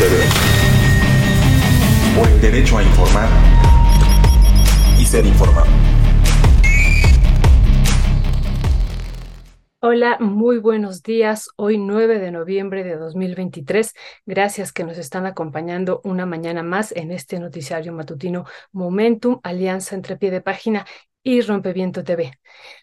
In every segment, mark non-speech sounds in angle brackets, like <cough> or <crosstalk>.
TV. Por el derecho a informar y ser informado. Hola, muy buenos días. Hoy 9 de noviembre de 2023. Gracias que nos están acompañando una mañana más en este noticiario matutino Momentum, alianza entre pie de página y Rompeviento TV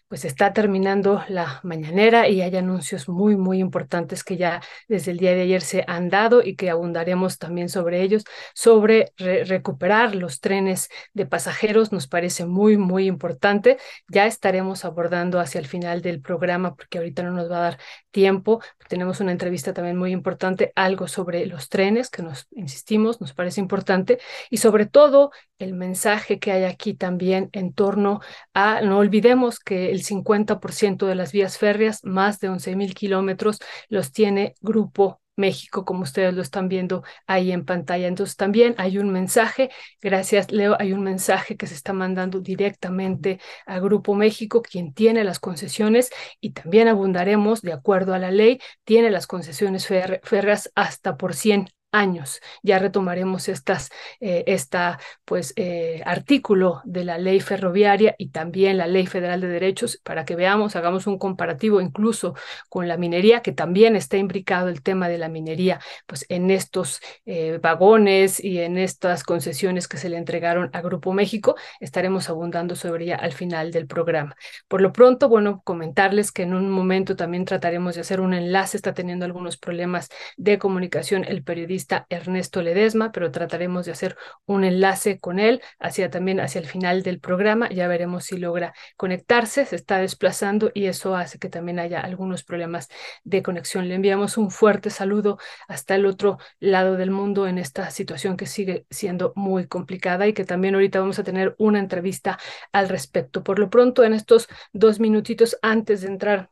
pues está terminando la mañanera y hay anuncios muy, muy importantes que ya desde el día de ayer se han dado y que abundaremos también sobre ellos, sobre recuperar los trenes de pasajeros, nos parece muy, muy importante. Ya estaremos abordando hacia el final del programa porque ahorita no nos va a dar tiempo. Tenemos una entrevista también muy importante, algo sobre los trenes que nos insistimos, nos parece importante y sobre todo el mensaje que hay aquí también en torno a, no olvidemos que el el 50% de las vías férreas, más de 11 mil kilómetros, los tiene Grupo México, como ustedes lo están viendo ahí en pantalla. Entonces también hay un mensaje, gracias Leo, hay un mensaje que se está mandando directamente a Grupo México, quien tiene las concesiones y también abundaremos, de acuerdo a la ley, tiene las concesiones férreas hasta por 100 años. Ya retomaremos estas, eh, esta, pues, eh, artículo de la ley ferroviaria y también la ley federal de derechos para que veamos, hagamos un comparativo incluso con la minería, que también está imbricado el tema de la minería, pues en estos eh, vagones y en estas concesiones que se le entregaron a Grupo México, estaremos abundando sobre ella al final del programa. Por lo pronto, bueno, comentarles que en un momento también trataremos de hacer un enlace, está teniendo algunos problemas de comunicación el periodista Ernesto Ledesma, pero trataremos de hacer un enlace con él hacia también hacia el final del programa. Ya veremos si logra conectarse, se está desplazando y eso hace que también haya algunos problemas de conexión. Le enviamos un fuerte saludo hasta el otro lado del mundo en esta situación que sigue siendo muy complicada y que también ahorita vamos a tener una entrevista al respecto. Por lo pronto, en estos dos minutitos antes de entrar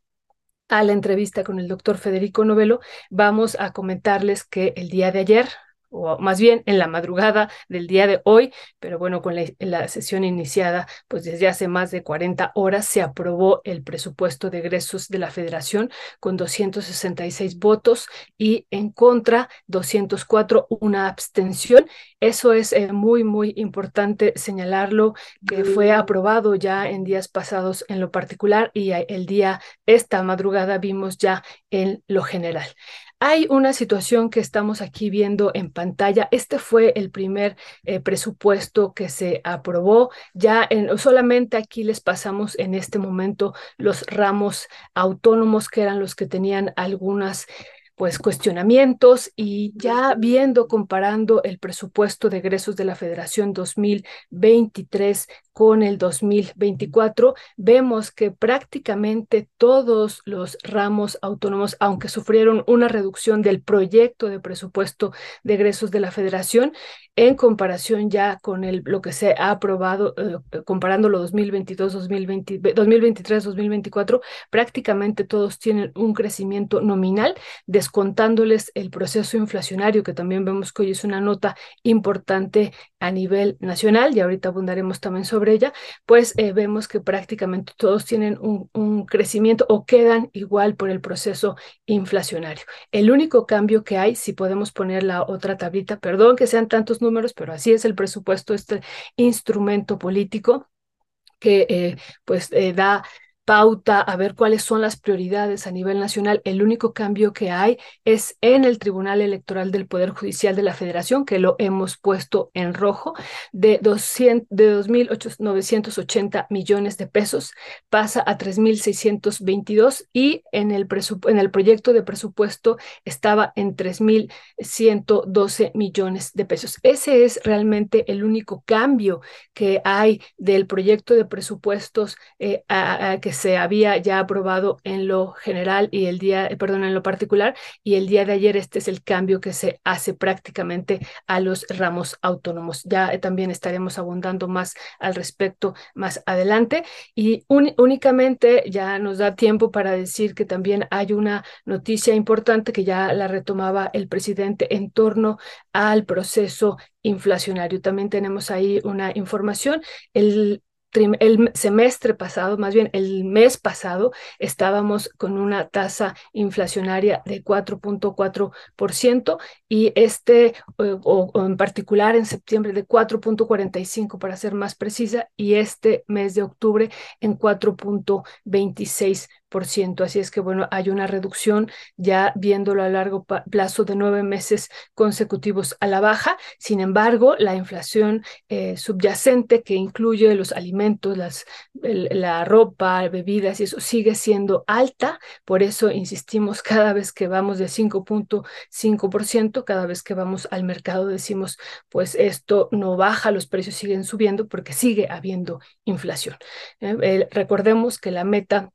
a la entrevista con el doctor Federico Novelo, vamos a comentarles que el día de ayer, o más bien en la madrugada del día de hoy, pero bueno, con la, sesión iniciada, pues desde hace más de 40 horas se aprobó el presupuesto de egresos de la federación con 266 votos y en contra 204 una abstención. Eso es eh, muy, muy importante señalarlo, que fue aprobado ya en días pasados en lo particular y el día, esta madrugada vimos ya en lo general. Hay una situación que estamos aquí viendo en pantalla. Este fue el primer eh, presupuesto que se aprobó. Ya en, solamente aquí les pasamos en este momento los ramos autónomos que eran los que tenían algunas pues cuestionamientos y ya viendo, comparando el presupuesto de egresos de la Federación 2023 con el 2024, vemos que prácticamente todos los ramos autónomos, aunque sufrieron una reducción del proyecto de presupuesto de egresos de la Federación, en comparación ya con el, lo que se ha aprobado, eh, comparando lo 2022, 2023, 2024, prácticamente todos tienen un crecimiento nominal, descontándoles el proceso inflacionario, que también vemos que hoy es una nota importante a nivel nacional, y ahorita abundaremos también sobre ella, pues eh, vemos que prácticamente todos tienen un, crecimiento o quedan igual por el proceso inflacionario. El único cambio que hay, si podemos poner la otra tablita, perdón que sean tantos números, pero así es el presupuesto, este instrumento político que eh, pues eh, da pauta a ver cuáles son las prioridades a nivel nacional. El único cambio que hay es en el Tribunal Electoral del Poder Judicial de la Federación, que lo hemos puesto en rojo, de, 200, de 2.980 millones de pesos, pasa a 3.622 y en el, en el proyecto de presupuesto estaba en 3.112 millones de pesos. Ese es realmente el único cambio que hay del proyecto de presupuestos eh, a, que se había ya aprobado en lo general y el día, eh, perdón, en lo particular, y el día de ayer este es el cambio que se hace prácticamente a los ramos autónomos. Ya eh, también estaremos abundando más al respecto más adelante y únicamente ya nos da tiempo para decir que también hay una noticia importante que ya la retomaba el presidente en torno al proceso inflacionario. También tenemos ahí una información. El el semestre pasado, más bien el mes pasado, estábamos con una tasa inflacionaria de 4.4% y este, eh, o, en particular en septiembre, de 4.45 para ser más precisa, y este mes de octubre en 4.26%. Así es que, bueno, hay una reducción ya viéndolo a largo plazo de nueve meses consecutivos a la baja. Sin embargo, la inflación eh, subyacente que incluye los alimentos, las, la ropa, bebidas y eso sigue siendo alta. Por eso insistimos cada vez que vamos de 5.5%, cada vez que vamos al mercado decimos, pues esto no baja, los precios siguen subiendo porque sigue habiendo inflación. Eh, recordemos que la meta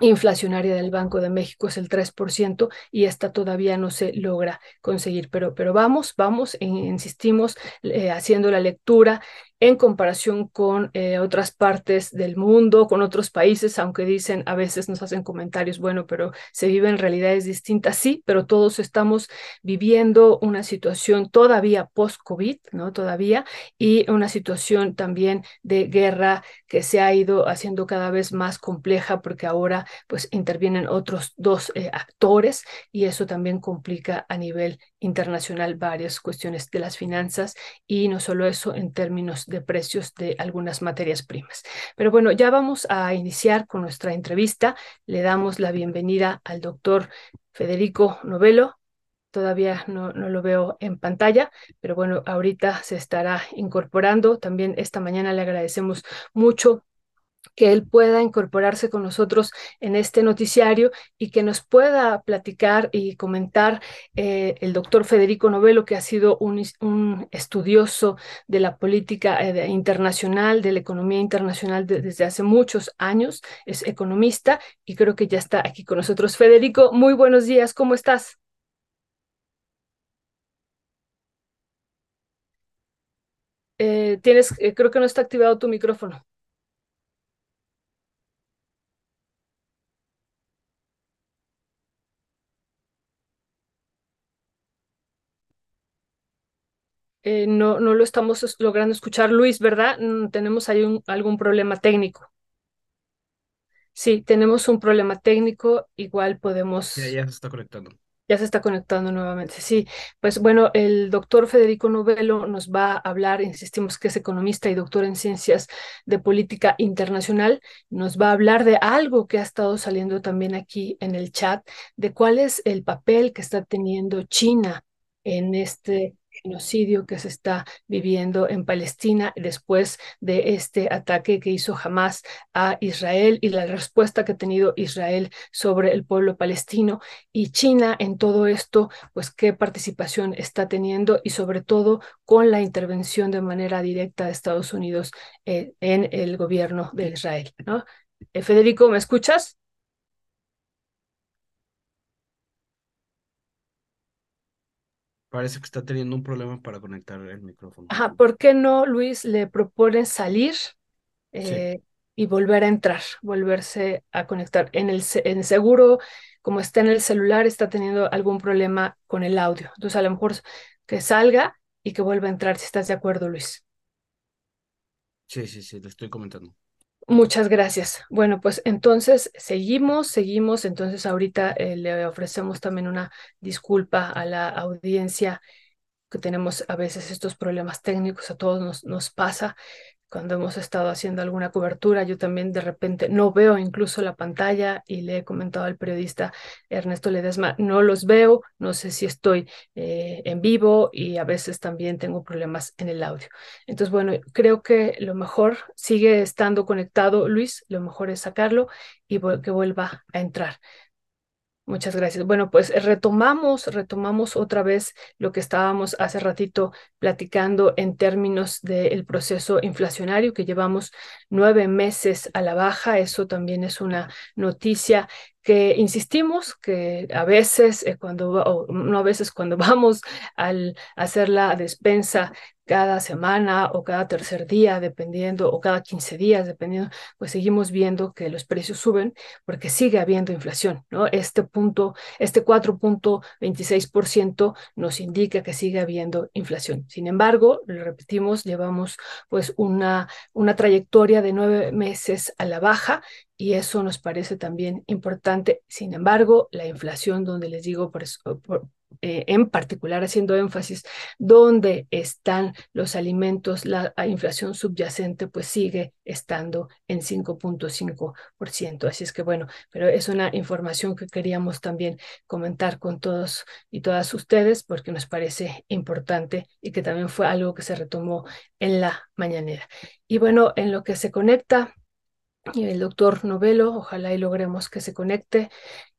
inflacionaria del Banco de México es el 3% y esta todavía no se logra conseguir. Pero, pero vamos, vamos, insistimos, eh, haciendo la lectura en comparación con eh, otras partes del mundo, con otros países, aunque dicen, a veces nos hacen comentarios, bueno, pero se viven realidades distintas, sí, pero todos estamos viviendo una situación todavía post-COVID, ¿no? Todavía, y una situación también de guerra que se ha ido haciendo cada vez más compleja porque ahora pues intervienen otros dos eh, actores y eso también complica a nivel internacional varias cuestiones de las finanzas y no solo eso en términos de precios de algunas materias primas. Pero bueno, ya vamos a iniciar con nuestra entrevista. Le damos la bienvenida al doctor Federico Novelo. Todavía no, no lo veo en pantalla, pero bueno, ahorita se estará incorporando. También esta mañana le agradecemos mucho que él pueda incorporarse con nosotros en este noticiario y que nos pueda platicar y comentar eh, el doctor Federico Novelo, que ha sido un, estudioso de la política eh, internacional, de la economía internacional desde hace muchos años, es economista y creo que ya está aquí con nosotros. Federico, muy buenos días, ¿cómo estás? Eh, tienes, creo que no está activado tu micrófono. Eh, no, no lo estamos logrando escuchar. Luis, ¿verdad? Mm, tenemos ahí algún problema técnico. Sí, tenemos un problema técnico, igual podemos... Ya, ya se está conectando. Ya se está conectando nuevamente. Sí, pues bueno, el doctor Federico Novelo nos va a hablar, insistimos que es economista y doctor en ciencias de política internacional, nos va a hablar de algo que ha estado saliendo también aquí en el chat, de cuál es el papel que está teniendo China en este genocidio que se está viviendo en Palestina después de este ataque que hizo Hamas a Israel y la respuesta que ha tenido Israel sobre el pueblo palestino y China en todo esto, pues qué participación está teniendo y sobre todo con la intervención de manera directa de Estados Unidos eh, en el gobierno de Israel. ¿no? Eh, Federico, ¿me escuchas? Parece que está teniendo un problema para conectar el micrófono. Ajá, ¿por qué no, Luis, le propone salir eh, y volver a entrar, volverse a conectar? En el en seguro, como está en el celular, está teniendo algún problema con el audio. Entonces, a lo mejor que salga y que vuelva a entrar, si estás de acuerdo, Luis. Sí, sí, sí, le estoy comentando. Muchas gracias. Bueno, pues entonces seguimos, seguimos. Entonces ahorita eh, le ofrecemos también una disculpa a la audiencia que tenemos a veces estos problemas técnicos, a todos nos, nos pasa cuando hemos estado haciendo alguna cobertura, yo también de repente no veo incluso la pantalla y le he comentado al periodista Ernesto Ledesma, no los veo, no sé si estoy eh, en vivo y a veces también tengo problemas en el audio. Entonces, bueno, creo que lo mejor sigue estando conectado, Luis, lo mejor es sacarlo y que vuelva a entrar. Muchas gracias. Bueno, pues retomamos, retomamos otra vez lo que estábamos hace ratito platicando en términos del proceso inflacionario que llevamos nueve meses a la baja. Eso también es una noticia que insistimos que a veces, eh, cuando, o no a veces, cuando <laughs> vamos al hacer la despensa cada semana o cada tercer día, dependiendo, o cada 15 días, dependiendo, pues seguimos viendo que los precios suben porque sigue habiendo inflación, ¿no? Este punto, este 4.26% nos indica que sigue habiendo inflación. Sin embargo, lo repetimos, llevamos pues una, una trayectoria de nueve meses a la baja y eso nos parece también importante. Sin embargo, la inflación, donde les digo, eh, en particular haciendo énfasis dónde están los alimentos, la, inflación subyacente pues sigue estando en 5.5%. Así es que bueno, pero es una información que queríamos también comentar con todos y todas ustedes porque nos parece importante y que también fue algo que se retomó en la mañanera. Y bueno, en lo que se conecta y el doctor Novelo, ojalá y logremos que se conecte.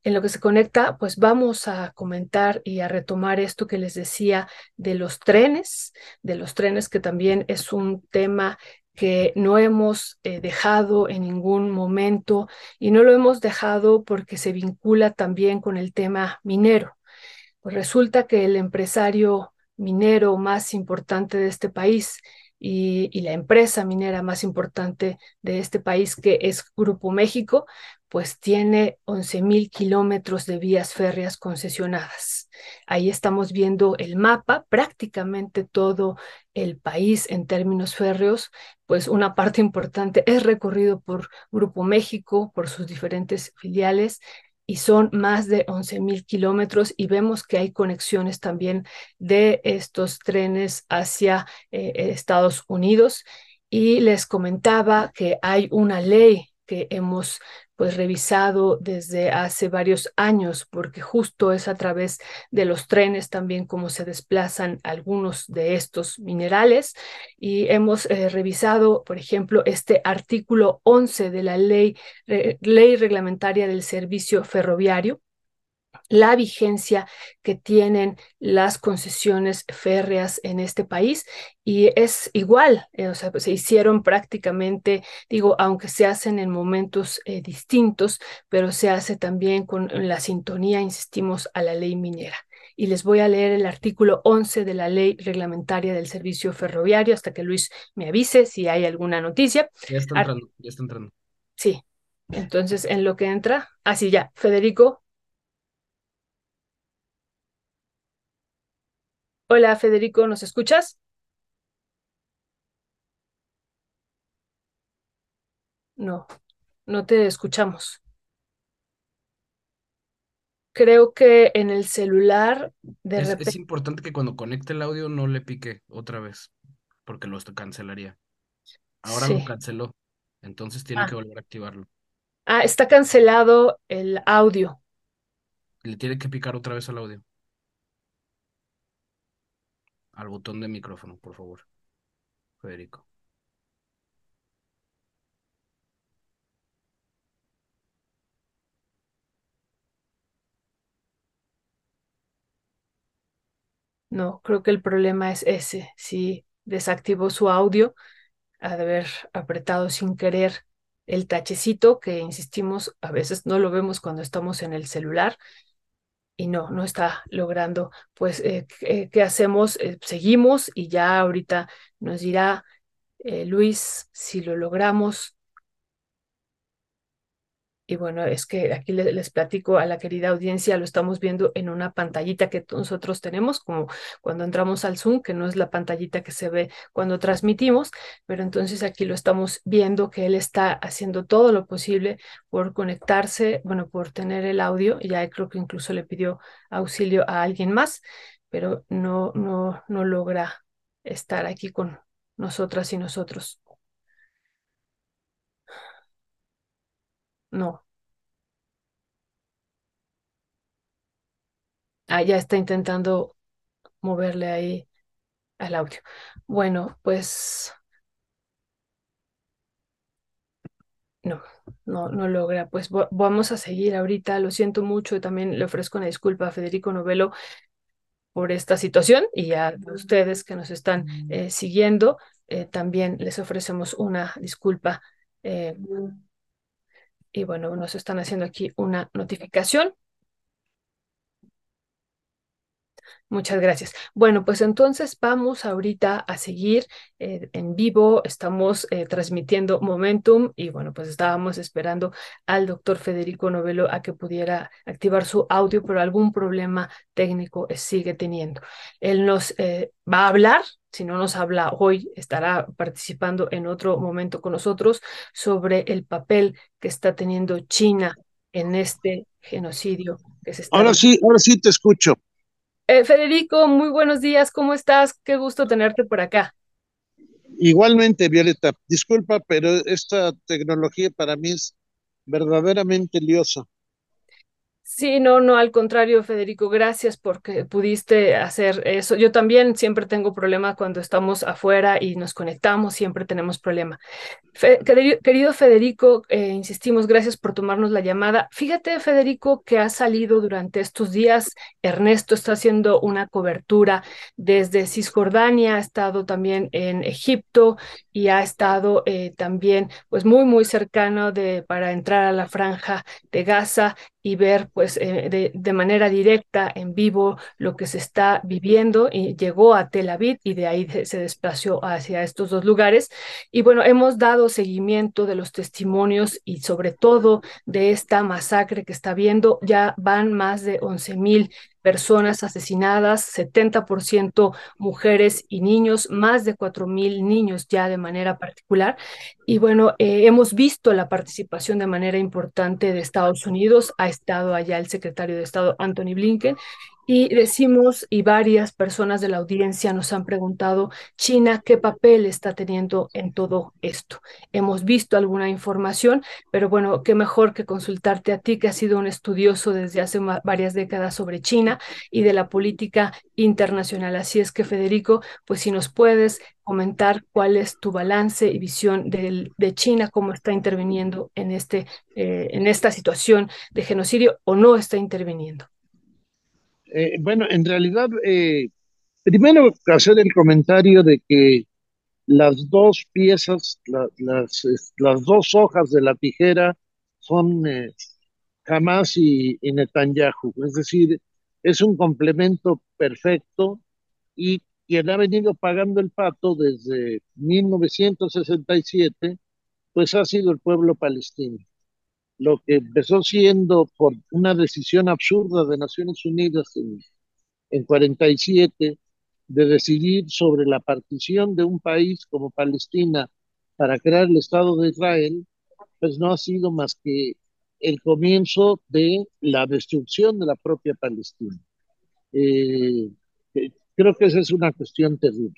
En lo que se conecta, pues vamos a comentar y a retomar esto que les decía de los trenes, de los trenes que también es un tema que no hemos eh, dejado en ningún momento y no lo hemos dejado porque se vincula también con el tema minero. Pues resulta que el empresario minero más importante de este país y, la empresa minera más importante de este país, que es Grupo México, pues tiene 11 mil kilómetros de vías férreas concesionadas. Ahí estamos viendo el mapa, prácticamente todo el país en términos férreos, pues una parte importante es recorrido por Grupo México, por sus diferentes filiales, y son más de 11 mil kilómetros y vemos que hay conexiones también de estos trenes hacia eh, Estados Unidos. Y les comentaba que hay una ley que hemos pues revisado desde hace varios años, porque justo es a través de los trenes también como se desplazan algunos de estos minerales. Y hemos eh, revisado, por ejemplo, este artículo 11 de la ley, ley reglamentaria del servicio ferroviario, la vigencia que tienen las concesiones férreas en este país y es igual, eh, o sea, se hicieron prácticamente, digo, aunque se hacen en momentos eh, distintos, pero se hace también con la sintonía, insistimos, a la ley minera. Y les voy a leer el artículo 11 de la ley reglamentaria del servicio ferroviario hasta que Luis me avise si hay alguna noticia. Ya está entrando, ya está entrando. Sí, entonces en lo que entra, así ah, ya, Federico, Hola, Federico, ¿nos escuchas? No, no te escuchamos. Creo que en el celular de Es, repente... es importante que cuando conecte el audio no le pique otra vez, porque lo cancelaría. Ahora lo Sí. canceló, entonces tiene Ah, que volver a activarlo. ah, está cancelado el audio. Le tiene que picar otra vez al audio, al botón de micrófono, por favor, Federico. No, creo que el problema es ese. Si desactivó su audio, ha de haber apretado sin querer el tachecito, que insistimos, a veces no lo vemos cuando estamos en el celular y no, no está logrando. Pues, eh, ¿qué, hacemos? Eh, seguimos y ya ahorita nos dirá eh, Luis si lo logramos. Y bueno, es que aquí les, platico a la querida audiencia, lo estamos viendo en una pantallita que nosotros tenemos, como cuando entramos al Zoom, que no es la pantallita que se ve cuando transmitimos, pero entonces aquí lo estamos viendo que él está haciendo todo lo posible por conectarse, bueno, por tener el audio, ya creo que incluso le pidió auxilio a alguien más, pero no, no, no logra estar aquí con nosotras y nosotros. No. Ah, ya está intentando moverle ahí al audio. Bueno, pues no, no, no logra. Pues vamos a seguir ahorita. Lo siento mucho también le ofrezco una disculpa a Federico Novelo por esta situación y a ustedes que nos están eh, siguiendo, eh, también les ofrecemos una disculpa. Eh, Y bueno, nos están haciendo aquí una notificación. Muchas gracias. Bueno, pues entonces vamos ahorita a seguir eh, en vivo. Estamos eh, transmitiendo Momentum y bueno, pues estábamos esperando al doctor Federico Novelo a que pudiera activar su audio, pero algún problema técnico sigue teniendo. Él nos eh, va a hablar, si no nos habla hoy, estará participando en otro momento con nosotros sobre el papel que está teniendo China en este genocidio que se está. Ahora sí, ahora sí te escucho. Eh, Federico, muy buenos días, ¿cómo estás? Qué gusto tenerte por acá. Igualmente, Violeta, disculpa, pero esta tecnología para mí es verdaderamente liosa. Sí, no, no, al contrario, Federico, gracias porque pudiste hacer eso. Yo también siempre tengo problema cuando estamos afuera y nos conectamos, siempre tenemos problema. querido Federico, eh, insistimos, gracias por tomarnos la llamada. Fíjate, Federico, que ha salido durante estos días. Ernesto está haciendo una cobertura desde Cisjordania, ha estado también en Egipto y ha estado eh, también, pues, muy, muy cercano de, para entrar a la franja de Gaza y ver pues eh, de, de, manera directa en vivo lo que se está viviendo y llegó a Tel Aviv y de ahí se desplazó hacia estos dos lugares. Y bueno, hemos dado seguimiento de los testimonios y sobre todo de esta masacre que está viendo. Ya van más de 11 mil personas asesinadas, 70% mujeres y niños, más de 4.000 niños ya de manera particular. Y bueno, eh, hemos visto la participación de manera importante de Estados Unidos. Ha estado allá el secretario de Estado Anthony Blinken y decimos, y varias personas de la audiencia nos han preguntado, China, ¿qué papel está teniendo en todo esto? Hemos visto alguna información, pero bueno, qué mejor que consultarte a ti, que has sido un estudioso desde hace varias décadas sobre China y de la política internacional. Así es que, Federico, pues si nos puedes comentar cuál es tu balance y visión de, China, cómo está interviniendo en, este, eh, en esta situación de genocidio o no está interviniendo. Eh, bueno, en realidad, eh, primero hacer el comentario de que las dos piezas, las, las dos hojas de la tijera son eh, Hamas y, y, Netanyahu. Es decir, es un complemento perfecto y quien ha venido pagando el pato desde 1967, pues ha sido el pueblo palestino lo que empezó siendo por una decisión absurda de Naciones Unidas en, en 47 de decidir sobre la partición de un país como Palestina para crear el Estado de Israel, pues no ha sido más que el comienzo de la destrucción de la propia Palestina. Eh, eh creo que esa es una cuestión terrible.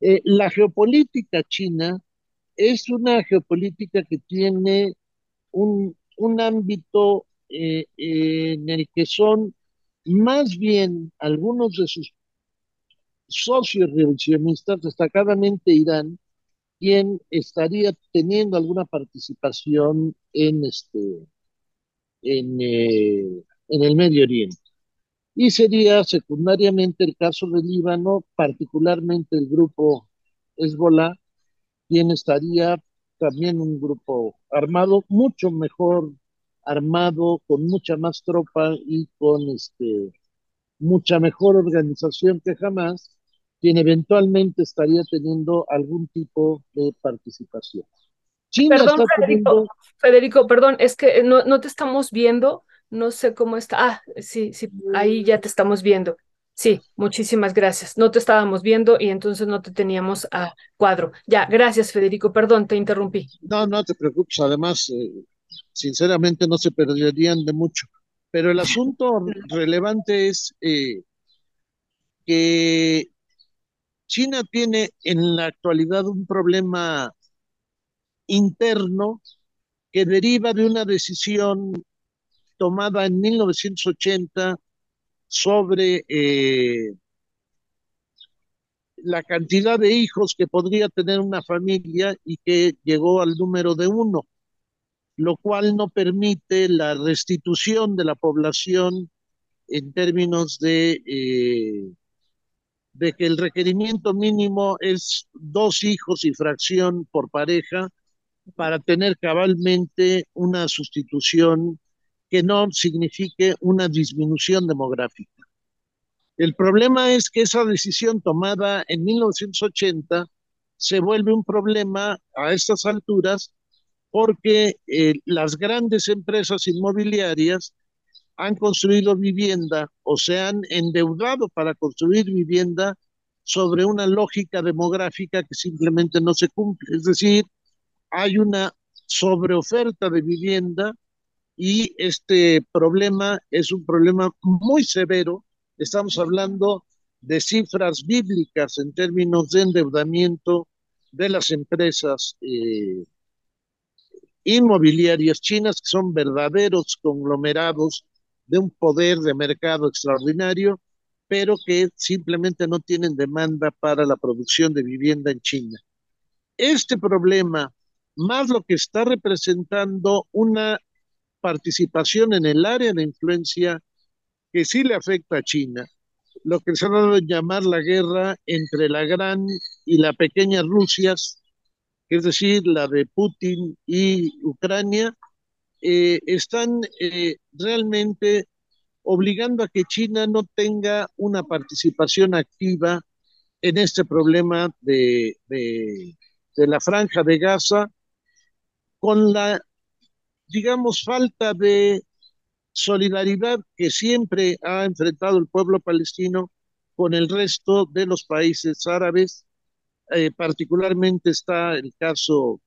Eh, la geopolítica china es una geopolítica que tiene un, un ámbito eh, en el que son más bien algunos de sus socios revisionistas, destacadamente Irán, quien estaría teniendo alguna participación en este en, eh, en el Medio Oriente. Y sería secundariamente el caso del Líbano, particularmente el grupo Hezbollah, quien estaría también un grupo armado, mucho mejor armado, con mucha más tropa y con este mucha mejor organización que jamás, quien eventualmente estaría teniendo algún tipo de participación. perdón, Federico, Federico, perdón, es que no, no te estamos viendo, no sé cómo está. Ah, sí, sí, ahí ya te estamos viendo. Sí, muchísimas gracias. No te estábamos viendo y entonces no te teníamos a cuadro. Ya, gracias, Federico. Perdón, te interrumpí. No, no te preocupes. Además, eh, sinceramente no se perderían de mucho. Pero el asunto relevante es eh, que China tiene en la actualidad un problema interno que deriva de una decisión tomada en 1980 sobre eh, la cantidad de hijos que podría tener una familia y que llegó al número de uno, lo cual no permite la restitución de la población en términos de, eh, de que el requerimiento mínimo es dos hijos y fracción por pareja para tener cabalmente una sustitución que no signifique una disminución demográfica. El problema es que esa decisión tomada en 1980 se vuelve un problema a estas alturas porque eh, las grandes empresas inmobiliarias han construido vivienda o se han endeudado para construir vivienda sobre una lógica demográfica que simplemente no se cumple. Es decir, hay una sobreoferta de vivienda y este problema es un problema muy severo. Estamos hablando de cifras bíblicas en términos de endeudamiento de las empresas eh, inmobiliarias chinas, que son verdaderos conglomerados de un poder de mercado extraordinario, pero que simplemente no tienen demanda para la producción de vivienda en China. Este problema, más lo que está representando una participación en el área de influencia que sí le afecta a China, lo que se ha dado llamar la guerra entre la gran y la pequeña Rusia, es decir, la de Putin y Ucrania, eh, están eh, realmente obligando a que China no tenga una participación activa en este problema de, de, de la franja de Gaza, con la, digamos, falta de solidaridad que siempre ha enfrentado el pueblo palestino con el resto de los países árabes. Eh, particularmente está el caso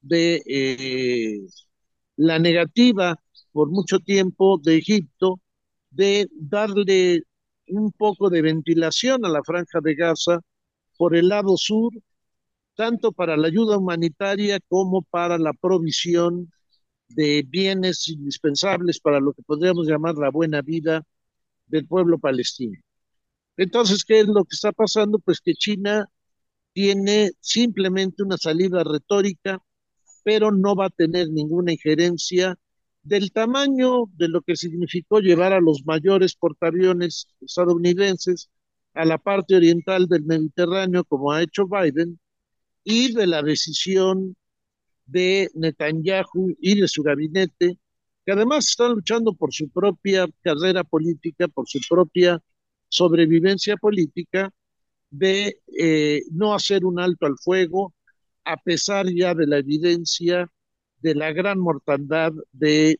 de eh, la negativa por mucho tiempo de Egipto de darle un poco de ventilación a la franja de Gaza por el lado sur, tanto para la ayuda humanitaria como para la provisión de bienes indispensables para lo que podríamos llamar la buena vida del pueblo palestino. Entonces, ¿qué es lo que está pasando? Pues que China tiene simplemente una salida retórica, pero no va a tener ninguna injerencia del tamaño de lo que significó llevar a los mayores portaaviones estadounidenses a la parte oriental del Mediterráneo, como ha hecho Biden, y de la decisión de Netanyahu y de su gabinete, que además están luchando por su propia carrera política, por su propia sobrevivencia política, de eh, no hacer un alto al fuego, a pesar ya de la evidencia de la gran mortandad de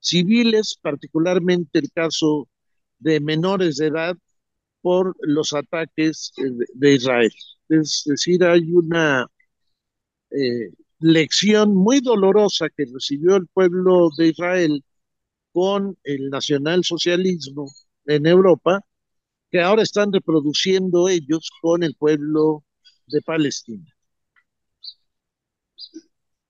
civiles, particularmente el caso de menores de edad, por los ataques eh, de Israel. Es decir, hay una eh, lección muy dolorosa que recibió el pueblo de Israel con el nacionalsocialismo en Europa, que ahora están reproduciendo ellos con el pueblo de Palestina.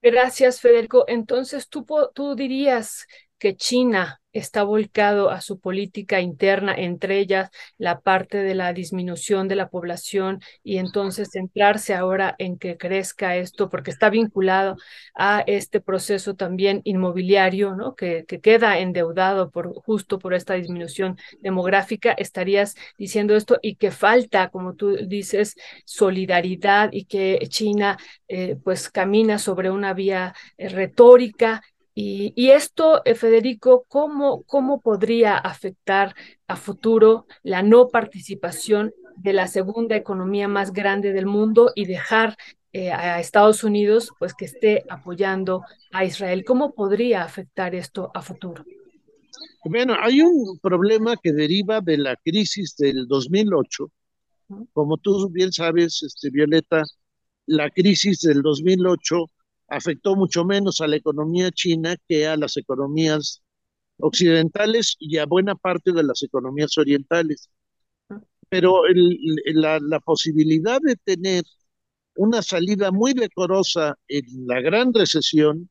Gracias, Federico. Entonces, ¿tú, tú dirías que China está volcado a su política interna, entre ellas la parte de la disminución de la población y entonces centrarse ahora en que crezca esto, porque está vinculado a este proceso también inmobiliario, ¿no? Que, que queda endeudado por justo por esta disminución demográfica. Estarías diciendo esto y que falta, como tú dices, solidaridad y que China eh, pues camina sobre una vía eh, retórica y, esto, eh, Federico, ¿cómo, ¿cómo podría afectar a futuro la no participación de la segunda economía más grande del mundo y dejar eh, a Estados Unidos pues que esté apoyando a Israel? ¿Cómo podría afectar esto a futuro? Bueno, hay un problema que deriva de la crisis del 2008. Como tú bien sabes, este, Violeta, la crisis del 2008 afectó mucho menos a la economía china que a las economías occidentales y a buena parte de las economías orientales. Pero el, la, la posibilidad de tener una salida muy decorosa en la gran recesión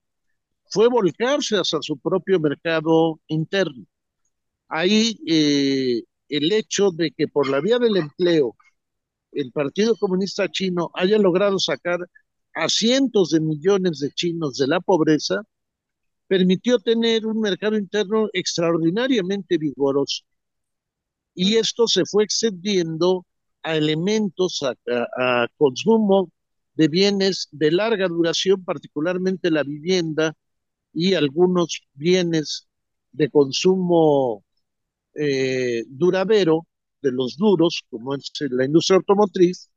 fue volcarse hacia su propio mercado interno. Ahí eh, el hecho de que por la vía del empleo el Partido Comunista Chino haya logrado sacar a cientos de millones de chinos de la pobreza, permitió tener un mercado interno extraordinariamente vigoroso. Y esto se fue extendiendo a elementos, a, consumo de bienes de larga duración, particularmente la vivienda y algunos bienes de consumo eh, duradero, de los duros, como es la industria automotriz,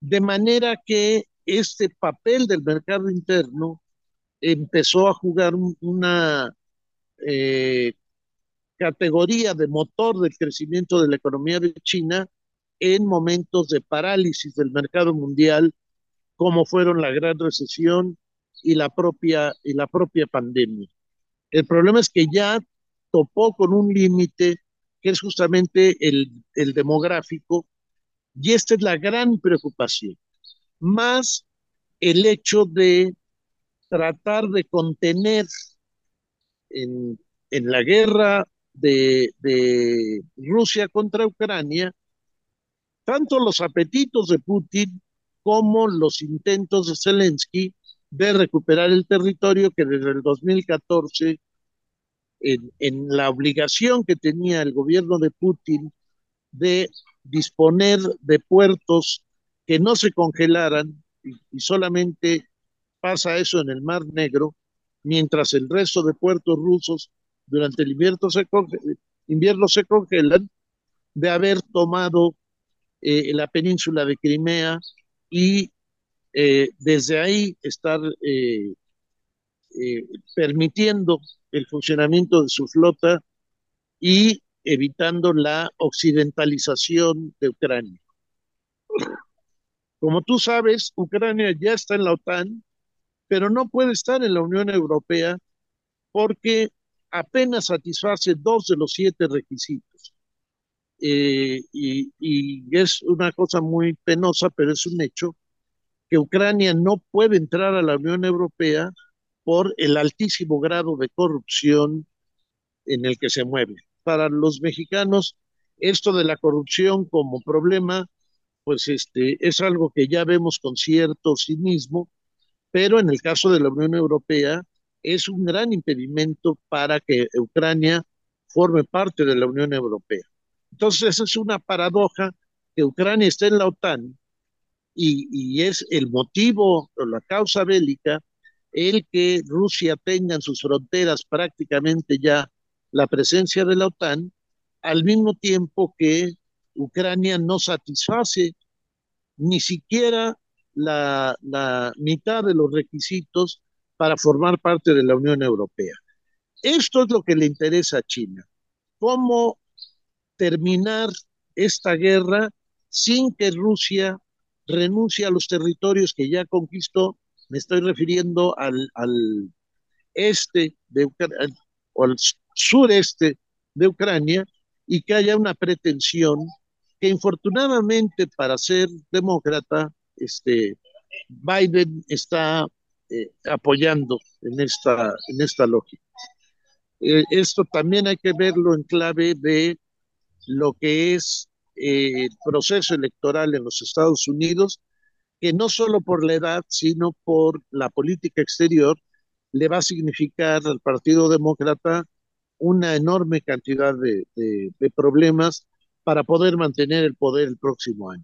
de manera que este papel del mercado interno empezó a jugar una eh, categoría de motor del crecimiento de la economía de China en momentos de parálisis del mercado mundial, como fueron la gran recesión y la propia, y la propia pandemia. El problema es que ya topó con un límite que es justamente el, el demográfico, y esta es la gran preocupación, más el hecho de tratar de contener en, en la guerra de, Rusia contra Ucrania, tanto los apetitos de Putin como los intentos de Zelensky de recuperar el territorio que desde el 2014, en, en la obligación que tenía el gobierno de Putin de disponer de puertos que no se congelaran y, solamente pasa eso en el Mar Negro, mientras el resto de puertos rusos durante el invierno se, invierno se congelan, de haber tomado eh, la península de Crimea y eh, desde ahí estar eh, permitiendo el funcionamiento de su flota y evitando la occidentalización de Ucrania. Como tú sabes, Ucrania ya está en la OTAN, pero no puede estar en la Unión Europea porque apenas satisface dos de los siete requisitos. Eh, y, y, es una cosa muy penosa, pero es un hecho, que Ucrania no puede entrar a la Unión Europea por el altísimo grado de corrupción en el que se mueve. Para los mexicanos, esto de la corrupción como problema, pues este, es algo que ya vemos con cierto cinismo, pero en el caso de la Unión Europea es un gran impedimento para que Ucrania forme parte de la Unión Europea. Entonces, es una paradoja que Ucrania esté en la OTAN y, y es el motivo o la causa bélica el que Rusia tenga en sus fronteras prácticamente ya la presencia de la OTAN, al mismo tiempo que Ucrania no satisface ni siquiera la, la mitad de los requisitos para formar parte de la Unión Europea. Esto es lo que le interesa a China. ¿Cómo terminar esta guerra sin que Rusia renuncie a los territorios que ya conquistó? Me estoy refiriendo al, al este de Ucrania, o al sureste de Ucrania y que haya una pretensión que infortunadamente para ser demócrata este, Biden está eh, apoyando en esta, en esta lógica. Eh, esto también hay que verlo en clave de lo que es eh, el proceso electoral en los Estados Unidos, que no solo por la edad, sino por la política exterior, le va a significar al Partido Demócrata una enorme cantidad de, de, de problemas para poder mantener el poder el próximo año.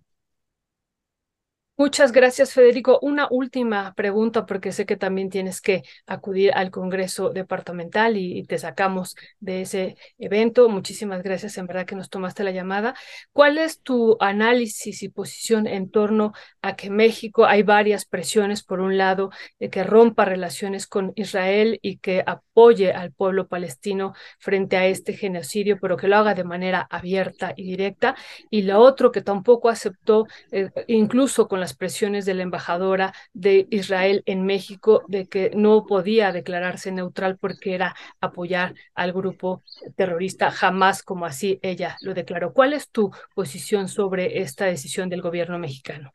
Muchas gracias, Federico. Una última pregunta, porque sé que también tienes que acudir al Congreso Departamental y, te sacamos de ese evento. Muchísimas gracias, en verdad, que nos tomaste la llamada. ¿Cuál es tu análisis y posición en torno a que México hay varias presiones, por un lado, de que rompa relaciones con Israel y que apoye al pueblo palestino frente a este genocidio, pero que lo haga de manera abierta y directa? Y lo otro, que tampoco aceptó, eh, incluso con las presiones de la embajadora de Israel en México de que no podía declararse neutral porque era apoyar al grupo terrorista, jamás como así ella lo declaró. ¿Cuál es tu posición sobre esta decisión del gobierno mexicano?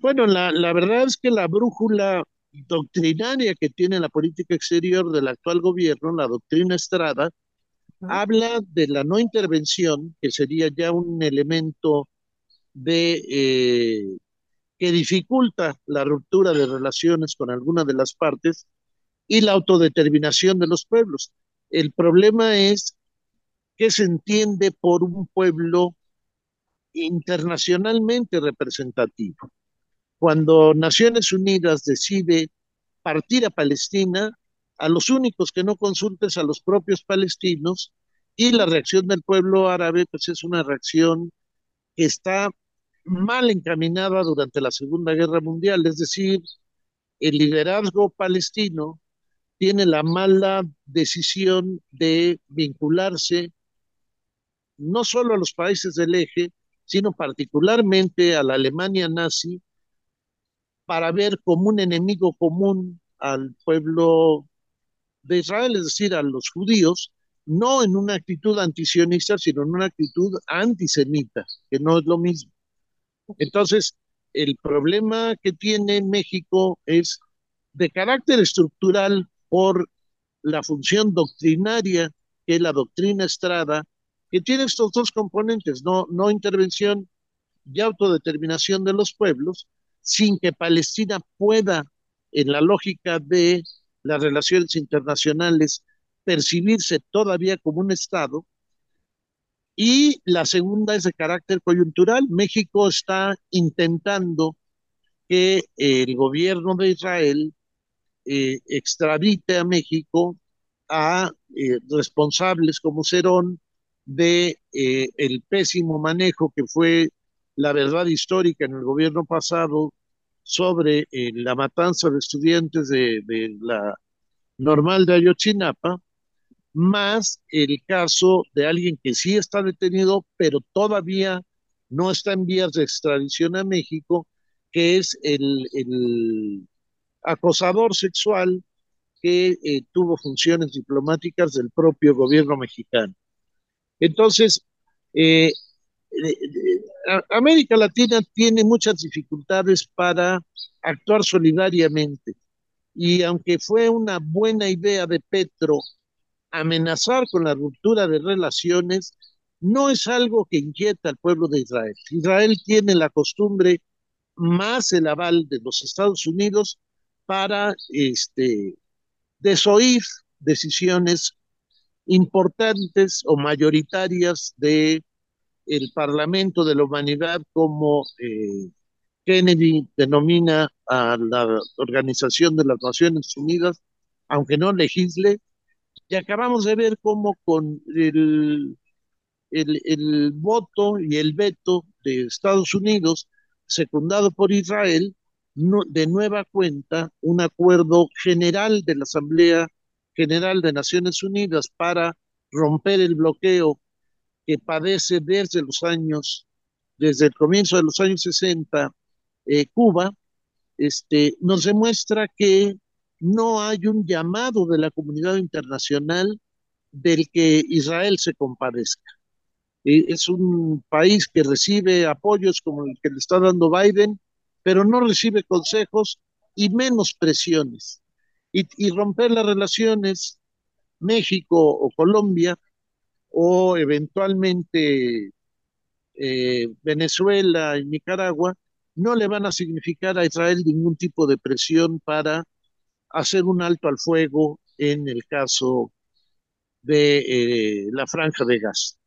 Bueno, la, la verdad es que la brújula doctrinaria que tiene la política exterior del actual gobierno, la doctrina Estrada, uh -huh. habla de la no intervención, que sería ya un elemento de eh, que dificulta la ruptura de relaciones con alguna de las partes y la autodeterminación de los pueblos. El problema es que se entiende por un pueblo internacionalmente representativo. cuando Naciones Unidas decide partir a Palestina, a los únicos que no consultes a los propios palestinos y la reacción del pueblo árabe pues es una reacción que está mal encaminada durante la Segunda Guerra Mundial, es decir, el liderazgo palestino tiene la mala decisión de vincularse no solo a los países del eje, sino particularmente a la Alemania nazi, para ver como un enemigo común al pueblo de Israel, es decir, a los judíos, no en una actitud antisionista, sino en una actitud antisemita, que no es lo mismo. Entonces, el problema que tiene México es de carácter estructural por la función doctrinaria que la doctrina Estrada, que tiene estos dos componentes, no, no intervención y autodeterminación de los pueblos, sin que Palestina pueda, en la lógica de las relaciones internacionales, percibirse todavía como un Estado. Y la segunda es de carácter coyuntural. México está intentando que el gobierno de Israel eh, extradite a México a eh, responsables como Cerón de eh, el pésimo manejo que fue la verdad histórica en el gobierno pasado sobre la matanza de estudiantes de, de, la normal de Ayotzinapa, más el caso de alguien que sí está detenido, pero todavía no está en vías de extradición a México, que es el, acosador sexual que eh, tuvo funciones diplomáticas del propio gobierno mexicano. Entonces, eh, América Latina tiene muchas dificultades para actuar solidariamente. Y aunque fue una buena idea de Petro amenazar con la ruptura de relaciones, no es algo que inquieta al pueblo de Israel. Israel tiene la costumbre más el aval de los Estados Unidos para este, desoír decisiones importantes o mayoritarias de el Parlamento de la Humanidad como eh, Kennedy denomina a la Organización de las Naciones Unidas, aunque no legisle, y acabamos de ver cómo con el, el, el voto y el veto de Estados Unidos, secundado por Israel, de nueva cuenta un acuerdo general de la Asamblea General de Naciones Unidas para romper el bloqueo que padece desde los años, desde el comienzo de los años 60, eh, Cuba, este, nos demuestra que no hay un llamado de la comunidad internacional del que Israel se compadezca. Eh, es un país que recibe apoyos como el que le está dando Biden, pero no recibe consejos y menos presiones. Y, y romper las relaciones México o Colombia o eventualmente eh, Venezuela y Nicaragua, no le van a significar a Israel ningún tipo de presión para hacer un alto al fuego en el caso de eh, la franja de gas.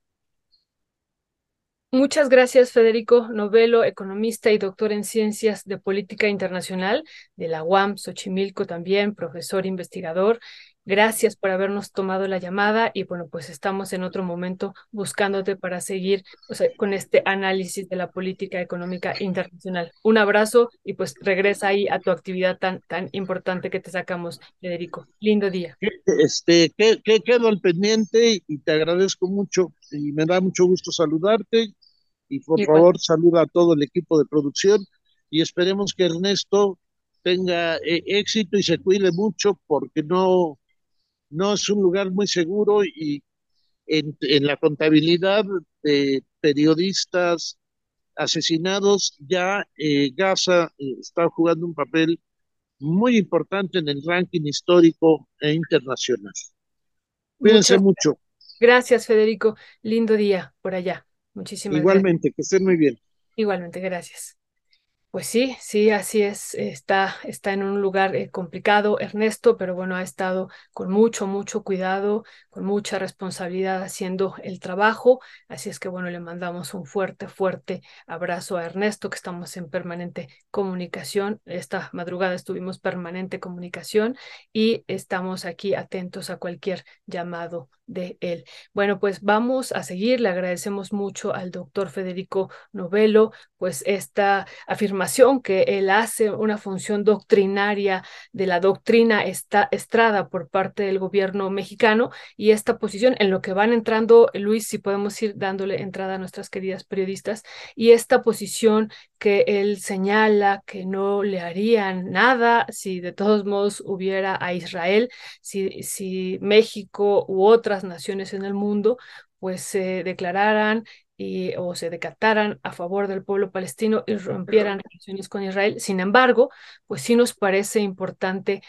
Muchas gracias, Federico Novelo, economista y doctor en Ciencias de Política Internacional de la UAM, Xochimilco también, profesor investigador. Gracias por habernos tomado la llamada y bueno, pues estamos en otro momento buscándote para seguir o sea, con este análisis de la política económica internacional. Un abrazo y pues regresa ahí a tu actividad tan, tan importante que te sacamos, Federico. Lindo día. Este, que, que quedo al pendiente y te agradezco mucho y me da mucho gusto saludarte y por Igual. favor saluda a todo el equipo de producción y esperemos que Ernesto tenga eh, éxito y se cuide mucho porque no no es un lugar muy seguro y en, en la contabilidad de periodistas asesinados, ya eh, Gaza eh, está jugando un papel muy importante en el ranking histórico e internacional. Cuídense Muchas mucho. Gracias, Federico. Lindo día por allá. Muchísimas Igualmente, gracias. que estén muy bien. Igualmente, gracias. Pues sí, sí, así es. Está, está en un lugar eh, complicado, Ernesto, pero bueno, ha estado con mucho, mucho cuidado, con mucha responsabilidad haciendo el trabajo. Así es que bueno, le mandamos un fuerte, fuerte abrazo a Ernesto, que estamos en permanente comunicación. Esta madrugada estuvimos permanente comunicación y estamos aquí atentos a cualquier llamado de él. Bueno, pues vamos a seguir. Le agradecemos mucho al doctor Federico Novelo, pues esta afirmación que él hace, una función doctrinaria de la doctrina esta, estrada por parte del gobierno mexicano y esta posición en lo que van entrando, Luis, si podemos ir dándole entrada a nuestras queridas periodistas, y esta posición que él señala que no le harían nada si de todos modos hubiera a Israel, si, si México u otras naciones en el mundo pues se declararan y, o se decataran a favor del pueblo palestino y rompieran relaciones con Israel. Sin embargo, pues sí nos parece importante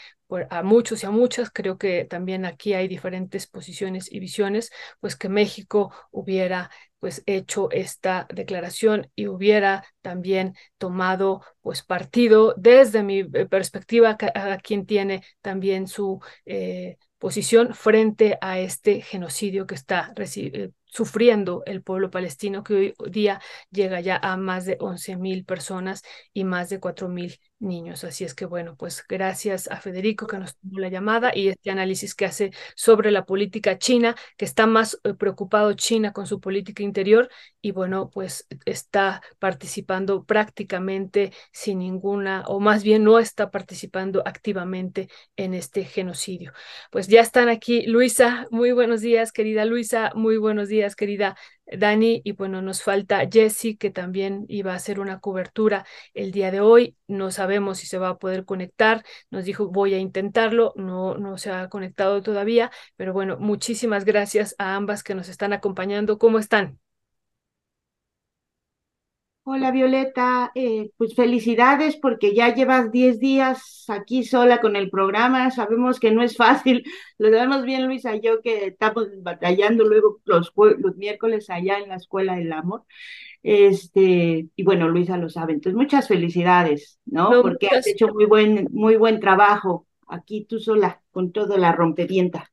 a muchos y a muchas, creo que también aquí hay diferentes posiciones y visiones, pues que México hubiera pues hecho esta declaración y hubiera también tomado pues partido desde mi eh, perspectiva a, quien tiene también su eh, posición frente a este genocidio que está eh, sufriendo el pueblo palestino, que hoy día llega ya a más de 11 mil personas y más de 4 mil niños. Así es que bueno, pues gracias a Federico que nos tomó la llamada y este análisis que hace sobre la política china, que está más eh, preocupado China con su política interior y bueno, pues está participando prácticamente sin ninguna, o más bien no está participando activamente en este genocidio. Pues ya están aquí Luisa, muy buenos días, querida Luisa, muy buenos días, querida Dani, y bueno, nos falta Jesse, que también iba a hacer una cobertura el día de hoy. No sabemos si se va a poder conectar. Nos dijo, voy a intentarlo. No, no se ha conectado todavía, pero bueno, muchísimas gracias a ambas que nos están acompañando. ¿Cómo están? Hola Violeta, eh, pues felicidades porque ya llevas 10 días aquí sola con el programa, sabemos que no es fácil, <laughs> lo sabemos bien Luisa y yo que estamos batallando luego los, los miércoles allá en la Escuela del Amor, este, y bueno, Luisa lo sabe, entonces muchas felicidades, ¿no? porque has hecho muy buen, muy buen trabajo aquí tú sola con toda la rompevienta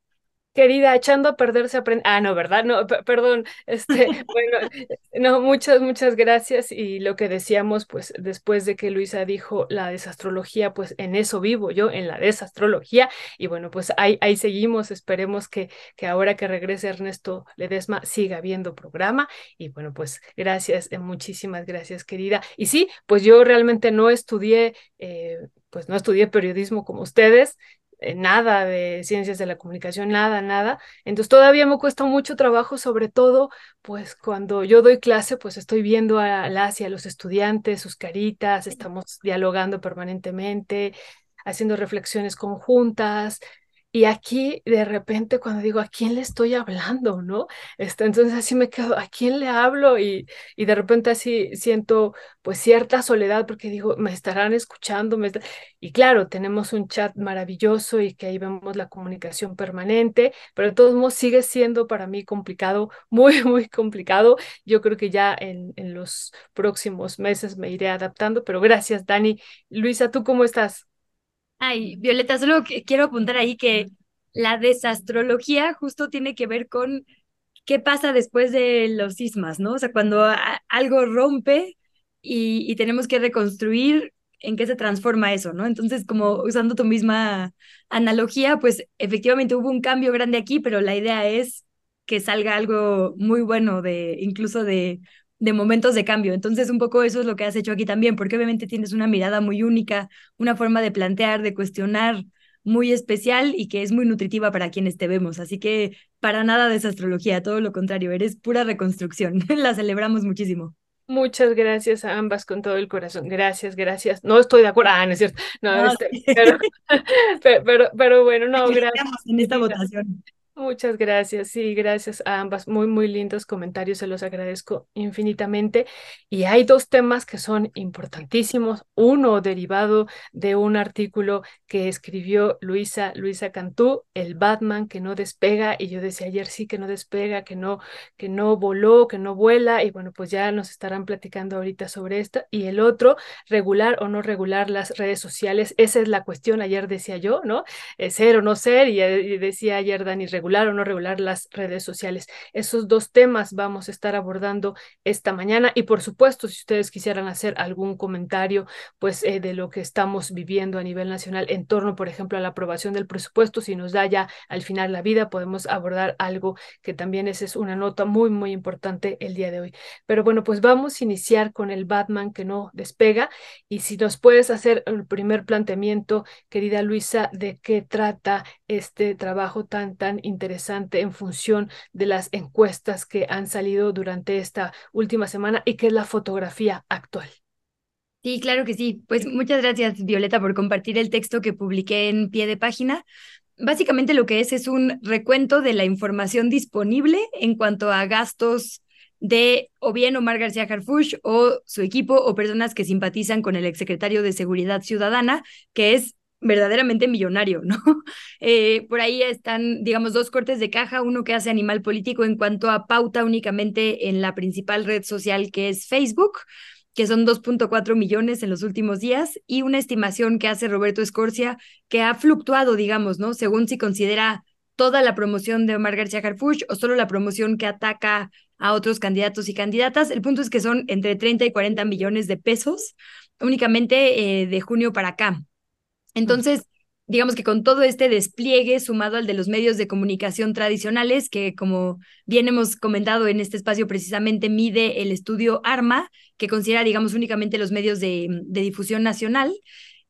querida, echando a perderse aprende. Ah, no, ¿verdad? No, perdón. Este, <laughs> bueno, no, muchas, muchas gracias. Y lo que decíamos, pues, después de que Luisa dijo la desastrología, pues en eso vivo yo, en la desastrología. Y bueno, pues ahí, ahí seguimos. Esperemos que, que ahora que regrese Ernesto Ledesma siga viendo programa. Y bueno, pues gracias, eh, muchísimas gracias, querida. Y sí, pues yo realmente no estudié, eh, pues no estudié periodismo como ustedes, nada de ciencias de la comunicación, nada, nada. Entonces todavía me cuesta mucho trabajo, sobre todo, pues cuando yo doy clase, pues estoy viendo a las y a los estudiantes, sus caritas, estamos dialogando permanentemente, haciendo reflexiones conjuntas, y aquí de repente cuando digo, ¿a quién le estoy hablando? ¿No? Este, entonces así me quedo, ¿a quién le hablo? Y, y de repente así siento pues cierta soledad porque digo, me estarán escuchando. Me Y claro, tenemos un chat maravilloso y que ahí vemos la comunicación permanente, pero de todos modos sigue siendo para mí complicado, <laughs> muy, muy complicado. Yo creo que ya en, en los próximos meses me iré adaptando, pero gracias, Dani. Luisa, ¿tú cómo estás? Ay, Violeta, solo quiero apuntar ahí que la desastrología justo tiene que ver con qué pasa después de los sismas, ¿no? O sea, cuando algo rompe y, y, tenemos que reconstruir, ¿en qué se transforma eso, ¿no? Entonces, como usando tu misma analogía, pues efectivamente hubo un cambio grande aquí, pero la idea es que salga algo muy bueno de incluso de de momentos de cambio. Entonces, un poco eso es lo que has hecho aquí también, porque obviamente tienes una mirada muy única, una forma de plantear, de cuestionar muy especial y que es muy nutritiva para quienes te vemos. Así que para nada de esa astrología, todo lo contrario, eres pura reconstrucción. <laughs> La celebramos muchísimo. Muchas gracias a ambas con todo el corazón. Gracias, gracias. No estoy de acuerdo. Ah, no es cierto. No, este, <laughs> pero, pero, pero, bueno, no, gracias. En esta votación. Muchas gracias, sí, gracias a ambas. Muy, muy lindos comentarios, se los agradezco infinitamente. Y hay dos temas que son importantísimos. Uno derivado de un artículo que escribió Luisa, Luisa Cantú, el Batman que no despega. Y yo decía ayer sí que no despega, que no, que no voló, que no vuela. Y bueno, pues ya nos estarán platicando ahorita sobre esto. Y el otro, regular o no regular las redes sociales. Esa es la cuestión. Ayer decía yo, ¿no? Eh, ser o no ser. Y, eh, y decía ayer Dani, regular regular o no regular las redes sociales. Esos dos temas vamos a estar abordando esta mañana y por supuesto, si ustedes quisieran hacer algún comentario pues eh, de lo que estamos viviendo a nivel nacional en torno, por ejemplo, a la aprobación del presupuesto, si nos da ya al final la vida, podemos abordar algo que también es una nota muy, muy importante el día de hoy. Pero bueno, pues vamos a iniciar con el Batman que no despega y si nos puedes hacer el primer planteamiento, querida Luisa, de qué trata este trabajo tan, tan interesante en función de las encuestas que han salido durante esta última semana y que es la fotografía actual. Sí, claro que sí. Pues muchas gracias, Violeta, por compartir el texto que publiqué en pie de página. Básicamente lo que es es un recuento de la información disponible en cuanto a gastos de o bien Omar García Harfush o su equipo o personas que simpatizan con el exsecretario de Seguridad Ciudadana, que es verdaderamente millonario, ¿no? <laughs> Eh, por ahí están, digamos, dos cortes de caja, uno que hace Animal Político en cuanto a pauta únicamente en la principal red social que es Facebook, que son 2.4 millones en los últimos días, y una estimación que hace Roberto Escorcia, que ha fluctuado, digamos, ¿no? Según si considera toda la promoción de Omar García Harfuch o solo la promoción que ataca a otros candidatos y candidatas. El punto es que son entre 30 y 40 millones de pesos únicamente eh, de junio para acá. Entonces, digamos que con todo este despliegue sumado al de los medios de comunicación tradicionales, que como bien hemos comentado en este espacio precisamente mide el estudio ARMA, que considera, digamos, únicamente los medios de, difusión nacional,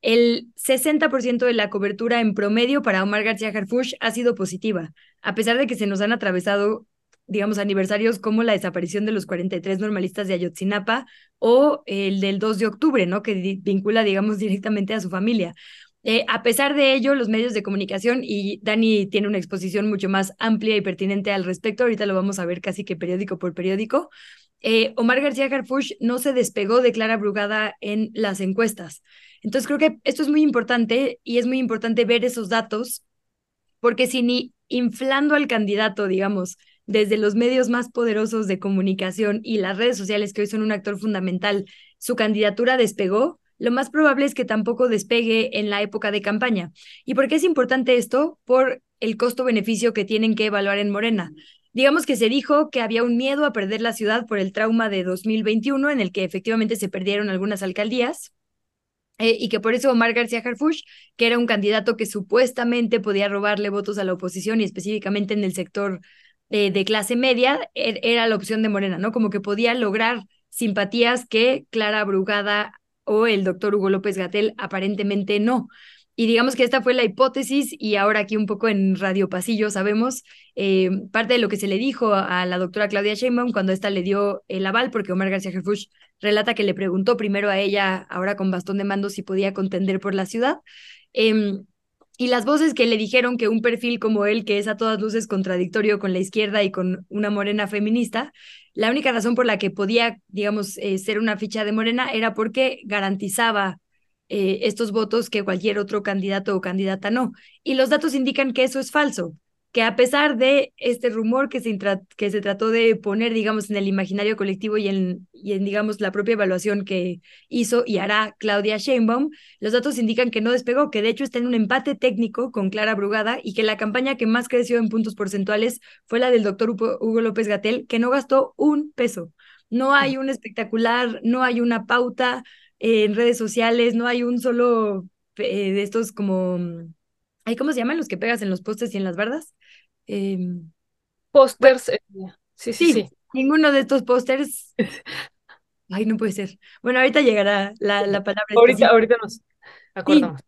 el 60% de la cobertura en promedio para Omar García Harfush ha sido positiva, a pesar de que se nos han atravesado digamos, aniversarios como la desaparición de los 43 normalistas de Ayotzinapa o el del 2 de octubre, ¿no? Que vincula, digamos, <laughs> directamente a su familia. Eh, a pesar de ello, los medios de comunicación, y Dani tiene una exposición mucho más amplia y pertinente al respecto, ahorita lo vamos a ver casi que periódico por periódico, eh, Omar García Harfush no se despegó de Clara Brugada en las encuestas. Entonces creo que esto es muy importante y es muy importante ver esos datos, porque si ni inflando al candidato, digamos, desde los medios más poderosos de comunicación y las redes sociales, que hoy son un actor fundamental, su candidatura despegó, lo más probable es que tampoco despegue en la época de campaña. ¿Y por qué es importante esto? Por el costo-beneficio que tienen que evaluar en Morena. Digamos que se dijo que había un miedo a perder la ciudad por el trauma de 2021, en el que efectivamente se perdieron algunas alcaldías. Eh, y que por eso Omar García Harfush, que era un candidato que supuestamente podía robarle votos a la oposición y específicamente en el sector eh, de clase media, er, era la opción de Morena, ¿no? Como que podía lograr simpatías que Clara Brugada o el doctor Hugo López Gatel aparentemente no. Y digamos que esta fue la hipótesis y ahora aquí un poco en Radio Pasillo sabemos eh, parte de lo que se le dijo a la doctora Claudia Sheinbaum cuando ésta le dio el aval, porque Omar García Jerfush relata que le preguntó primero a ella, ahora con bastón de mando, si podía contender por la ciudad. Em, y las voces que le dijeron que un perfil como él, que es a todas luces contradictorio con la izquierda y con una morena feminista, la única razón por la que podía, digamos, eh, ser una ficha de morena era porque garantizaba eh, estos votos que cualquier otro candidato o candidata no. Y los datos indican que eso es falso que a pesar de este rumor que se, que se trató de poner, digamos, en el imaginario colectivo y en, y en, digamos, la propia evaluación que hizo y hará Claudia Sheinbaum, los datos indican que no despegó, que de hecho está en un empate técnico con Clara Brugada y que la campaña que más creció en puntos porcentuales fue la del doctor Hugo López Gatel, que no gastó un peso. No hay un espectacular, no hay una pauta en redes sociales, no hay un solo eh, de estos como... ¿Cómo se llaman los que pegas en los postes y en las bardas? Em, pósters. Eh, sí, sí, sí, Ninguno de estos pósters. <laughs> Ay, no puede ser. Bueno, ahorita llegará la, la palabra. Ahorita, ahorita nos acordamos.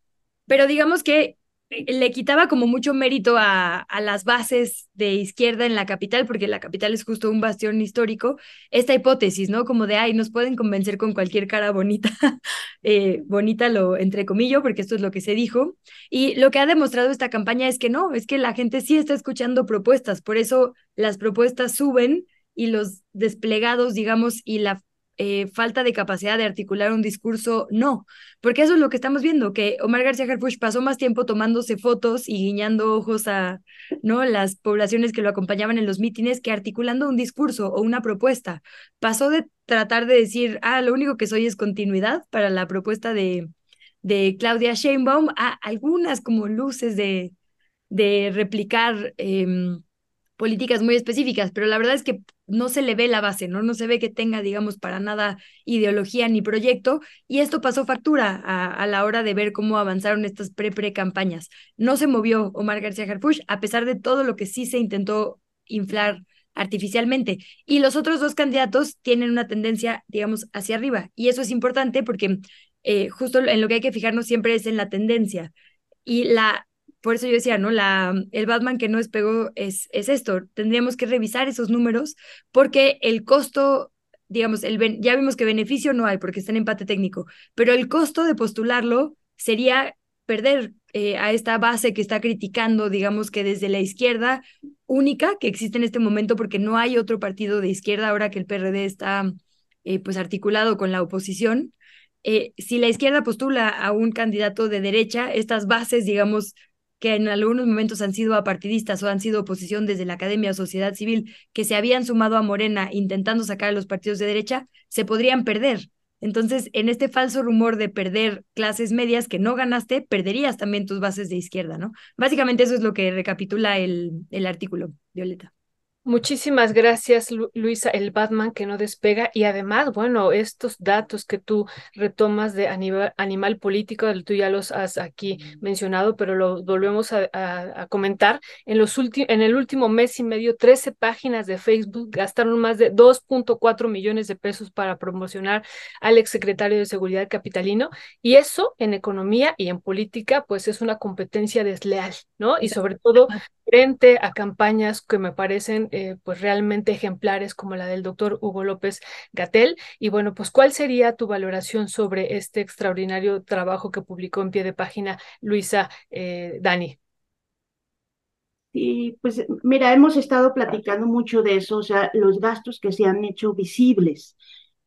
pero digamos que le quitaba como mucho mérito a, a, las bases de izquierda en la capital, porque la capital es justo un bastión histórico, esta hipótesis, ¿no? Como de, ay, nos pueden convencer con cualquier cara bonita, <laughs> eh, bonita lo entre comillas, porque esto es lo que se dijo. Y lo que ha demostrado esta campaña es que no, es que la gente sí está escuchando propuestas, por eso las propuestas suben y los desplegados, digamos, y la eh, falta de capacidad de articular un discurso, no, porque eso es lo que estamos viendo, que Omar García Harfuch pasó más tiempo tomándose fotos y guiñando ojos a ¿no? las poblaciones que lo acompañaban en los mítines que articulando un discurso o una propuesta. Pasó de tratar de decir, ah, lo único que soy es continuidad para la propuesta de, de Claudia Sheinbaum a algunas como luces de, de replicar. Eh, políticas muy específicas, pero la verdad es que no se le ve la base, ¿no? No se ve que tenga, digamos, para nada ideología ni proyecto, y esto pasó factura a, la hora de ver cómo avanzaron estas pre-pre-campañas. No se movió Omar García Harfuch, a pesar de todo lo que sí se intentó inflar artificialmente. Y los otros dos candidatos tienen una tendencia, digamos, hacia arriba. Y eso es importante porque eh, justo en lo que hay que fijarnos siempre es en la tendencia. Y la por eso yo decía, ¿no? La, el Batman que no despegó es, es esto. Tendríamos que revisar esos números porque el costo, digamos, el, ya vimos que beneficio no hay porque está en empate técnico, pero el costo de postularlo sería perder eh, a esta base que está criticando, digamos que desde la izquierda única que existe en este momento, porque no hay otro partido de izquierda ahora que el PRD está eh, pues articulado con la oposición. Eh, si la izquierda postula a un candidato de derecha, estas bases, digamos, que en algunos momentos han sido apartidistas o han sido oposición desde la academia o sociedad civil, que se habían sumado a Morena intentando sacar a los partidos de derecha, se podrían perder. Entonces, en este falso rumor de perder clases medias que no ganaste, perderías también tus bases de izquierda, ¿no? Básicamente eso es lo que recapitula el, el artículo, Violeta. Muchísimas gracias, Luisa, el Batman que no despega. Y además, bueno, estos datos que tú retomas de animal, político, tú ya los has aquí mencionado, pero lo volvemos a, comentar. En, los en el último mes y medio, 13 páginas de Facebook gastaron más de 2.4 millones de pesos para promocionar al exsecretario de Seguridad capitalino. Y eso en economía y en política, pues es una competencia desleal, ¿no? Y sobre todo frente a campañas que me parecen eh, pues realmente ejemplares como la del doctor Hugo López Gatel. Y bueno, pues ¿cuál sería tu valoración sobre este extraordinario trabajo que publicó en pie de página Luisa eh, Dani? Sí, pues mira, hemos estado platicando mucho de eso, o sea, los gastos que se han hecho visibles.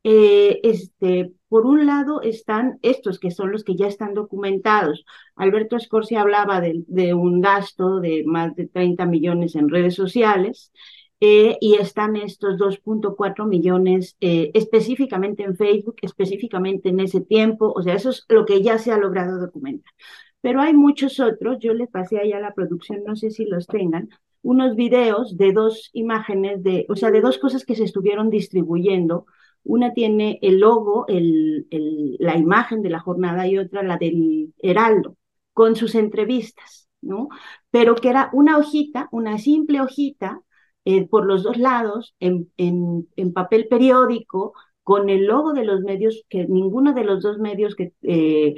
Eh, este, por un lado están estos que son los que ya están documentados. Alberto Escorcia hablaba de, un gasto de más de 30 millones en redes sociales eh, y están estos 2.4 millones eh, específicamente en Facebook, específicamente en ese tiempo. O sea, eso es lo que ya se ha logrado documentar. Pero hay muchos otros, yo les pasé allá a la producción, no sé si los tengan, unos videos de dos imágenes, de, o sea, de dos cosas que se estuvieron distribuyendo una tiene el logo, la imagen de la jornada y otra la del Heraldo, con sus entrevistas, ¿no? Pero que era una hojita, una simple hojita, eh, por los dos lados, en papel periódico, con el logo de los medios, que ninguno de los dos medios que, eh,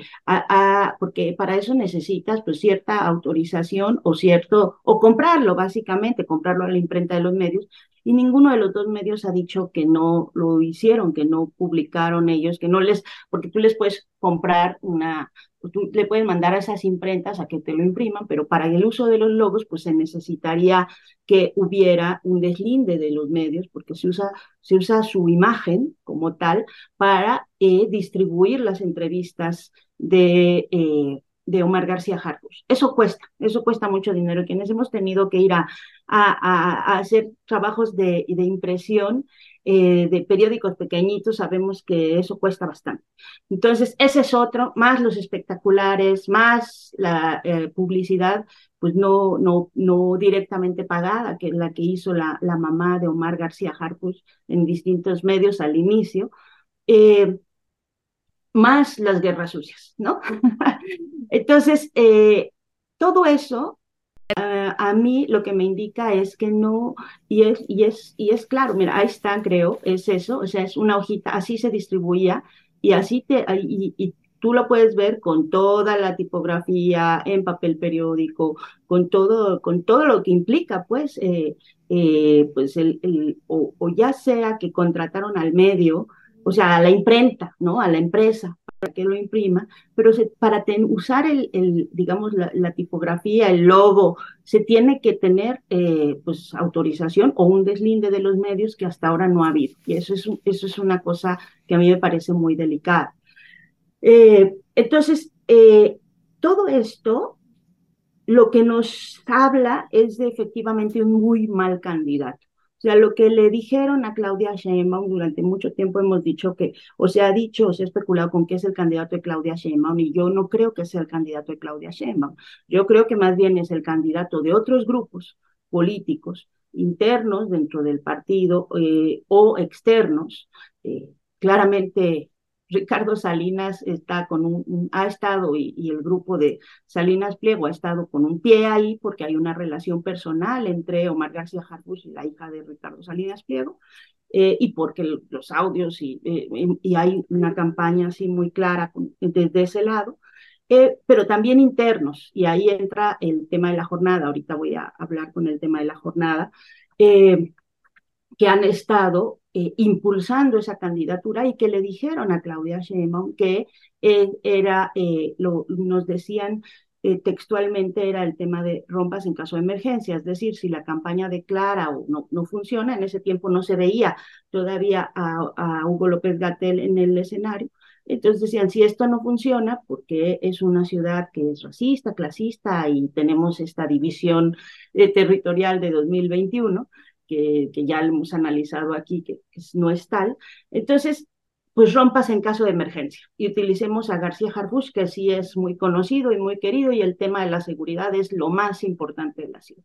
porque para eso necesitas pues cierta autorización o cierto, o comprarlo básicamente, comprarlo a la imprenta de los medios, y ninguno de los dos medios ha dicho que no lo hicieron, que no publicaron ellos, que no les, porque tú les puedes comprar una, tú le puedes mandar a esas imprentas a que te lo impriman, pero para el uso de los logos, pues se necesitaría que hubiera un deslinde de los medios, porque se usa, se usa su imagen como tal para eh, distribuir las entrevistas de, eh, de Omar García Harfus. Eso cuesta, eso cuesta mucho dinero. Quienes hemos tenido que ir a, a, hacer trabajos de, de impresión eh, de periódicos pequeñitos, sabemos que eso cuesta bastante. Entonces, ese es otro, más los espectaculares, más la eh, publicidad, pues no, no, no directamente pagada, que es la que hizo la, la mamá de Omar García Harfus en distintos medios al inicio. Eh, más las guerras sucias, ¿no? <laughs> Entonces, eh, todo eso eh, a mí lo que me indica es que no, y es, y es, y es claro, mira, ahí está, creo, es eso, o sea, es una hojita, así se distribuía y así te, y, tú lo puedes ver con toda la tipografía en papel periódico, con todo, con todo lo que implica, pues, eh, eh, pues el, el o, o, ya sea que contrataron al medio, o sea, a la imprenta, ¿no? A la empresa para que lo imprima, pero para usar el, digamos, la, la, tipografía, el logo, se tiene que tener, eh, pues, autorización o un deslinde de los medios que hasta ahora no ha habido. Y eso es, eso es una cosa que a mí me parece muy delicada. Eh, entonces, eh, todo esto lo que nos habla es de efectivamente un muy mal candidato. O sea, lo que le dijeron a Claudia Sheinbaum durante mucho tiempo hemos dicho que, o se ha dicho, o se ha especulado con que es el candidato de Claudia Sheinbaum, y yo no creo que sea el candidato de Claudia Sheinbaum. Yo creo que más bien es el candidato de otros grupos políticos internos dentro del partido eh, o externos, eh, claramente Ricardo Salinas está con un, ha estado y, y, el grupo de Salinas Pliego ha estado con un pie ahí porque hay una relación personal entre Omar García Harfuch y la hija de Ricardo Salinas Pliego eh, y porque los audios y, eh, y, hay una campaña así muy clara desde ese lado. Eh, pero también internos, y ahí entra el tema de la jornada. Ahorita voy a hablar con el tema de la jornada, que han estado eh, impulsando esa candidatura y que le dijeron a Claudia Sheinbaum que eh, era, eh, lo, nos decían textualmente, era el tema de rompas en caso de emergencia, es decir, si la campaña declara o no, no funciona, en ese tiempo no se veía todavía a, a Hugo López Gatel en el escenario, entonces decían, si esto no funciona, porque es una ciudad que es racista, clasista y tenemos esta división territorial de 2021, que, que ya hemos analizado aquí, que, que, no es tal. Entonces, pues rompas en caso de emergencia y utilicemos a García Harfuch, que sí es muy conocido y muy querido, y el tema de la seguridad es lo más importante de la ciudad.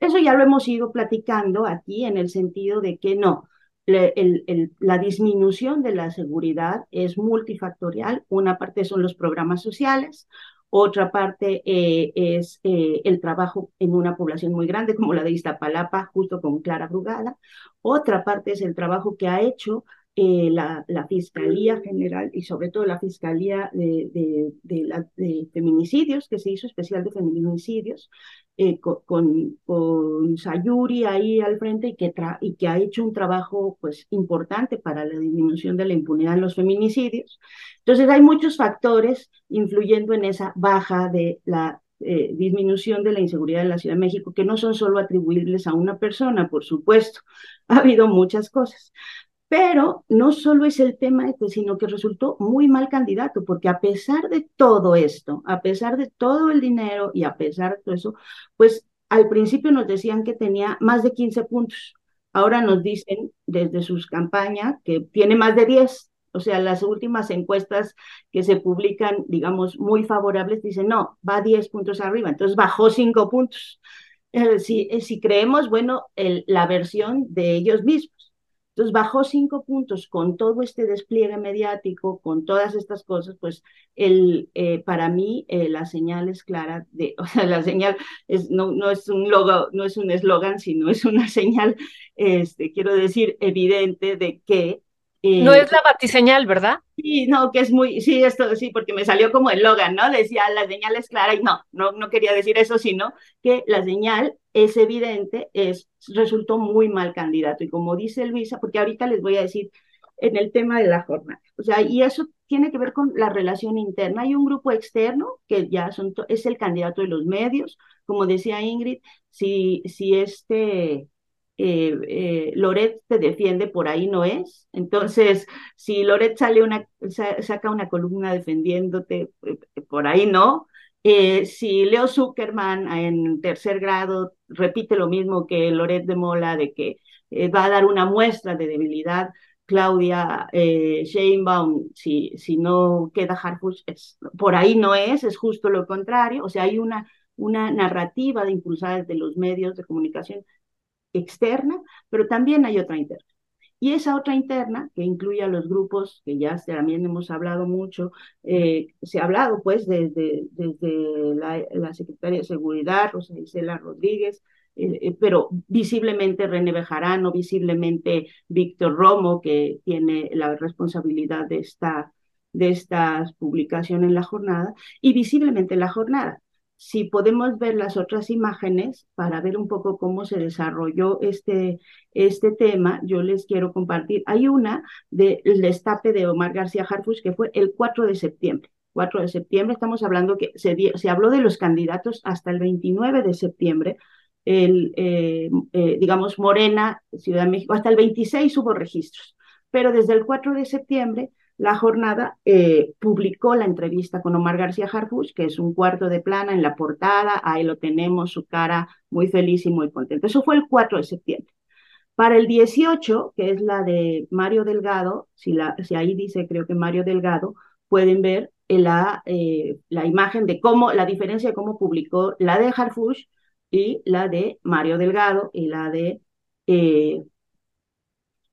Eso ya lo hemos ido platicando aquí en el sentido de que no, el, el, la disminución de la seguridad es multifactorial. Una parte son los programas sociales, otra parte eh, es eh, el trabajo en una población muy grande como la de Iztapalapa, justo con Clara Brugada. Otra parte es el trabajo que ha hecho eh, la, la, Fiscalía General y sobre todo la Fiscalía de, de, de, la, de Feminicidios, que se hizo especial de feminicidios, eh, con, con, con, Sayuri ahí al frente y que, tra y que ha hecho un trabajo pues, importante para la disminución de la impunidad en los feminicidios. Entonces hay muchos factores influyendo en esa baja de la eh, disminución de la inseguridad en la Ciudad de México, que no son solo atribuibles a una persona, por supuesto, <laughs> ha habido muchas cosas. Pero no solo es el tema este, sino que resultó muy mal candidato, porque a pesar de todo esto, a pesar de todo el dinero y a pesar de todo eso, pues al principio nos decían que tenía más de 15 puntos. Ahora nos dicen desde sus campañas que tiene más de 10. O sea, las últimas encuestas que se publican, digamos, muy favorables, dicen, no, va 10 puntos arriba. Entonces bajó 5 puntos. Eh, si, si creemos, bueno, el, la versión de ellos mismos. Entonces bajó cinco puntos con todo este despliegue mediático, con todas estas cosas, pues el, eh, para mí eh, la señal es clara, de, <laughs> o sea, la señal es, no, no es un logo, no es un eslogan, sino es una <laughs> señal, este, quiero decir, evidente de que eh, no es la batiseñal, ¿verdad? Sí, no, que es muy, sí, esto sí, porque me salió como el Logan, ¿no? Decía la señal es clara y no, no, no quería decir eso, sino que la señal es evidente, es, resultó muy mal candidato. Y como dice Luisa, porque ahorita les voy a decir en el tema de la jornada, o sea, y eso tiene que ver con la relación interna. Hay un grupo externo que ya son, es el candidato de los medios, como decía Ingrid, si, si este eh, eh, Loret te defiende, por ahí no es. Entonces, si Loret sale una, saca una columna defendiéndote, eh, por ahí no. Eh, si Leo Zuckerman en tercer grado repite lo mismo que Loret de Mola, de que eh, va a dar una muestra de debilidad, Claudia eh, Sheinbaum, si, si no queda Harfuch, por ahí no es, es justo lo contrario. O sea, hay una, una narrativa de impulsada desde los medios de comunicación externa, pero también hay otra interna. Y esa otra interna, que incluye a los grupos que ya también hemos hablado mucho, eh, se ha hablado pues desde, desde la, la, Secretaria de Seguridad, Rosa Isela Rodríguez, eh, eh, pero visiblemente René Bejarano, visiblemente Víctor Romo, que tiene la responsabilidad de esta de esta publicación en la jornada y visiblemente en la jornada. Si podemos ver las otras imágenes para ver un poco cómo se desarrolló este, este tema, yo les quiero compartir. Hay una del destape de Omar García Harfuch que fue el 4 de septiembre. 4 de septiembre, estamos hablando que se, se habló de los candidatos hasta el 29 de septiembre, el, eh, eh, digamos, Morena, Ciudad de México, hasta el 26 hubo registros, pero desde el 4 de septiembre la jornada eh, publicó la entrevista con Omar García Harfuch, que es un cuarto de plana en la portada, ahí lo tenemos, su cara muy feliz y muy contenta. Eso fue el 4 de septiembre. Para el 18, que es la de Mario Delgado, si ahí dice creo que Mario Delgado, pueden ver la, eh, la imagen de cómo, la diferencia de cómo publicó la de Harfush y la de Mario Delgado y la de eh,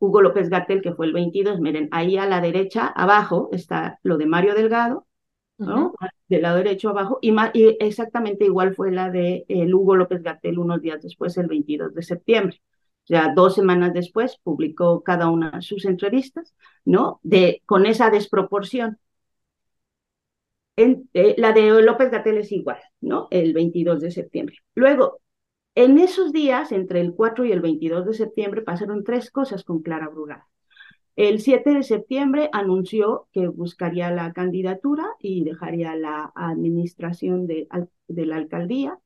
Hugo López Gatel, que fue el 22. Miren, ahí a la derecha, abajo, está lo de Mario Delgado, ¿no? Del lado derecho abajo, y, y, exactamente igual fue la de el Hugo López Gatel unos días después, el 22 de septiembre. Ya dos semanas después publicó cada una sus entrevistas, ¿no? De, con esa desproporción. Eh, la de López Gatel es igual, ¿no? El 22 de septiembre. Luego, en esos días, entre el 4 y el 22 de septiembre, pasaron tres cosas con Clara Brugada. El 7 de septiembre anunció que buscaría la candidatura y dejaría la administración de, la alcaldía.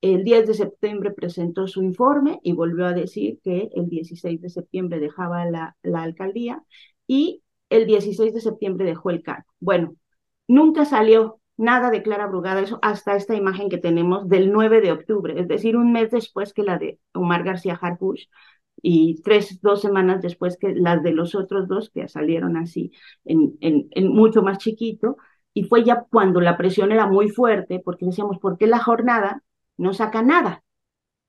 El 10 de septiembre presentó su informe y volvió a decir que el 16 de septiembre dejaba la, la alcaldía y el 16 de septiembre dejó el cargo. Bueno, Nunca salió nada de Clara Brugada, eso hasta esta imagen que tenemos del 9 de octubre, es decir, un mes después que la de Omar García Harfuch y tres, dos semanas después que las de los otros dos que salieron así en, en mucho más chiquito. Y fue ya cuando la presión era muy fuerte, porque decíamos, ¿por qué la jornada no saca nada?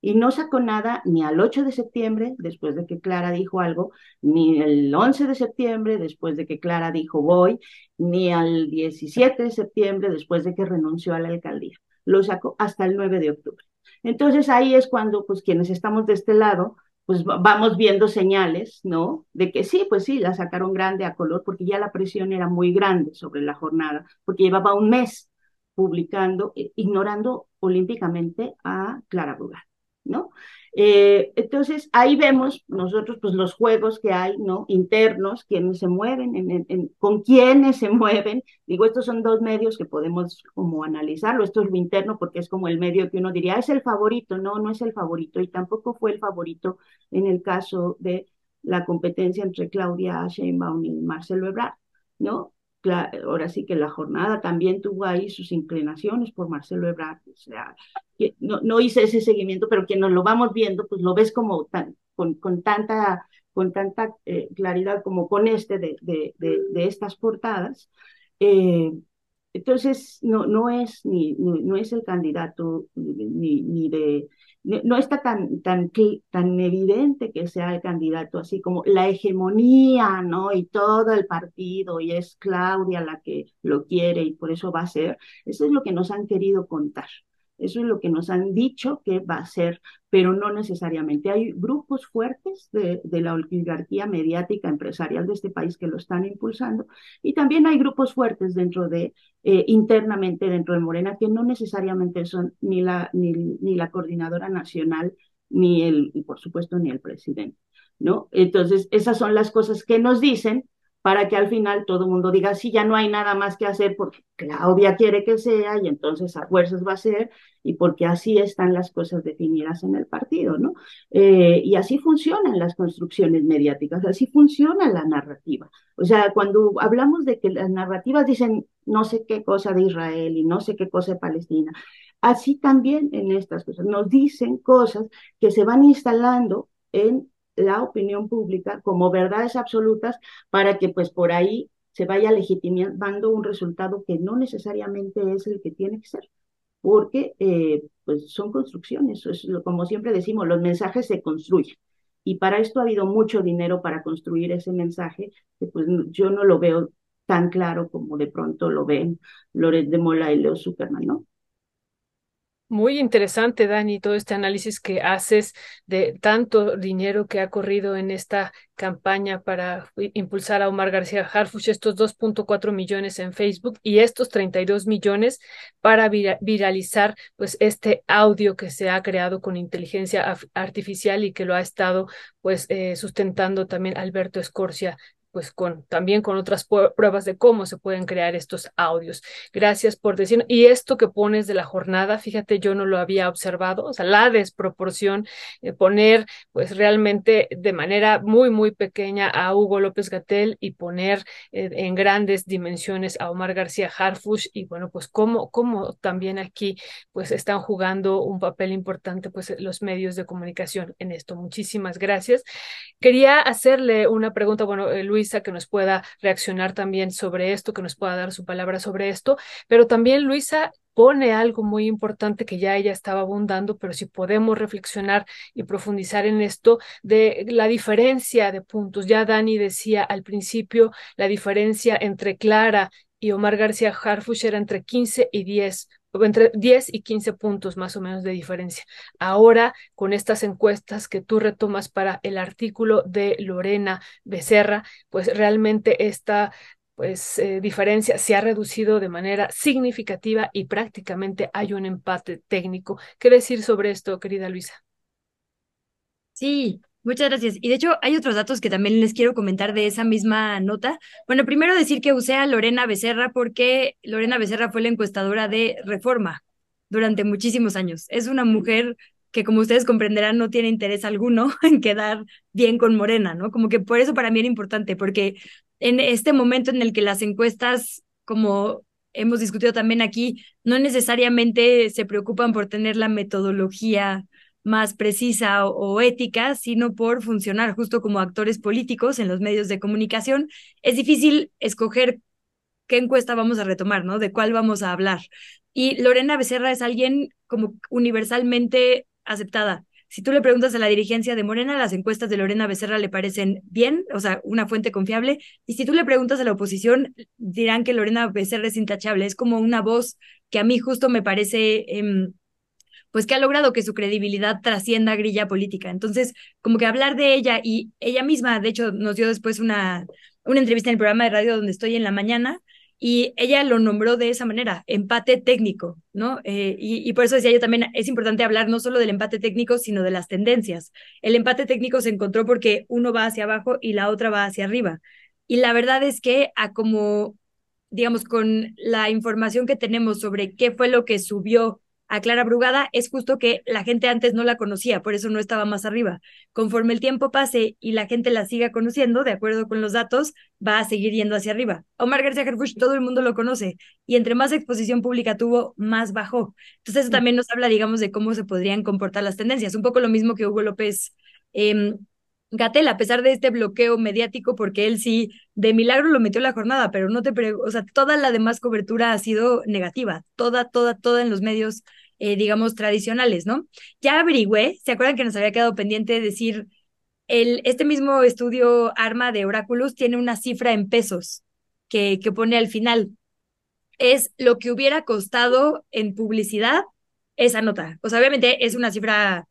Y no sacó nada ni al 8 de septiembre, después de que Clara dijo algo, ni el 11 de septiembre, después de que Clara dijo voy, ni al 17 de septiembre, después de que renunció a la alcaldía. Lo sacó hasta el 9 de octubre. Entonces ahí es cuando, pues quienes estamos de este lado, pues vamos viendo señales, ¿no? De que sí, pues sí, la sacaron grande a color porque ya la presión era muy grande sobre la jornada, porque llevaba un mes publicando, eh, ignorando olímpicamente a Clara Brugal. ¿No? Eh, entonces, ahí vemos nosotros pues los juegos que hay, ¿no? Internos, quienes se mueven, en, con quiénes se <laughs> mueven. Digo, estos son dos medios que podemos como analizarlo. Esto es lo interno porque es como el medio que uno diría, es el favorito. No, no es el favorito y tampoco fue el favorito en el caso de la competencia entre Claudia Sheinbaum y Marcelo Ebrard, ¿no? Ahora sí que la jornada también tuvo ahí sus inclinaciones por Marcelo Ebrard, no, no hice ese seguimiento, pero que nos lo vamos viendo, pues lo ves como con, con tanta, con tanta eh, claridad como con este de, de, de, estas portadas. Eh, entonces, no, no, es, ni, no es el candidato ni, ni de no está tan, tan, tan evidente que sea el candidato, así como la hegemonía, ¿no? Y todo el partido, y es Claudia la que lo quiere y por eso va a ser. Eso es lo que nos han querido contar. Eso es lo que nos han dicho que va a ser, pero no necesariamente. Hay grupos fuertes de, la oligarquía mediática empresarial de este país que lo están impulsando y también hay grupos fuertes dentro de, eh, internamente dentro de Morena, que no necesariamente son ni la, ni, ni la coordinadora nacional, ni el, y por supuesto, ni el presidente. ¿No? Entonces, esas son las cosas que nos dicen para que al final todo el mundo diga, sí, ya no hay nada más que hacer porque Claudia quiere que sea y entonces a fuerzas va a ser y porque así están las cosas definidas en el partido, ¿no? Eh, y así funcionan las construcciones mediáticas, así funciona la narrativa. O sea, cuando hablamos de que las narrativas dicen no sé qué cosa de Israel y no sé qué cosa de Palestina, así también en estas cosas nos dicen cosas que se van instalando en la opinión pública como verdades absolutas para que pues por ahí se vaya legitimando un resultado que no necesariamente es el que tiene que ser, porque eh, pues son construcciones, es como siempre decimos, los mensajes se construyen. Y para esto ha habido mucho dinero para construir ese mensaje, que pues yo no lo veo tan claro como de pronto lo ven Loret de Mola y Leo Superman, ¿no? Muy interesante, Dani, todo este análisis que haces de tanto dinero que ha corrido en esta campaña para impulsar a Omar García Harfuch, estos 2.4 millones en Facebook y estos 32 millones para viralizar pues este audio que se ha creado con inteligencia artificial y que lo ha estado pues eh, sustentando también Alberto Escorcia pues también con otras pruebas de cómo se pueden crear estos audios. Gracias por decir. Y esto que pones de la jornada, fíjate, yo no lo había observado, o sea, la desproporción, eh, poner pues realmente de manera muy, muy pequeña a Hugo López Gatel y poner eh, en grandes dimensiones a Omar García Harfush y bueno, pues cómo, cómo también aquí pues están jugando un papel importante pues los medios de comunicación en esto. Muchísimas gracias. Quería hacerle una pregunta, bueno, eh, Luis Que nos pueda reaccionar también sobre esto, que nos pueda dar su palabra sobre esto, pero también Luisa pone algo muy importante que ya ella estaba abundando, pero si podemos reflexionar y profundizar en esto de la diferencia de puntos. Ya Dani decía al principio la diferencia entre Clara y Omar García Harfush era entre 15 y 10 entre 10 y 15 puntos más o menos de diferencia. Ahora, con estas encuestas que tú retomas para el artículo de Lorena Becerra, pues realmente esta pues eh, diferencia se ha reducido de manera significativa y prácticamente hay un empate técnico. ¿Qué decir sobre esto, querida Luisa? Sí, Muchas gracias. Y de hecho, hay otros datos que también les quiero comentar de esa misma nota. Bueno, primero decir que usé a Lorena Becerra porque Lorena Becerra fue la encuestadora de Reforma durante muchísimos años. Es una mujer que, como ustedes comprenderán, no tiene interés alguno <laughs> en quedar bien con Morena, ¿no? Como que por eso para mí era importante, porque en este momento en el que las encuestas, como hemos discutido también aquí, no necesariamente se preocupan por tener la metodología más precisa o, ética, sino por funcionar justo como actores políticos en los medios de comunicación, es difícil escoger qué encuesta vamos a retomar, ¿no? De cuál vamos a hablar. Y Lorena Becerra es alguien como universalmente aceptada. Si tú le preguntas a la dirigencia de Morena, las encuestas de Lorena Becerra le parecen bien, o sea, una fuente confiable. Y si tú le preguntas a la oposición, dirán que Lorena Becerra es intachable. Es como una voz que a mí justo me parece em, pues que ha logrado que su credibilidad trascienda grilla política. Entonces, como que hablar de ella y ella misma, de hecho, nos dio después una, una entrevista en el programa de radio donde estoy en la mañana y ella lo nombró de esa manera, empate técnico, ¿no? Eh, y, y, por eso decía yo también, es importante hablar no solo del empate técnico, sino de las tendencias. El empate técnico se encontró porque uno va hacia abajo y la otra va hacia arriba. Y la verdad es que a como, digamos, con la información que tenemos sobre qué fue lo que subió a Clara Brugada es justo que la gente antes no la conocía, por eso no estaba más arriba. Conforme el tiempo pase y la gente la siga conociendo, de acuerdo con los datos, va a seguir yendo hacia arriba. Omar García Harfuch todo el mundo lo conoce y entre más exposición pública tuvo, más bajó. Entonces eso también nos habla, digamos, de cómo se podrían comportar las tendencias. Un poco lo mismo que Hugo López eh, Gatel, a pesar de este bloqueo mediático, porque él sí de milagro lo metió la jornada, pero no te o sea, toda la demás cobertura ha sido negativa, toda, toda, toda en los medios, eh, digamos, tradicionales, ¿no? Ya averigüé, ¿se acuerdan que nos había quedado pendiente de decir, el, este mismo estudio Arma de Oráculos tiene una cifra en pesos que, que pone al final, es lo que hubiera costado en publicidad esa nota. O sea, obviamente es una cifra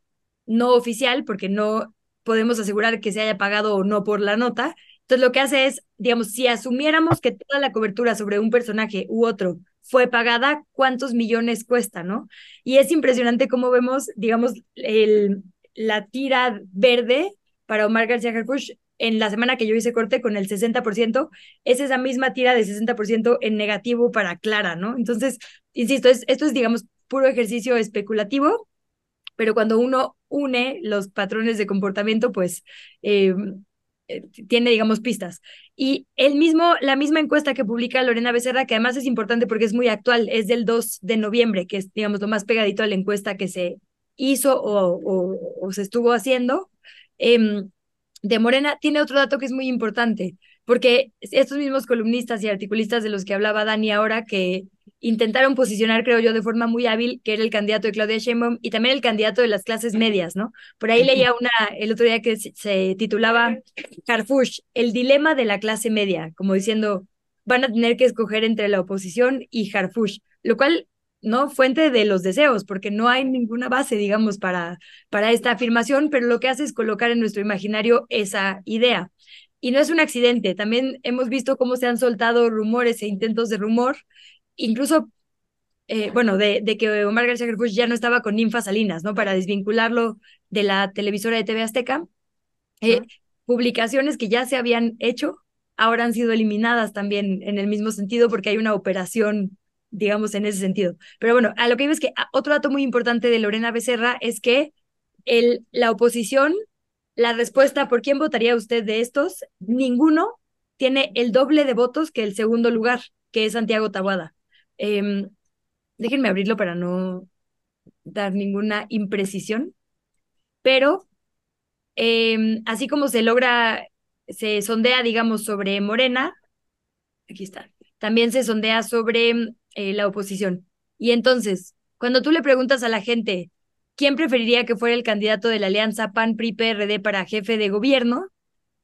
no oficial porque no podemos asegurar que se haya pagado o no por la nota. Entonces lo que hace es, digamos, si asumiéramos que toda la cobertura sobre un personaje u otro fue pagada, ¿cuántos millones cuesta, no? Y es impresionante cómo vemos, digamos, el, la tira verde para Omar García Harfuch en la semana que yo hice corte con el 60%, es esa misma tira de 60% en negativo para Clara, ¿no? Entonces, insisto, es, esto es, digamos, puro ejercicio especulativo, pero cuando uno une los patrones de comportamiento, pues eh, tiene, digamos, pistas. Y el mismo, la misma encuesta que publica Lorena Becerra, que además es importante porque es muy actual, es del 2 de noviembre, que es, digamos, lo más pegadito a la encuesta que se hizo o, o, se estuvo haciendo, em, de Morena, tiene otro dato que es muy importante, porque estos mismos columnistas y articulistas de los que hablaba Dani ahora, que intentaron posicionar, creo yo, de forma muy hábil, que era el candidato de Claudia Sheinbaum y también el candidato de las clases medias, ¿no? Por ahí leía una el otro día que se, titulaba Harfush, el dilema de la clase media, como diciendo, van a tener que escoger entre la oposición y Harfush, lo cual ¿no? Fuente de los deseos, porque no hay ninguna base, digamos, para, para esta afirmación, pero lo que hace es colocar en nuestro imaginario esa idea. Y no es un accidente, también hemos visto cómo se han soltado rumores e intentos de rumor, incluso, eh, bueno, de, de, que Omar García Harfuch ya no estaba con Ninfa Salinas, ¿no? Para desvincularlo de la televisora de TV Azteca. Eh, publicaciones que ya se habían hecho, ahora han sido eliminadas también en el mismo sentido porque hay una operación digamos, en ese sentido. Pero bueno, a lo que digo es que ah, otro dato muy importante de Lorena Becerra es que el, la oposición, la respuesta por quién votaría usted de estos, ninguno tiene el doble de votos que el segundo lugar, que es Santiago Tabuada. Em, déjenme abrirlo para no dar ninguna imprecisión, pero em, así como se logra, se sondea, digamos, sobre Morena, aquí está, también se sondea sobre eh, la oposición. Y entonces, cuando tú le preguntas a la gente quién preferiría que fuera el candidato de la alianza PAN-PRI-PRD para jefe de gobierno,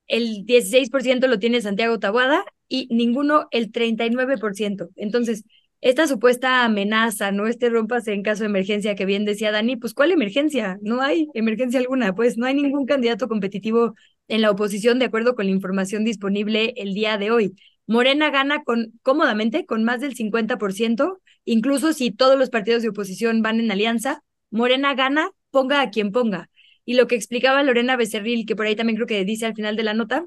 el 16% lo tiene Santiago Tabuada y ninguno el 39%. Entonces, esta supuesta amenaza, ¿no? Este rompas en caso de emergencia que bien decía Dani, pues ¿cuál emergencia? No hay emergencia alguna, pues no hay ningún candidato competitivo en la oposición de acuerdo con la información disponible el día de hoy. Morena gana con, cómodamente con más del 50%, incluso si todos los partidos de oposición van en alianza, Morena gana, ponga a quien ponga. Y lo que explicaba Lorena Becerril, que por ahí también creo que dice al final de la nota,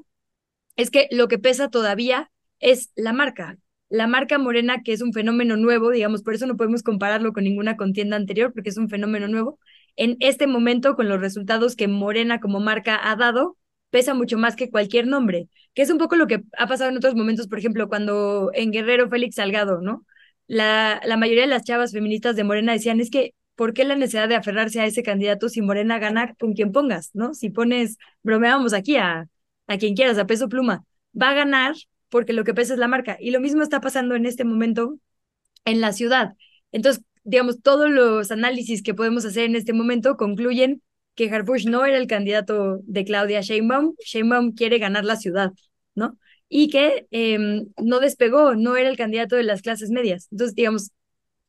es que lo que pesa todavía es la marca. La marca morena, que es un fenómeno nuevo, digamos, por eso no podemos compararlo con ninguna contienda anterior, porque es un fenómeno nuevo. En este momento, con los resultados que Morena como marca ha dado, pesa mucho más que cualquier nombre, que es un poco lo que ha pasado en otros momentos, por ejemplo, cuando en Guerrero Félix Salgado, ¿no? La, la mayoría de las chavas feministas de Morena decían, es que, ¿por qué la necesidad de aferrarse a ese candidato si Morena gana con quien pongas, ¿no? Si pones, bromeábamos aquí a, a quien quieras, a peso pluma, va a ganar porque lo que pesa es la marca. Y lo mismo está pasando en este momento en la ciudad. Entonces, digamos, todos los análisis que podemos hacer en este momento concluyen que Harfush no era el candidato de Claudia Sheinbaum, Sheinbaum quiere ganar la ciudad, ¿no? Y que em, no despegó, no era el candidato de las clases medias. Entonces, digamos,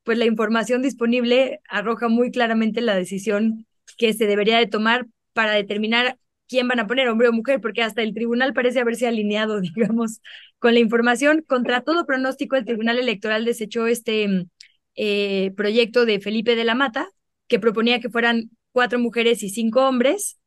pues la información disponible arroja muy claramente la decisión que se debería de tomar para determinar quién van a poner, hombre o mujer, porque hasta el tribunal parece haberse alineado, <laughs> digamos, con la información. Contra todo pronóstico, el Tribunal Electoral desechó este eh, proyecto de Felipe de la Mata, que proponía que fueran cuatro mujeres y cinco hombres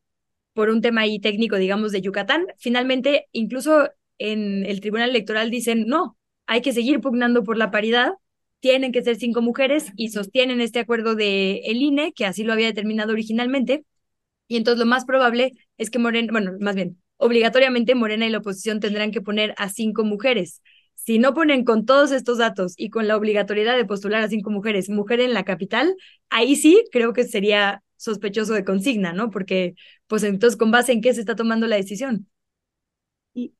por un tema ahí técnico, digamos, de Yucatán. Finalmente, incluso en el Tribunal Electoral dicen, no, hay que seguir pugnando por la paridad, tienen que ser cinco mujeres y sostienen este acuerdo de el INE, que así lo había determinado originalmente. Y entonces lo más probable es que Morena, bueno, más bien, obligatoriamente Morena y la oposición tendrán que poner a cinco mujeres. Si no ponen con todos estos datos y con la obligatoriedad de postular a cinco mujeres, mujer en la capital, ahí sí creo que sería sospechoso de consigna, ¿no? Porque, pues entonces, ¿con base en qué se está tomando la decisión? Y,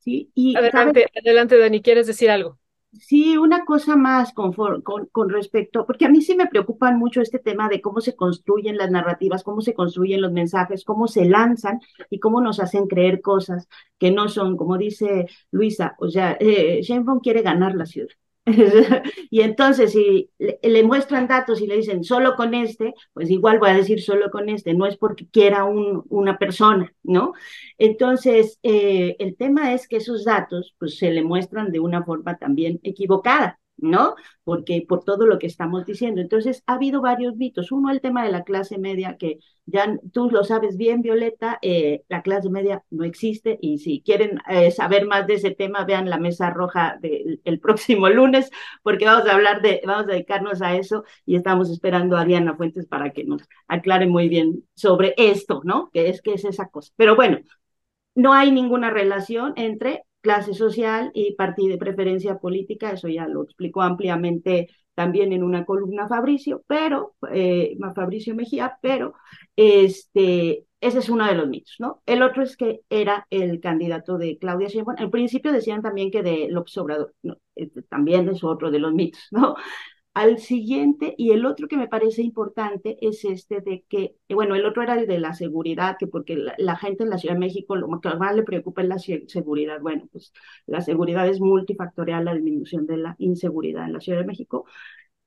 sí, y adelante, adelante, Dani, ¿quieres decir algo? Sí, una cosa más con, con, con, respecto, porque a mí sí me preocupan mucho este tema de cómo se construyen las narrativas, cómo se construyen los mensajes, cómo se lanzan y cómo nos hacen creer cosas que no son, como dice Luisa, o sea, eh, quiere ganar la ciudad. <laughs> y entonces, si le, muestran datos y le dicen solo con este, pues igual voy a decir solo con este, no es porque quiera un, una persona, ¿no? Entonces, eh, el tema es que esos datos, pues se le muestran de una forma también equivocada. ¿No? Porque por todo lo que estamos diciendo. Entonces, ha habido varios mitos. Uno, el tema de la clase media, que ya tú lo sabes bien, Violeta, eh, la clase media no existe y si quieren eh, saber más de ese tema, vean la mesa roja del el próximo lunes, porque vamos a hablar de, vamos a dedicarnos a eso y estamos esperando a Diana Fuentes para que nos aclare muy bien sobre esto, ¿no? Que es que es esa cosa. Pero bueno, no hay ninguna relación entre clase social y partido de preferencia política, eso ya lo explicó ampliamente también en una columna Fabricio, pero, eh, Fabricio Mejía, pero este, ese es uno de los mitos, ¿no? El otro es que era el candidato de Claudia Sheinbaum. Al principio decían también que de López Obrador, este, también es otro de los mitos, ¿no? Al siguiente, y el otro que me parece importante es este de que, eh, bueno, el otro era el de la seguridad, que porque la, gente en la Ciudad de México lo que más le preocupa es la seguridad. Bueno, pues la seguridad es multifactorial, la disminución de la inseguridad en la Ciudad de México.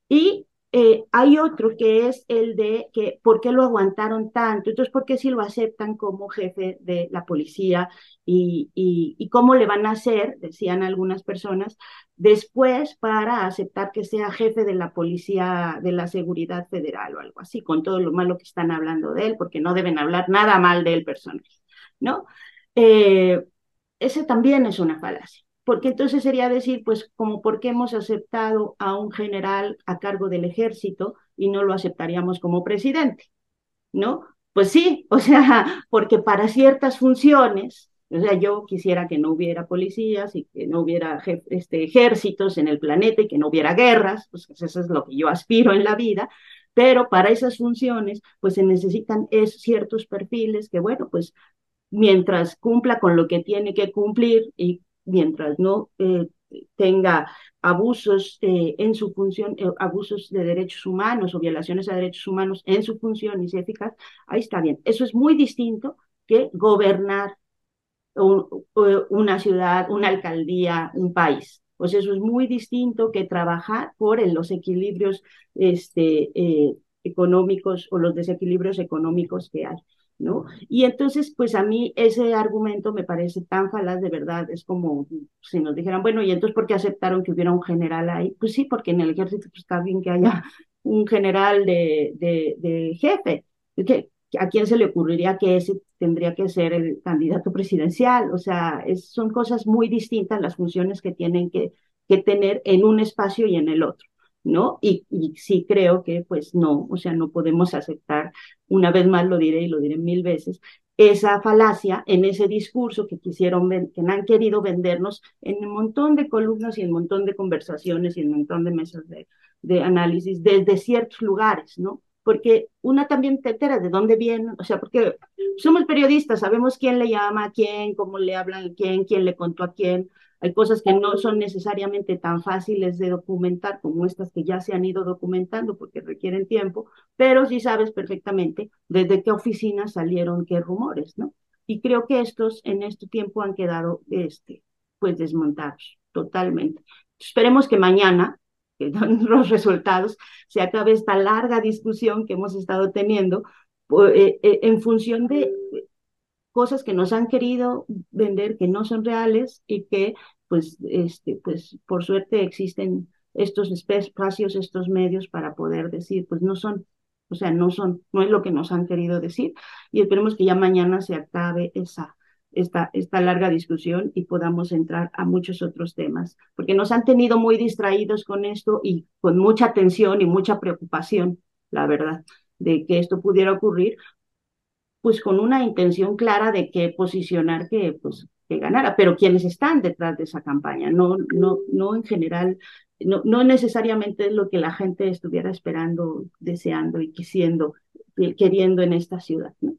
Y Eh, hay otro que es el de que por qué lo aguantaron tanto, entonces por qué si lo aceptan como jefe de la policía y, cómo le van a hacer, decían algunas personas, después para aceptar que sea jefe de la policía de la seguridad federal o algo así, con todo lo malo que están hablando de él, porque no deben hablar nada mal del personaje, ¿no? Eh, ese también es una falacia porque entonces sería decir, pues, como por qué hemos aceptado a un general a cargo del ejército y no lo aceptaríamos como presidente, ¿no? Pues sí, <laughs> o sea, porque para ciertas funciones, o sea, yo quisiera que no hubiera policías y que no hubiera este, ejércitos en el planeta y que no hubiera guerras, pues eso es lo que yo aspiro en la vida, pero para esas funciones, pues se necesitan es, ciertos perfiles que, bueno, pues mientras cumpla con lo que tiene que cumplir y mientras no eh, tenga abusos eh, en su función, eh, abusos de derechos humanos o violaciones a derechos humanos en su función y sea eficaz, ahí está bien. Eso es muy distinto que gobernar una ciudad, una alcaldía, un país. Pues eso es muy distinto que trabajar por los equilibrios este, económicos o los desequilibrios económicos que hay. ¿No? Y entonces, pues a mí ese argumento me parece tan falaz de verdad, es como si nos dijeran, bueno, ¿y entonces por qué aceptaron que hubiera un general ahí? Pues sí, porque en el ejército pues, está bien que haya un general de, de, de jefe. que ¿A quién se le ocurriría que ese tendría que ser el candidato presidencial? O sea, es, son cosas muy distintas las funciones que tienen que, que tener en un espacio y en el otro. ¿No? Y, sí creo que pues no, o sea, no podemos aceptar, una vez más lo diré y lo diré mil veces, esa falacia en ese discurso que quisieron, que han querido vendernos en un montón de columnas y en un montón de conversaciones y en un montón de mesas de, de análisis desde ciertos lugares, ¿no? Porque una también te entera de dónde viene, o sea, porque somos periodistas, sabemos quién le llama a quién, cómo le hablan a quién, quién le contó a quién, hay cosas que no son necesariamente tan fáciles de documentar como estas que ya se han ido documentando porque requieren tiempo, pero sí sabes perfectamente desde qué oficinas salieron qué rumores, ¿no? Y creo que estos en este tiempo han quedado este, pues desmontados totalmente. Esperemos que mañana, que <laughs> dan los resultados, se acabe esta larga discusión que hemos estado teniendo eh, eh, en función de cosas que nos han querido vender que no son reales y que pues, este, pues por suerte existen estos espacios, estos medios para poder decir, pues no son, o sea, no son, no es lo que nos han querido decir. Y esperemos que ya mañana se acabe esa, esta, esta larga discusión y podamos entrar a muchos otros temas, porque nos han tenido muy distraídos con esto y con mucha tensión y mucha preocupación, la verdad, de que esto pudiera ocurrir, pues con una intención clara de que posicionar que, pues, que ganara, pero quienes están detrás de esa campaña, no, no, no en general, no, no necesariamente es lo que la gente estuviera esperando, deseando y quisiendo, queriendo en esta ciudad. ¿no?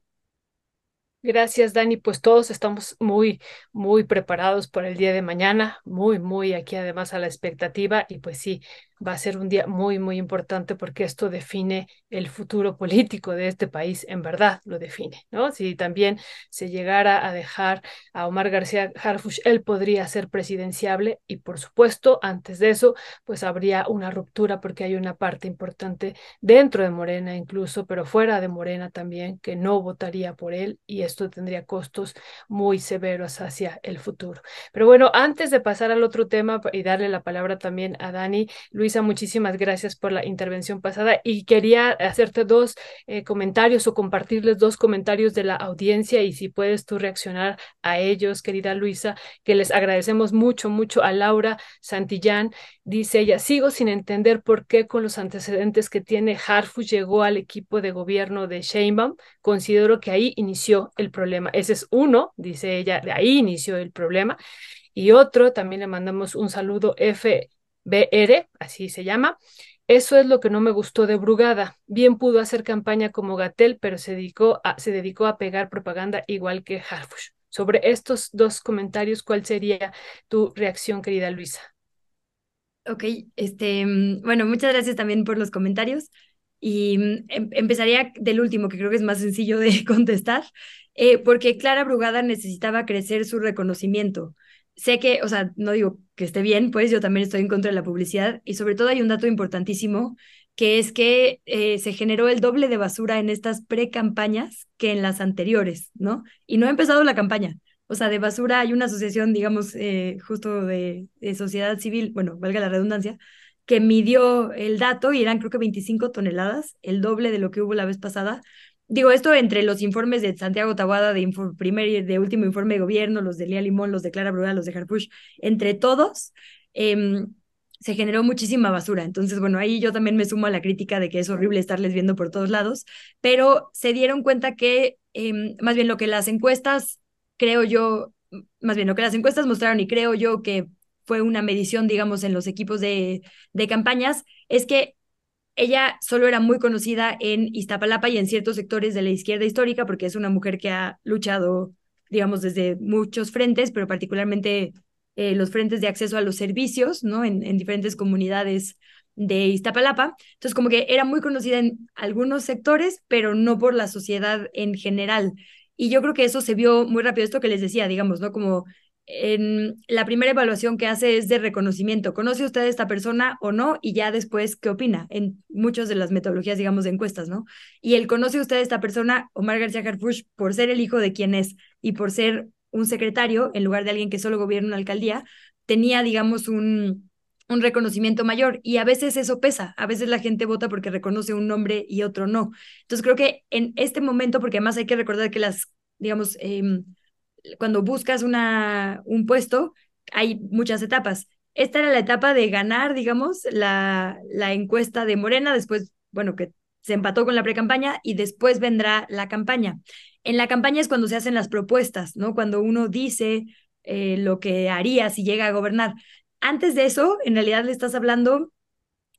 Gracias, Dani. Pues todos estamos muy, muy preparados por el día de mañana, muy, muy aquí además a la expectativa y pues sí, va a ser un día muy, muy importante porque esto define el futuro político de este país, en verdad lo define, ¿no? Si también se llegara a dejar a Omar García Harfush, él podría ser presidenciable y por supuesto, antes de eso, pues habría una ruptura porque hay una parte importante dentro de Morena incluso, pero fuera de Morena también, que no votaría por él y esto tendría costos muy severos hacia el futuro. Pero bueno, antes de pasar al otro tema y darle la palabra también a Dani, Luis, Luisa, muchísimas gracias por la intervención pasada y quería hacerte dos eh, comentarios o compartirles dos comentarios de la audiencia y si puedes tú reaccionar a ellos, querida Luisa, que les agradecemos mucho, mucho a Laura Santillán. Dice ella, sigo sin entender por qué con los antecedentes que tiene Harfush llegó al equipo de gobierno de Sheinbaum. Considero que ahí inició el problema. Ese es uno, dice ella, de ahí inició el problema. Y otro, también le mandamos un saludo F BR, así se llama. Eso es lo que no me gustó de Brugada. Bien pudo hacer campaña como Gatel, pero se dedicó a, se dedicó a pegar propaganda igual que Harfush. Sobre estos dos comentarios, ¿cuál sería tu reacción, querida Luisa? Ok, este, bueno, muchas gracias también por los comentarios. Y mm, em, empezaría del último, que creo que es más sencillo de <laughs> contestar, eh, porque Clara Brugada necesitaba crecer su reconocimiento sé que, o sea, no digo que esté bien, pues yo también estoy en contra de la publicidad y sobre todo hay un dato importantísimo que es que eh, se generó el doble de basura en estas pre-campañas que en las anteriores, ¿no? Y no ha empezado la campaña. O sea, de basura hay una asociación, digamos, eh, justo de, de, sociedad civil, bueno, valga la redundancia, que midió el dato y eran creo que 25 toneladas, el doble de lo que hubo la vez pasada. Digo, esto entre los informes de Santiago Tabuada, de primer y de último informe de gobierno, los de Lía Limón, los de Clara Bruda, los de Harpush, entre todos, eh, se generó muchísima basura. Entonces, bueno, ahí yo también me sumo a la crítica de que es horrible estarles viendo por todos lados, pero se dieron cuenta que eh, más bien lo que las encuestas, creo yo, más bien lo que las encuestas mostraron y creo yo que fue una medición, digamos, en los equipos de, de campañas, es que ella solo era muy conocida en Iztapalapa y en ciertos sectores de la izquierda histórica, porque es una mujer que ha luchado, digamos, desde muchos frentes, pero particularmente eh, los frentes de acceso a los servicios, ¿no? En, en diferentes comunidades de Iztapalapa. Entonces, como que era muy conocida en algunos sectores, pero no por la sociedad en general. Y yo creo que eso se vio muy rápido, esto que les decía, digamos, ¿no? Como en la primera evaluación que hace es de reconocimiento. ¿Conoce usted a esta persona o no? Y ya después, ¿qué opina? En muchas de las metodologías, digamos, de encuestas, ¿no? Y el conoce usted a esta persona, Omar García Harfush, por ser el hijo de quien es y por ser un secretario, en lugar de alguien que solo gobierna una alcaldía, tenía, digamos, un, un reconocimiento mayor. Y a veces eso pesa, a veces la gente vota porque reconoce un nombre y otro no. Entonces creo que en este momento, porque además hay que recordar que las, digamos, eh, cuando buscas una, un puesto, hay muchas etapas. Esta era la etapa de ganar, digamos, la, la encuesta de Morena, después, bueno, que se empató con la pre-campaña y después vendrá la campaña. En la campaña es cuando se hacen las propuestas, ¿no? Cuando uno dice eh, lo que haría si llega a gobernar. Antes de eso, en realidad le estás hablando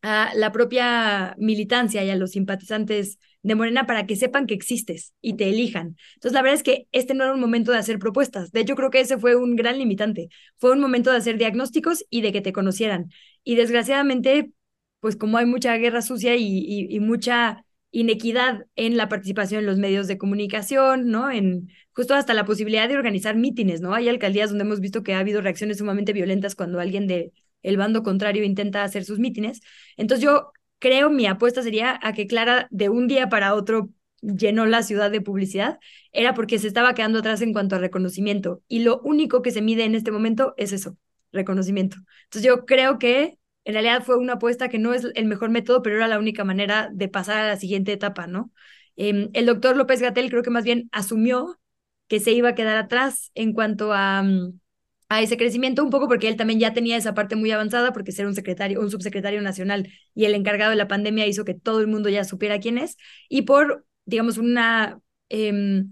a la propia militancia y a los simpatizantes de Morena para que sepan que existes y te elijan. Entonces, la verdad es que este no era un momento de hacer propuestas. De hecho, creo que ese fue un gran limitante. Fue un momento de hacer diagnósticos y de que te conocieran. Y desgraciadamente, pues como hay mucha guerra sucia y, y, y mucha inequidad en la participación en los medios de comunicación, ¿no? En justo hasta la posibilidad de organizar mítines, ¿no? Hay alcaldías donde hemos visto que ha habido reacciones sumamente violentas cuando alguien de el bando contrario intenta hacer sus mítines. Entonces yo creo mi apuesta sería a que Clara de un día para otro llenó la ciudad de publicidad, era porque se estaba quedando atrás en cuanto a reconocimiento. Y lo único que se mide en este momento es eso, reconocimiento. Entonces yo creo que en realidad fue una apuesta que no es el mejor método, pero era la única manera de pasar a la siguiente etapa, ¿no? Eh, el doctor López Gatel creo que más bien asumió que se iba a quedar atrás en cuanto a, mm, a ese crecimiento, un poco porque él también ya tenía esa parte muy avanzada, porque ser un secretario, un subsecretario nacional y el encargado de la pandemia hizo que todo el mundo ya supiera quién es, y por, digamos, una... Eh,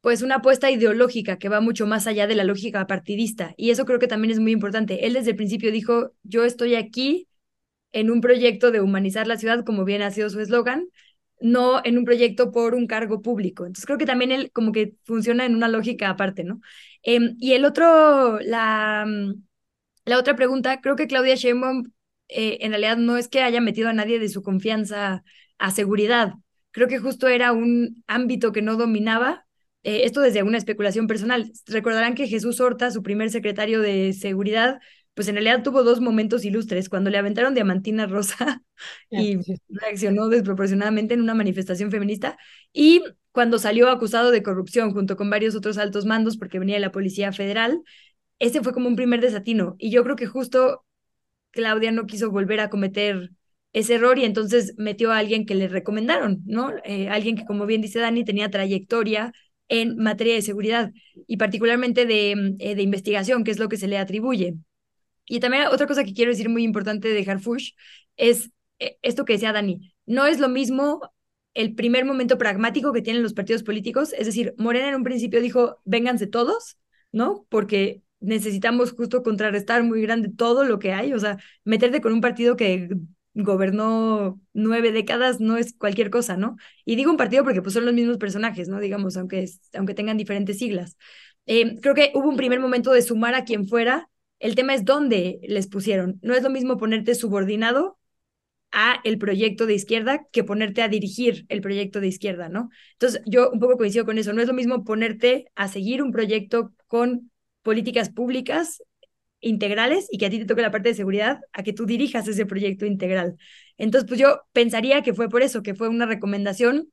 pues una apuesta ideológica que va mucho más allá de la lógica partidista. Y eso creo que también es muy importante. Él desde el principio dijo, yo estoy aquí en un proyecto de humanizar la ciudad, como bien ha sido su eslogan, no en un proyecto por un cargo público. Entonces creo que también él como que funciona en una lógica aparte, ¿no? Eh, y el otro, la, la otra pregunta, creo que Claudia Sheinbaum eh, en realidad no es que haya metido a nadie de su confianza a seguridad. Creo que justo era un ámbito que no dominaba eh, esto desde una especulación personal. Recordarán que Jesús Horta, su primer secretario de seguridad, pues en realidad tuvo dos momentos ilustres, cuando le aventaron diamantina rosa <laughs> y reaccionó desproporcionadamente en una manifestación feminista, y cuando salió acusado de corrupción junto con varios otros altos mandos porque venía de la Policía Federal, ese fue como un primer desatino. Y yo creo que justo Claudia no quiso volver a cometer ese error y entonces metió a alguien que le recomendaron, ¿no? Eh, alguien que, como bien dice Dani, tenía trayectoria en materia de seguridad y particularmente de, eh, de investigación, que es lo que se le atribuye. Y también otra cosa que quiero decir muy importante de Harfush es eh, esto que decía Dani, no es lo mismo el primer momento pragmático que tienen los partidos políticos, es decir, Morena en un principio dijo, vénganse todos, ¿no? Porque necesitamos justo contrarrestar muy grande todo lo que hay, o sea, meterte con un partido que gobernó nueve décadas no es cualquier cosa, ¿no? Y digo un partido porque pues son los mismos personajes, ¿no? Digamos, aunque, aunque tengan diferentes siglas. Eh, creo que hubo un primer momento de sumar a quien fuera. El tema es dónde les pusieron. No es lo mismo ponerte subordinado a el proyecto de izquierda que ponerte a dirigir el proyecto de izquierda, ¿no? Entonces, yo un poco coincido con eso. No es lo mismo ponerte a seguir un proyecto con políticas públicas integrales y que a ti te toque la parte de seguridad, a que tú dirijas ese proyecto integral. Entonces, pues yo pensaría que fue por eso, que fue una recomendación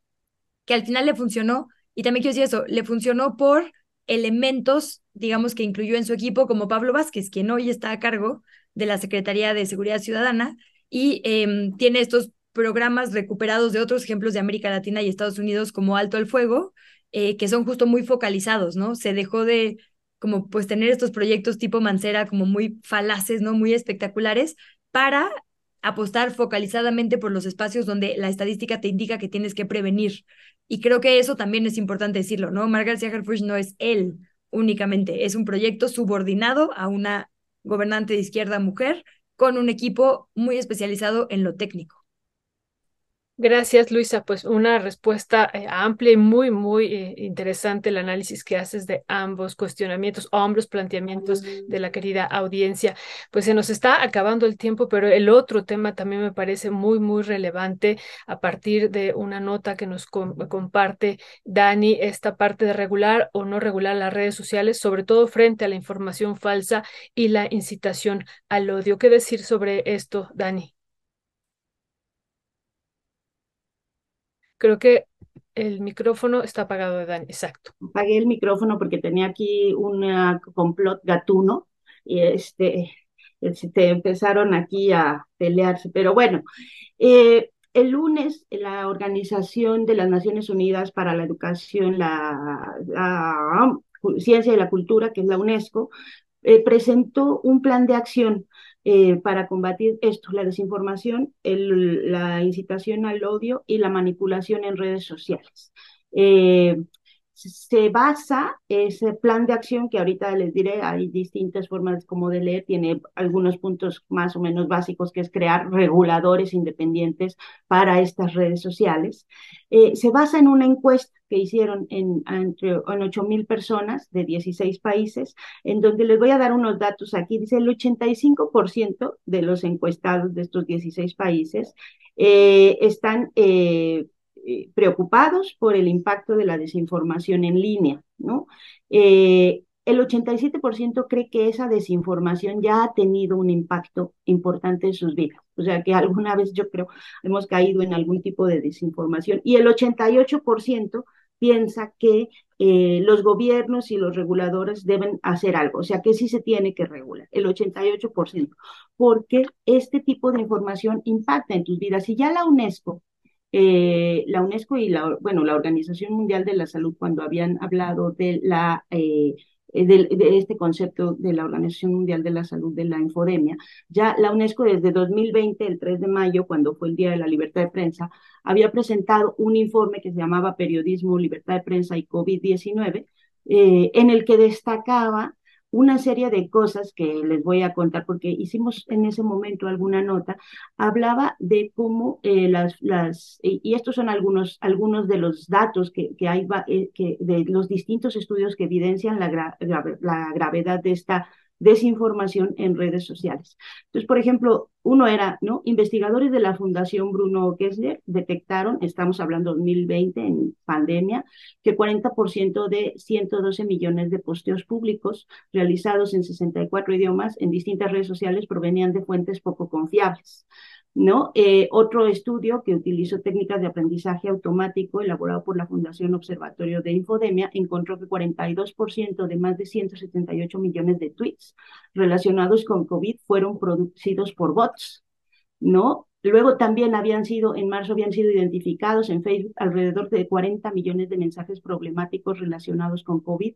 que al final le funcionó. Y también quiero decir eso, le funcionó por elementos, digamos, que incluyó en su equipo, como Pablo Vázquez, quien hoy está a cargo de la Secretaría de Seguridad Ciudadana y em, tiene estos programas recuperados de otros ejemplos de América Latina y Estados Unidos como Alto al Fuego, eh, que son justo muy focalizados, ¿no? Se dejó de como pues tener estos proyectos tipo Mancera como muy falaces, ¿no? Muy espectaculares para apostar focalizadamente por los espacios donde la estadística te indica que tienes que prevenir. Y creo que eso también es importante decirlo, ¿no? Mar García no es él únicamente, es un proyecto subordinado a una gobernante de izquierda mujer con un equipo muy especializado en lo técnico. Gracias, Luisa. Pues una respuesta eh, amplia y muy, muy eh, interesante el análisis que haces de ambos cuestionamientos, ambos planteamientos de la querida audiencia. Pues se nos está acabando el tiempo, pero el otro tema también me parece muy, muy relevante a partir de una nota que nos comparte Dani, esta parte de regular o no regular las redes sociales, sobre todo frente a la información falsa y la incitación al odio. ¿Qué decir sobre esto, Dani? Creo que el micrófono está apagado de exacto. Apagué el micrófono porque tenía aquí un complot gatuno y este, este, empezaron aquí a pelearse. Pero bueno, eh, el lunes la Organización de las Naciones Unidas para la Educación, la, la Ciencia y la Cultura, que es la UNESCO, eh, presentó un plan de acción eh, para combatir esto, la desinformación, la incitación al odio y la manipulación en redes sociales. Eh, se basa ese plan de acción que ahorita les diré, hay distintas formas como de leer, tiene algunos puntos más o menos básicos que es crear reguladores independientes para estas redes sociales. Eh, se basa en una encuesta que hicieron en, entre, en 8 mil personas de 16 países, en donde les voy a dar unos datos aquí. Dice el 85% de los encuestados de estos 16 países eh, están eh, eh, preocupados por el impacto de la desinformación en línea, ¿no? Eh, el 87% cree que esa desinformación ya ha tenido un impacto importante en sus vidas. O sea, que alguna vez yo creo hemos caído en algún tipo de desinformación. Y el 88% piensa que eh, los gobiernos y los reguladores deben hacer algo, o sea, que sí se tiene que regular, el 88%, porque este tipo de información impacta en tus vidas. Y ya la UNESCO eh, la UNESCO y la, bueno, la Organización Mundial de la Salud, cuando habían hablado de, la, eh, de, este concepto de la Organización Mundial de la Salud de la infodemia, ya la UNESCO desde 2020, el 3 de mayo, cuando fue el Día de la Libertad de Prensa, había presentado un informe que se llamaba Periodismo, Libertad de Prensa y COVID-19, eh, en el que destacaba una serie de cosas que les voy a contar, porque hicimos en ese momento alguna nota, hablaba de cómo eh, las, las y estos son algunos, algunos de los datos que, que hay, eh, que, de los distintos estudios que evidencian la, la gravedad de esta desinformación en redes sociales. Entonces, por ejemplo, uno era, ¿no? Investigadores de la Fundación Bruno Kessler detectaron, estamos hablando 2020 en pandemia, que 40% de 112 millones de posteos públicos realizados en 64 idiomas en distintas redes sociales provenían de fuentes poco confiables. ¿No? Eh, otro estudio que utilizó técnicas de aprendizaje automático elaborado por la Fundación Observatorio de Infodemia encontró que 42% de más de 178 millones de tweets relacionados con COVID fueron producidos por bots, ¿no? Luego también habían sido, en marzo habían sido identificados en Facebook alrededor de 40 millones de mensajes problemáticos relacionados con COVID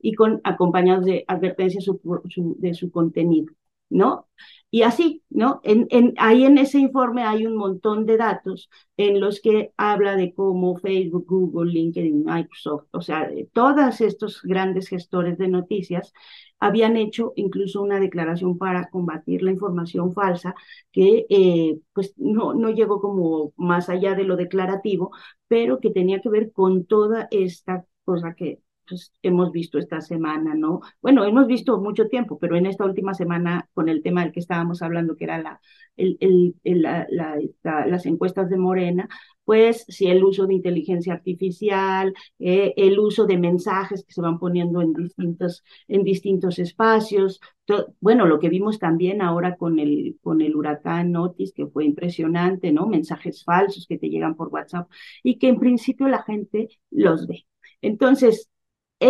y con acompañados de advertencias de su contenido, ¿no? Y así, ¿no? En, en, ahí en ese informe hay un montón de datos en los que habla de cómo Facebook, Google, LinkedIn, Microsoft, o sea, todos estos grandes gestores de noticias habían hecho incluso una declaración para combatir la información falsa que eh, pues no, no llegó como más allá de lo declarativo, pero que tenía que ver con toda esta cosa que pues, hemos visto esta semana, ¿no? Bueno, hemos visto mucho tiempo, pero en esta última semana con el tema del que estábamos hablando, que era la, el, el, la, la, las encuestas de Morena, pues si el uso de inteligencia artificial, eh, el uso de mensajes que se van poniendo en distintos, en distintos espacios. bueno, lo que vimos también ahora con el, con el huracán Otis, que fue impresionante, ¿no? Mensajes falsos que te llegan por WhatsApp y que en principio la gente los ve. Entonces,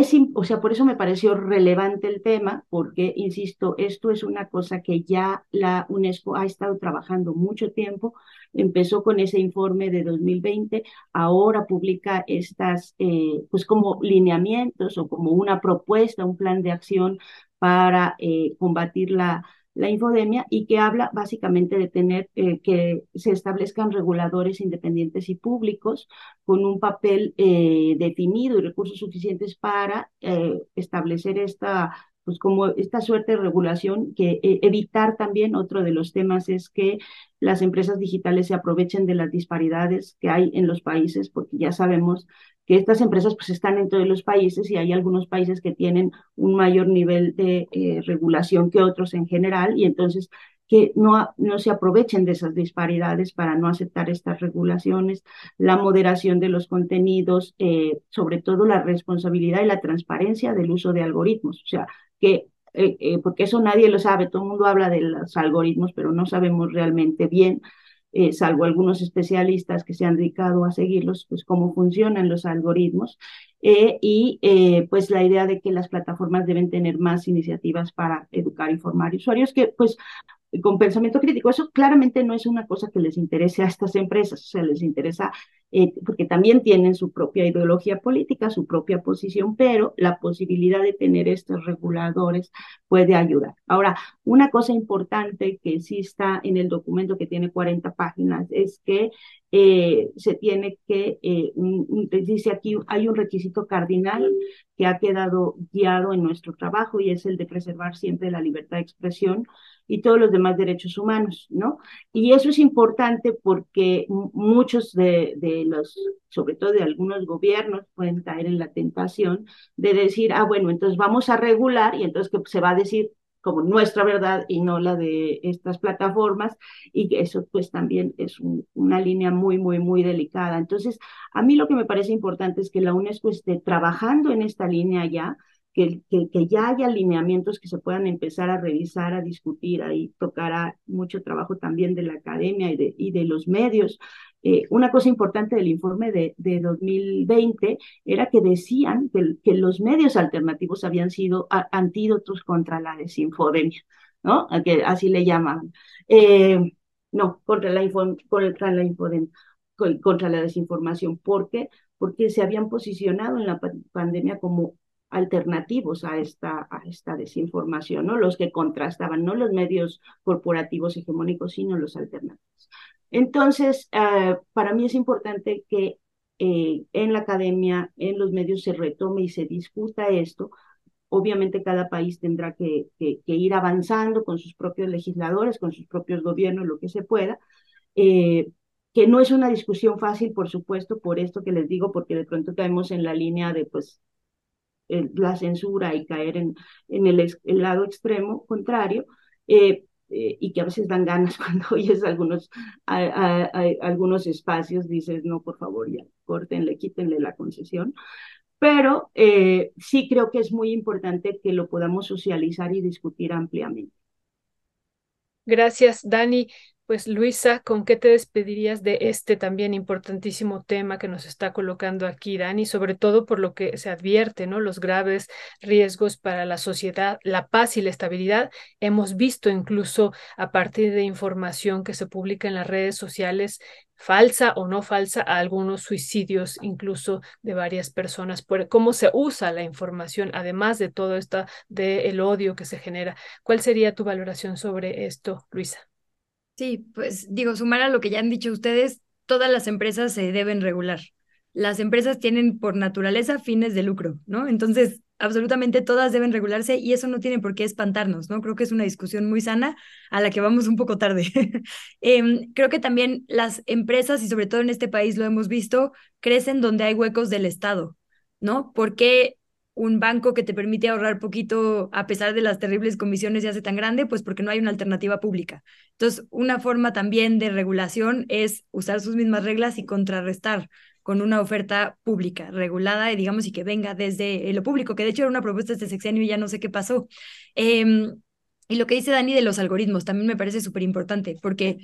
es, o sea, por eso me pareció relevante el tema, porque, insisto, esto es una cosa que ya la UNESCO ha estado trabajando mucho tiempo, empezó con ese informe de 2020, ahora publica estas, eh, pues como lineamientos o como una propuesta, un plan de acción para eh, combatir la, la infodemia y que habla básicamente de tener eh, que se establezcan reguladores independientes y públicos con un papel eh, definido y recursos suficientes para eh, establecer esta pues como esta suerte de regulación que evitar también otro de los temas es que las empresas digitales se aprovechen de las disparidades que hay en los países porque ya sabemos que estas empresas pues están en todos los países y hay algunos países que tienen un mayor nivel de eh, regulación que otros en general y entonces que no, no se aprovechen de esas disparidades para no aceptar estas regulaciones, la moderación de los contenidos, eh, sobre todo la responsabilidad y la transparencia del uso de algoritmos, o sea, que eh, porque eso nadie lo sabe, todo el mundo habla de los algoritmos, pero no sabemos realmente bien eh, salvo algunos especialistas que se han dedicado a seguirlos, pues cómo funcionan los algoritmos. Eh, y eh, pues la idea de que las plataformas deben tener más iniciativas para educar y formar usuarios, que pues con pensamiento crítico. Eso claramente no es una cosa que les interese a estas empresas, o sea, les interesa eh, porque también tienen su propia ideología política, su propia posición, pero la posibilidad de tener estos reguladores puede ayudar. Ahora, una cosa importante que sí está en el documento que tiene 40 páginas es que eh, se tiene que, eh, dice aquí, hay un requisito cardinal que ha quedado guiado en nuestro trabajo y es el de preservar siempre la libertad de expresión y todos los demás derechos humanos, ¿no? Y eso es importante porque muchos de, de, los, sobre todo de algunos gobiernos, pueden caer en la tentación de decir, ah, bueno, entonces vamos a regular y entonces que se va a decir como nuestra verdad y no la de estas plataformas y eso pues también es una línea muy, muy, muy delicada. Entonces, a mí lo que me parece importante es que la UNESCO esté trabajando en esta línea ya, que, que, ya haya alineamientos que se puedan empezar a revisar, a discutir, ahí tocará mucho trabajo también de la academia y de, y de los medios. Eh, una cosa importante del informe de, de 2020 era que decían que, los medios alternativos habían sido antídotos contra la desinfodemia, ¿no? Que así le llaman. Eh, no, contra la, contra la infodemia, contra la desinformación. ¿Por qué? Porque se habían posicionado en la pandemia como alternativos a esta, a esta desinformación, ¿no? Los que contrastaban, no los medios corporativos hegemónicos, sino los alternativos. Entonces, uh, para mí es importante que eh, en la academia, en los medios se retome y se discuta esto. Obviamente cada país tendrá que, ir avanzando con sus propios legisladores, con sus propios gobiernos, lo que se pueda. Eh, que no es una discusión fácil, por supuesto, por esto que les digo, porque de pronto caemos en la línea de, pues, la censura y caer en, en el, lado extremo contrario, eh, eh, y que a veces dan ganas <laughs> cuando oyes algunos, a, algunos espacios, dices, no, por favor, ya, córtenle, quítenle la concesión. Pero eh, sí creo que es muy importante que lo podamos socializar y discutir ampliamente. Gracias, Dani. Pues Luisa, ¿con qué te despedirías de este también importantísimo tema que nos está colocando aquí Dani, sobre todo por lo que se advierte, ¿no? Los graves riesgos para la sociedad, la paz y la estabilidad. Hemos visto incluso a partir de información que se publica en las redes sociales, falsa o no falsa, algunos suicidios incluso de varias personas por cómo se usa la información, además de todo esto del odio que se genera. ¿Cuál sería tu valoración sobre esto, Luisa? Sí, pues digo, sumar a lo que ya han dicho ustedes, todas las empresas se deben regular. Las empresas tienen por naturaleza fines de lucro, ¿no? Entonces, absolutamente todas deben regularse y eso no tiene por qué espantarnos, ¿no? Creo que es una discusión muy sana a la que vamos un poco tarde. <laughs> eh, creo que también las empresas, y sobre todo en este país lo hemos visto, crecen donde hay huecos del Estado, ¿no? Porque un banco que te permite ahorrar poquito a pesar de las terribles comisiones y hace tan grande, pues porque no hay una alternativa pública. Entonces, una forma también de regulación es usar sus mismas reglas y contrarrestar con una oferta pública, regulada, y digamos, y que venga desde lo público, que de hecho era una propuesta este sexenio y ya no sé qué pasó. Em, y lo que dice Dani de los algoritmos también me parece súper importante, porque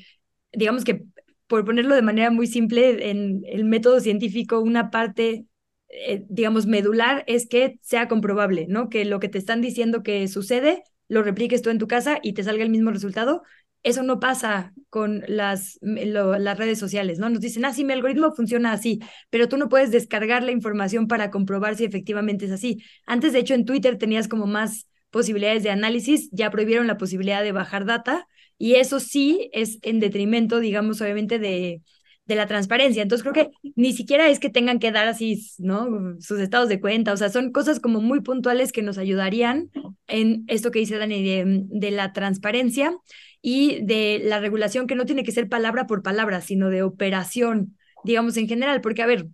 digamos que, por ponerlo de manera muy simple, en el método científico, una parte eh, digamos, medular es que sea comprobable, ¿no? Que lo que te están diciendo que sucede, lo repliques tú en tu casa y te salga el mismo resultado. Eso no pasa con las, las redes sociales, ¿no? Nos dicen, ah, sí, mi algoritmo funciona así, pero tú no puedes descargar la información para comprobar si efectivamente es así. Antes, de hecho, en Twitter tenías como más posibilidades de análisis, ya prohibieron la posibilidad de bajar data y eso sí es en detrimento, digamos, obviamente de, de la transparencia. Entonces creo que ni siquiera es que tengan que dar así, ¿no? Sus estados de cuenta, o sea, son cosas como muy puntuales que nos ayudarían en esto que dice Dani de, de la transparencia y de la regulación que no tiene que ser palabra por palabra, sino de operación, digamos, en general, porque a ver,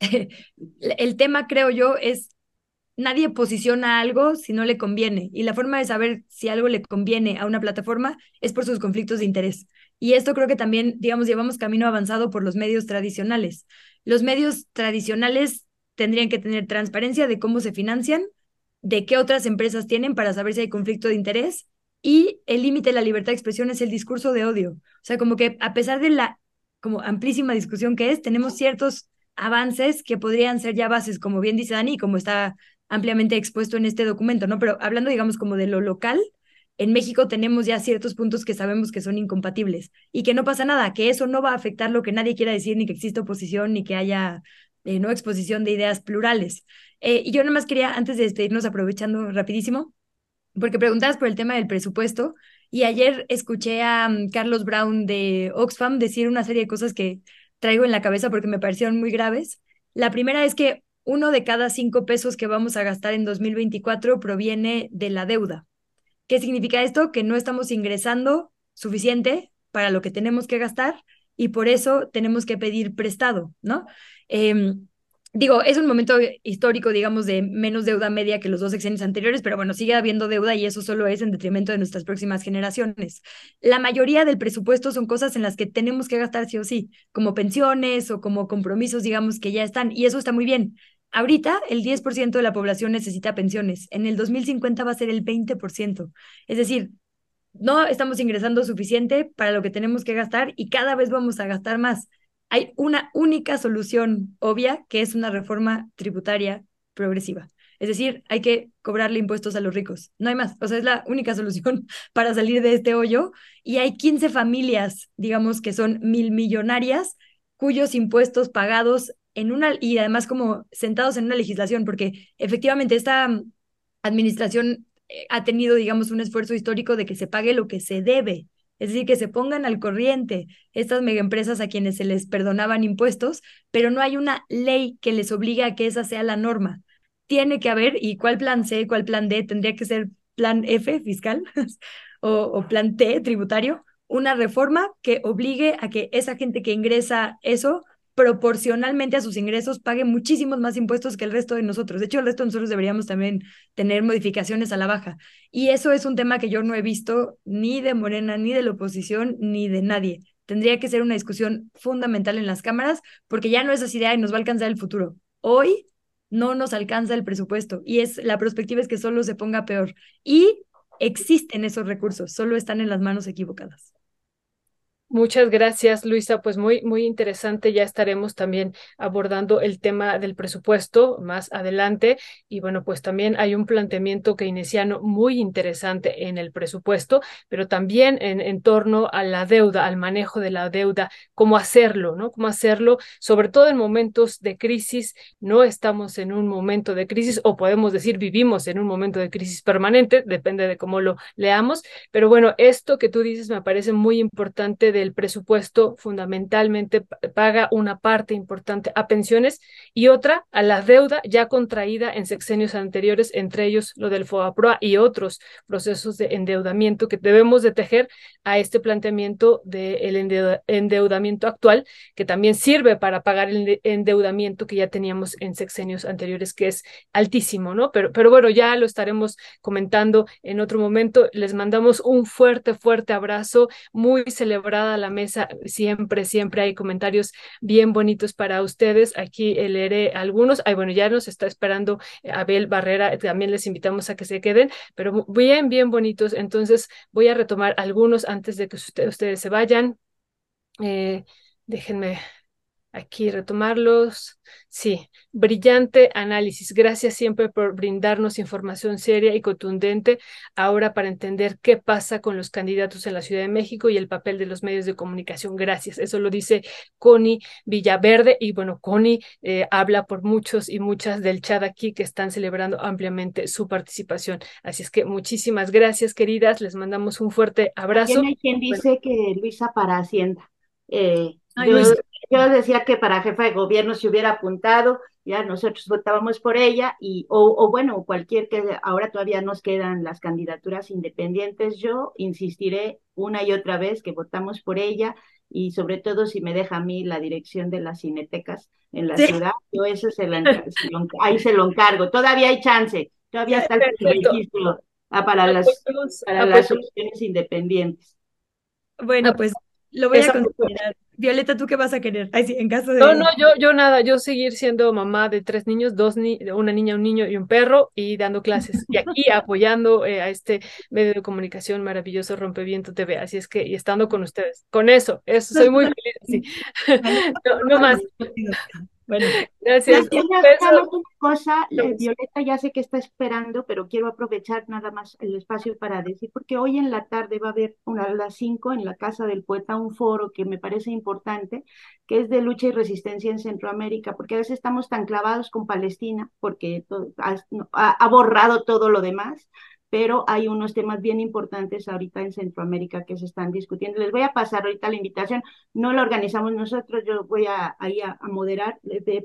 <laughs> el tema creo yo es nadie posiciona algo si no le conviene. Y la forma de saber si algo le conviene a una plataforma es por sus conflictos de interés. Y esto creo que también, digamos, llevamos camino avanzado por los medios tradicionales. Los medios tradicionales tendrían que tener transparencia de cómo se financian, de qué otras empresas tienen para saber si hay conflicto de interés y el límite de la libertad de expresión es el discurso de odio. O sea, como que a pesar de la como amplísima discusión que es, tenemos ciertos avances que podrían ser ya bases, como bien dice Dani, como está ampliamente expuesto en este documento, ¿no? Pero hablando, digamos, como de lo local, en México tenemos ya ciertos puntos que sabemos que son incompatibles y que no pasa nada, que eso no va a afectar lo que nadie quiera decir, ni que exista oposición, ni que haya eh, no exposición de ideas plurales. Eh, y yo nada más quería, antes de irnos aprovechando rapidísimo, porque preguntabas por el tema del presupuesto, y ayer escuché a um, Carlos Brown de Oxfam decir una serie de cosas que traigo en la cabeza porque me parecieron muy graves. La primera es que uno de cada cinco pesos que vamos a gastar en 2024 proviene de la deuda. ¿Qué significa esto? Que no estamos ingresando suficiente para lo que tenemos que gastar y por eso tenemos que pedir prestado, ¿no? Em, digo, es un momento histórico, digamos, de menos deuda media que los dos sexenios anteriores, pero bueno, sigue habiendo deuda y eso solo es en detrimento de nuestras próximas generaciones. La mayoría del presupuesto son cosas en las que tenemos que gastar sí o sí, como pensiones o como compromisos, digamos, que ya están, y eso está muy bien. Ahorita el 10% de la población necesita pensiones, en el 2050 va a ser el 20%. Es decir, no estamos ingresando suficiente para lo que tenemos que gastar y cada vez vamos a gastar más. Hay una única solución obvia, que es una reforma tributaria progresiva. Es decir, hay que cobrarle impuestos a los ricos. No hay más. O sea, es la única <laughs> solución para salir de este hoyo. Y hay 15 familias, digamos, que son mil millonarias, cuyos impuestos pagados en una, y además como sentados en una legislación, porque efectivamente esta mm, administración eh, ha tenido, digamos, un esfuerzo histórico de que se pague lo que se debe, es decir, que se pongan al corriente estas megaempresas a quienes se les perdonaban impuestos, pero no hay una ley que les obligue a que esa sea la norma. Tiene que haber, y cuál plan C, cuál plan D, tendría que ser plan F fiscal <laughs> o plan T tributario, una reforma que obligue a que esa gente que ingresa eso proporcionalmente a sus ingresos pague muchísimos más impuestos que el resto de nosotros. De hecho, el resto de nosotros deberíamos también tener modificaciones a la baja. Y eso es un tema que yo no he visto ni de Morena, ni de la oposición, ni de nadie. Tendría que ser una discusión fundamental en las cámaras porque ya no es así de, y nos va a alcanzar el futuro. Hoy no nos alcanza el presupuesto y es la perspectiva es que solo se ponga peor. Y existen esos recursos, solo están en las manos equivocadas. Muchas gracias, Luisa. Pues muy, muy interesante. Ya estaremos también abordando el tema del presupuesto más adelante. Y bueno, pues también hay un planteamiento keynesiano muy interesante en el presupuesto, pero también en, en torno a la deuda, al manejo de la deuda, cómo hacerlo, ¿no? Cómo hacerlo, sobre todo en momentos de crisis. No estamos en un momento de crisis, o podemos decir vivimos en un momento de crisis permanente, depende de cómo lo leamos. Pero bueno, esto que tú dices me parece muy importante del presupuesto fundamentalmente paga una parte importante a pensiones y otra a la deuda ya contraída en sexenios anteriores, entre ellos lo del FOAPROA y otros procesos de endeudamiento que debemos de tejer a este planteamiento del endeudamiento actual, que también sirve para pagar el endeudamiento que ya teníamos en sexenios anteriores, que es altísimo, ¿no? Pero, pero bueno, ya lo estaremos comentando en otro momento. Les mandamos un fuerte, fuerte abrazo, muy celebrada la mesa, siempre, siempre hay comentarios bien bonitos para ustedes. Aquí leeré algunos. Ay, bueno, ya nos está esperando Abel Barrera, también les invitamos a que se queden, pero bien, bien bonitos. Entonces voy a retomar algunos antes de que ustedes se vayan. Eh, déjenme aquí retomarlos. Sí, brillante análisis. Gracias siempre por brindarnos información seria y contundente ahora para entender qué pasa con los candidatos en la Ciudad de México y el papel de los medios de comunicación. Gracias. Eso lo dice Connie Villaverde y bueno, Connie eh, habla por muchos y muchas del chat aquí que están celebrando ampliamente su participación. Así es que muchísimas gracias, queridas. Les mandamos un fuerte abrazo. hay quien dice que Luisa para Hacienda. Eh, yo, decía que para jefa de gobierno se hubiera apuntado, ya nosotros votábamos por ella, y, o, o bueno, cualquier que ahora todavía nos quedan las candidaturas independientes, yo insistiré una y otra vez que votamos por ella, y sobre todo si me deja a mí la dirección de las cinetecas en la ciudad, yo eso se lo, ahí se lo encargo, todavía hay chance, todavía está el registro ah, para las, para las opciones independientes. Bueno, pues lo voy a considerar. Violeta, ¿tú qué vas a querer? Ay, sí, en caso de... No, no, yo, yo nada, yo seguir siendo mamá de tres niños, dos ni una niña, un niño y un perro, y dando clases. Y aquí <laughs> apoyando eh, a este medio de comunicación maravilloso Rompeviento TV. Así es que, y estando con ustedes. Con eso, eso, soy muy <laughs> feliz. Sí. <laughs> no, no más. Bueno, gracias. una cosa, eh, Violeta ya sé que está esperando, pero quiero aprovechar nada más el espacio para decir, porque hoy en la tarde va a haber una, a las 5 en la Casa del Poeta un foro que me parece importante, que es de lucha y resistencia en Centroamérica, porque a veces estamos tan clavados con Palestina, porque ha borrado todo lo demás, pero hay unos temas bien importantes ahorita en Centroamérica que se están discutiendo. Les voy a pasar ahorita la invitación, no la organizamos nosotros, yo voy a, ahí a, moderar,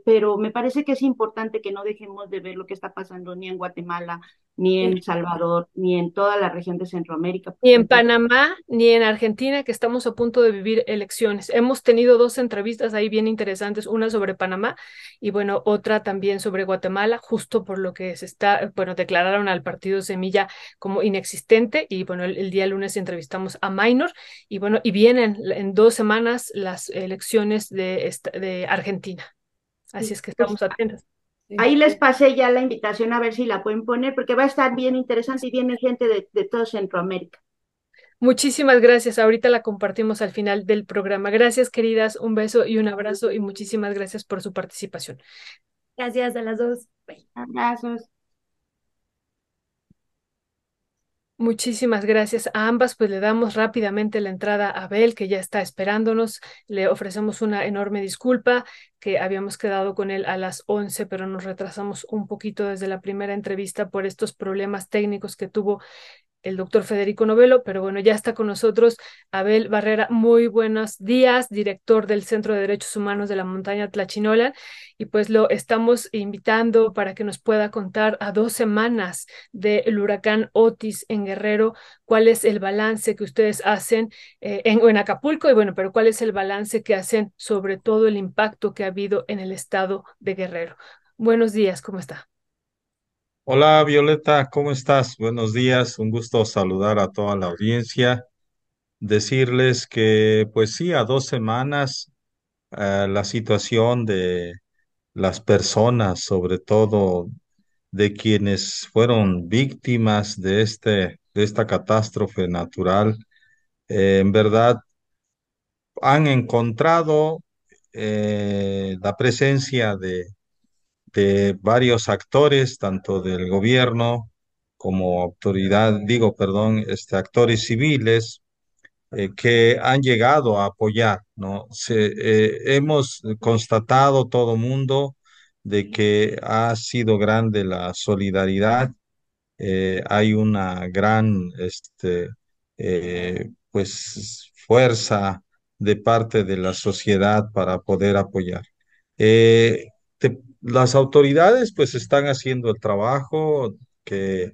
pero me parece que es importante que no dejemos de ver lo que está pasando ni en Guatemala, ni en Salvador, ni en toda la región de Centroamérica. Ni en Panamá, ni en Argentina, que estamos a punto de vivir elecciones. Hemos tenido dos entrevistas ahí bien interesantes, una sobre Panamá y bueno, otra también sobre Guatemala, justo por lo que se está, bueno, declararon al partido Semilla como inexistente y bueno, el, día lunes entrevistamos a Minor y bueno, y vienen en dos semanas las elecciones de, de Argentina. Así es que pues, estamos atentos. Ahí les pasé ya la invitación a ver si la pueden poner, porque va a estar bien interesante y viene gente de, de todo Centroamérica. Muchísimas gracias. Ahorita la compartimos al final del programa. Gracias, queridas. Un beso y un abrazo y muchísimas gracias por su participación. Gracias a las dos. Abrazos. Muchísimas gracias a ambas, pues le damos rápidamente la entrada a Abel, que ya está esperándonos. Le ofrecemos una enorme disculpa, que habíamos quedado con él a las 11, pero nos retrasamos un poquito desde la primera entrevista por estos problemas técnicos que tuvo el doctor Federico Novelo, pero bueno, ya está con nosotros Abel Barrera. Muy buenos días, director del Centro de Derechos Humanos de la Montaña Tlachinola, y pues lo estamos invitando para que nos pueda contar a dos semanas del huracán Otis en Guerrero, cuál es el balance que ustedes hacen eh, en, en Acapulco, y bueno, pero cuál es el balance que hacen sobre todo el impacto que ha habido en el estado de Guerrero. Buenos días, ¿cómo está? Hola Violeta, ¿cómo estás? Buenos días, un gusto saludar a toda la audiencia. Decirles que, pues sí, a dos semanas eh, la situación de las personas, sobre todo de quienes fueron víctimas de, este, de esta catástrofe natural, eh, en verdad han encontrado eh, la presencia de de varios actores, tanto del gobierno como autoridad, digo, perdón, este, actores civiles eh, que han llegado a apoyar, ¿no? Eh, hemos constatado todo mundo de que ha sido grande la solidaridad, eh, hay una gran, este, pues, fuerza de parte de la sociedad para poder apoyar. Las autoridades pues están haciendo el trabajo que,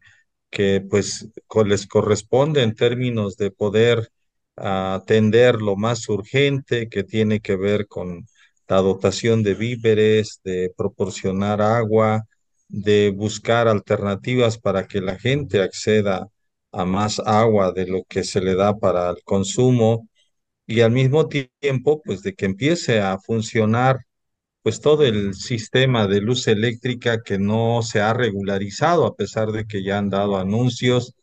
que pues les corresponde en términos de poder ah, atender lo más urgente que tiene que ver con la dotación de víveres, de proporcionar agua, de buscar alternativas para que la gente acceda a más agua de lo que se le da para el consumo y al mismo tiempo pues de que empiece a funcionar pues todo el sistema de luz eléctrica que no se ha regularizado, a pesar de que ya han dado anuncios,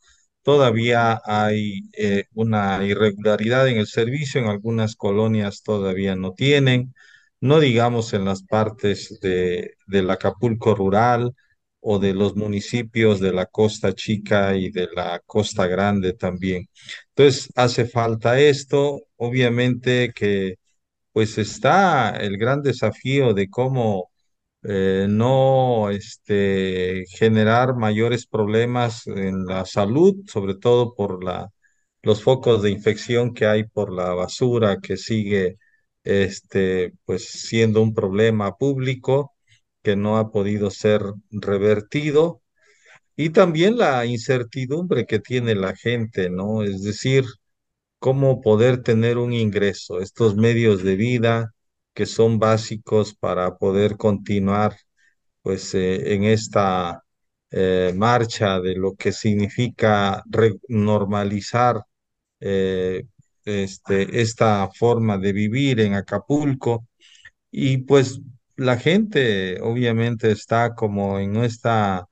todavía hay eh, una irregularidad en el servicio, en algunas colonias todavía no tienen, no digamos en las partes de, del Acapulco rural o de los municipios de la Costa Chica y de la Costa Grande también. Entonces, hace falta esto, obviamente que pues está el gran desafío de cómo eh, no este, generar mayores problemas en la salud, sobre todo por la, los focos de infección que hay por la basura que sigue este, pues, siendo un problema público que no ha podido ser revertido. Y también la incertidumbre que tiene la gente, ¿no? Es decir, cómo poder tener un ingreso, estos medios de vida que son básicos para poder continuar pues eh, en esta eh, marcha de lo que significa normalizar eh, este, esta forma de vivir en Acapulco. Y pues la gente obviamente está como en esta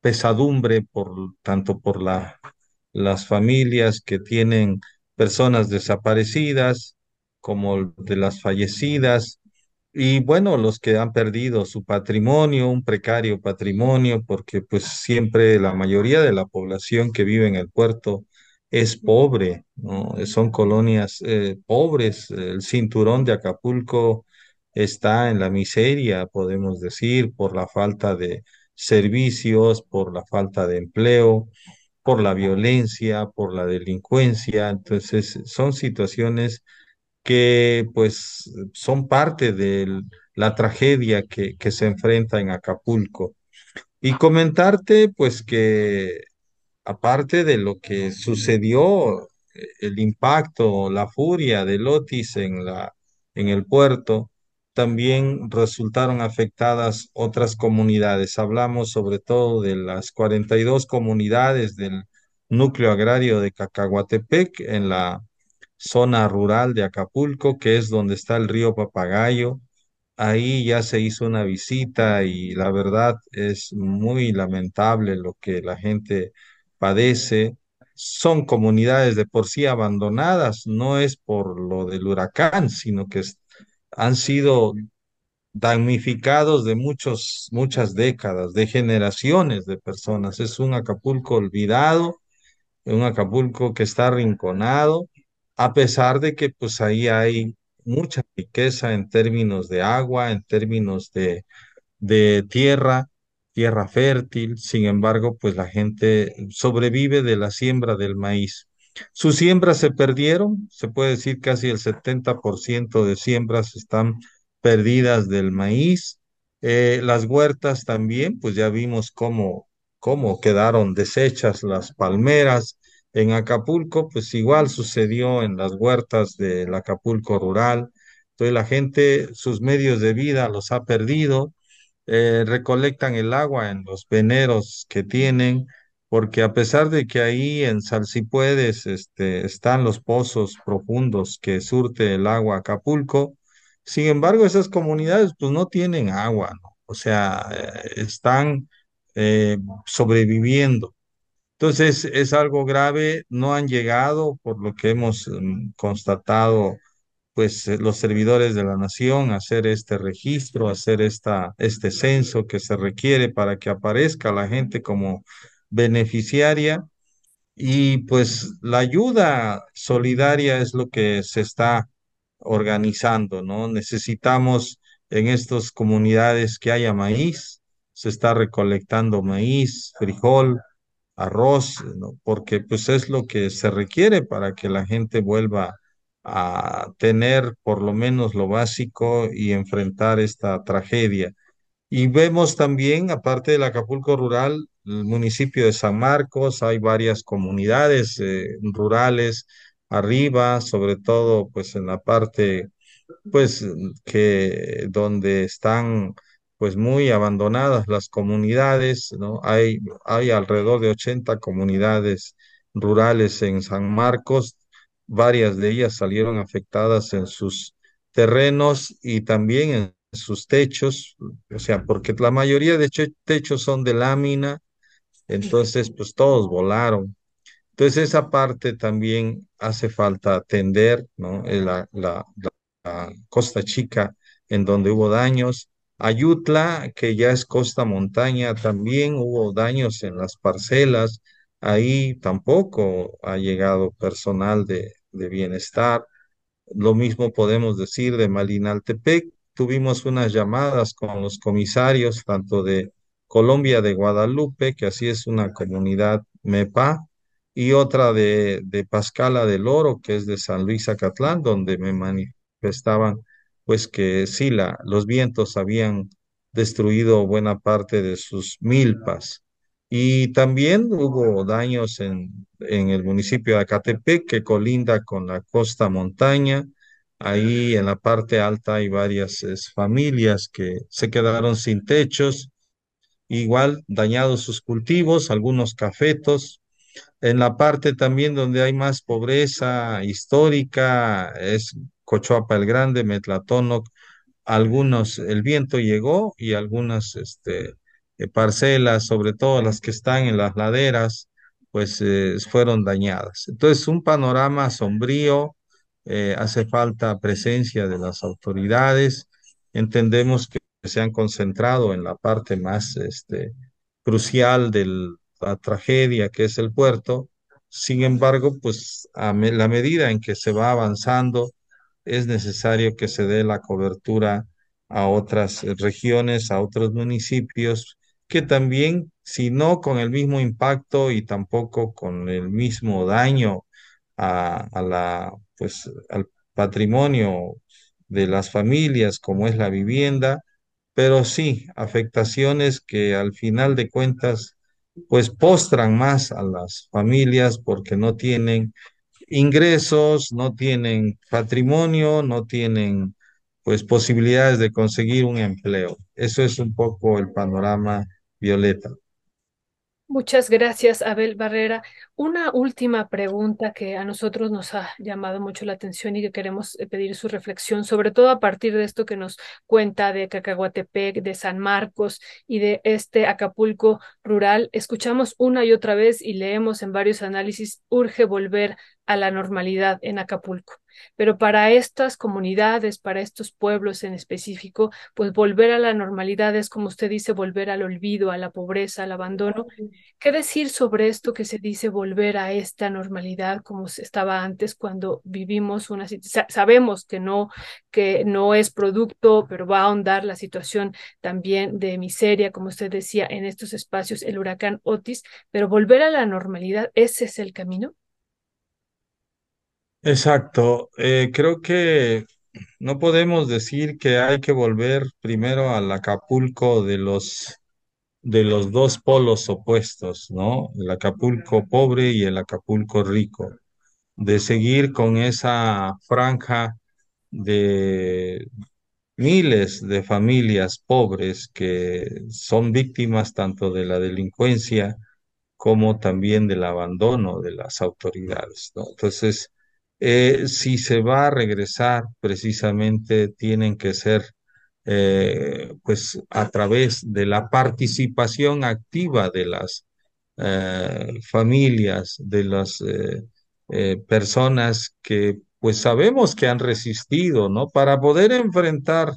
pesadumbre por tanto por la, las familias que tienen personas desaparecidas como de las fallecidas y bueno, los que han perdido su patrimonio, un precario patrimonio, porque pues siempre la mayoría de la población que vive en el puerto es pobre, ¿no? Son colonias eh, pobres. El cinturón de Acapulco está en la miseria, podemos decir, por la falta de servicios, por la falta de empleo, por la violencia, por la delincuencia. Entonces, son situaciones que pues son parte de la tragedia que, que se enfrenta en Acapulco. Y comentarte pues que aparte de lo que sucedió, eh, el impacto, la furia del Otis en la, en el puerto, también resultaron afectadas otras comunidades. Hablamos sobre todo de las 42 comunidades del núcleo agrario de Cacahuatepec en la zona rural de Acapulco, que es donde está el río Papagayo. Ahí ya se hizo una visita y la verdad es muy lamentable lo que la gente padece. Son comunidades de por sí abandonadas, no es por lo del huracán, sino que han sido damnificados de muchos, muchas décadas, de generaciones de personas. Es un Acapulco olvidado un Acapulco que está arrinconado, a pesar de que pues ahí hay mucha riqueza en términos de agua, en términos de, de tierra, tierra fértil, sin embargo, pues la gente sobrevive de la siembra del maíz. Sus siembras se perdieron, se puede decir casi el 70% de siembras están perdidas del maíz. Eh, las huertas también, pues ya vimos cómo, cómo quedaron deshechas las palmeras. En Acapulco, pues igual sucedió en las huertas del Acapulco rural. Entonces la gente, sus medios de vida los ha perdido eh, recolectan el agua en los veneros que tienen, porque a pesar de que ahí en Salsipuedes este, están los pozos profundos que surte el agua Acapulco, sin embargo esas comunidades pues no tienen agua. O sea, eh, están eh, sobreviviendo. Entonces es algo grave, no han llegado, por lo que hemos mm, constatado pues eh, los servidores de la nación hacer este registro, hacer esta, este censo que se requiere para que aparezca la gente como beneficiaria y pues la ayuda solidaria es lo que se está organizando, ¿no? Necesitamos en estas comunidades que haya maíz, se está recolectando maíz, frijol, arroz, ¿no? Porque pues es lo que se requiere para que la gente vuelva a tener por lo menos lo básico y enfrentar esta tragedia. Y vemos también, aparte del Acapulco rural, el municipio de San Marcos, hay varias comunidades eh, rurales arriba, sobre todo pues en la parte pues que donde están pues muy abandonadas las comunidades, ¿no? Hay, hay alrededor de 80 comunidades rurales en San Marcos, varias de ellas salieron afectadas en sus terrenos y también en sus techos, o sea, porque la mayoría de techos son de lámina, entonces pues todos volaron. Entonces esa parte también hace falta atender, ¿no? Eh, La, la, Costa Chica, en donde hubo daños. Ayutla, que ya es costa montaña, también hubo daños en las parcelas. Ahí tampoco ha llegado personal de bienestar. Lo mismo podemos decir de Malinaltepec. Tuvimos unas llamadas con los comisarios, tanto de Colombia de Guadalupe, que así es una comunidad MEPA, y otra de, de Pascala del Oro, que es de San Luis Acatlán, donde me manifestaban pues que sí, la, los vientos habían destruido buena parte de sus milpas. Y también hubo daños en, en el municipio de Acatepec, que colinda con la costa montaña. Ahí en la parte alta hay varias familias que se quedaron sin techos, igual dañados sus cultivos, algunos cafetos. En la parte también donde hay más pobreza histórica es Cochoapa el Grande, Metlatónoc, algunos, el viento llegó y algunas este, eh, parcelas, sobre todo las que están en las laderas, pues eh, fueron dañadas. Entonces, un panorama sombrío, eh, hace falta presencia de las autoridades. Entendemos que se han concentrado en la parte más este, crucial de la tragedia que es el puerto. Sin embargo, pues a la medida en que se va avanzando, es necesario que se dé la cobertura a otras regiones, a otros municipios, que también, si no con el mismo impacto y tampoco con el mismo daño a la, pues, al patrimonio de las familias, como es la vivienda, pero sí afectaciones que al final de cuentas, pues postran más a las familias porque no tienen ingresos, no tienen patrimonio, no tienen pues posibilidades de conseguir un empleo. Eso es un poco el panorama violeta. Muchas gracias, Abel Barrera. Una última pregunta que a nosotros nos ha llamado mucho la atención y que queremos eh, pedir su reflexión, sobre todo a partir de esto que nos cuenta de Cacahuatepec, de San Marcos y de este Acapulco rural. Escuchamos una y otra vez y leemos en varios análisis, urge volver a la normalidad en Acapulco. Pero para estas comunidades, para estos pueblos en específico, pues volver a la normalidad es, como usted dice, volver al olvido, a la pobreza, al abandono. ¿Qué decir sobre esto que se dice volver a esta normalidad como se estaba antes cuando vivimos una situación? Sabemos que no, que no es producto, pero va a ahondar la situación también de miseria, como usted decía, en estos espacios, el huracán Otis, pero volver a la normalidad, ¿ese es el camino? Exacto. Eh, creo que no podemos decir que hay que volver primero al Acapulco de los de los dos polos opuestos, ¿no? El Acapulco pobre y el Acapulco rico, de seguir con esa franja de miles de familias pobres que son víctimas tanto de la delincuencia como también del abandono de las autoridades, ¿no? Entonces, eh, si se va a regresar, precisamente tienen que ser eh, pues a través de la participación activa de las eh, familias, de las personas que pues sabemos que han resistido, ¿no? Para poder enfrentar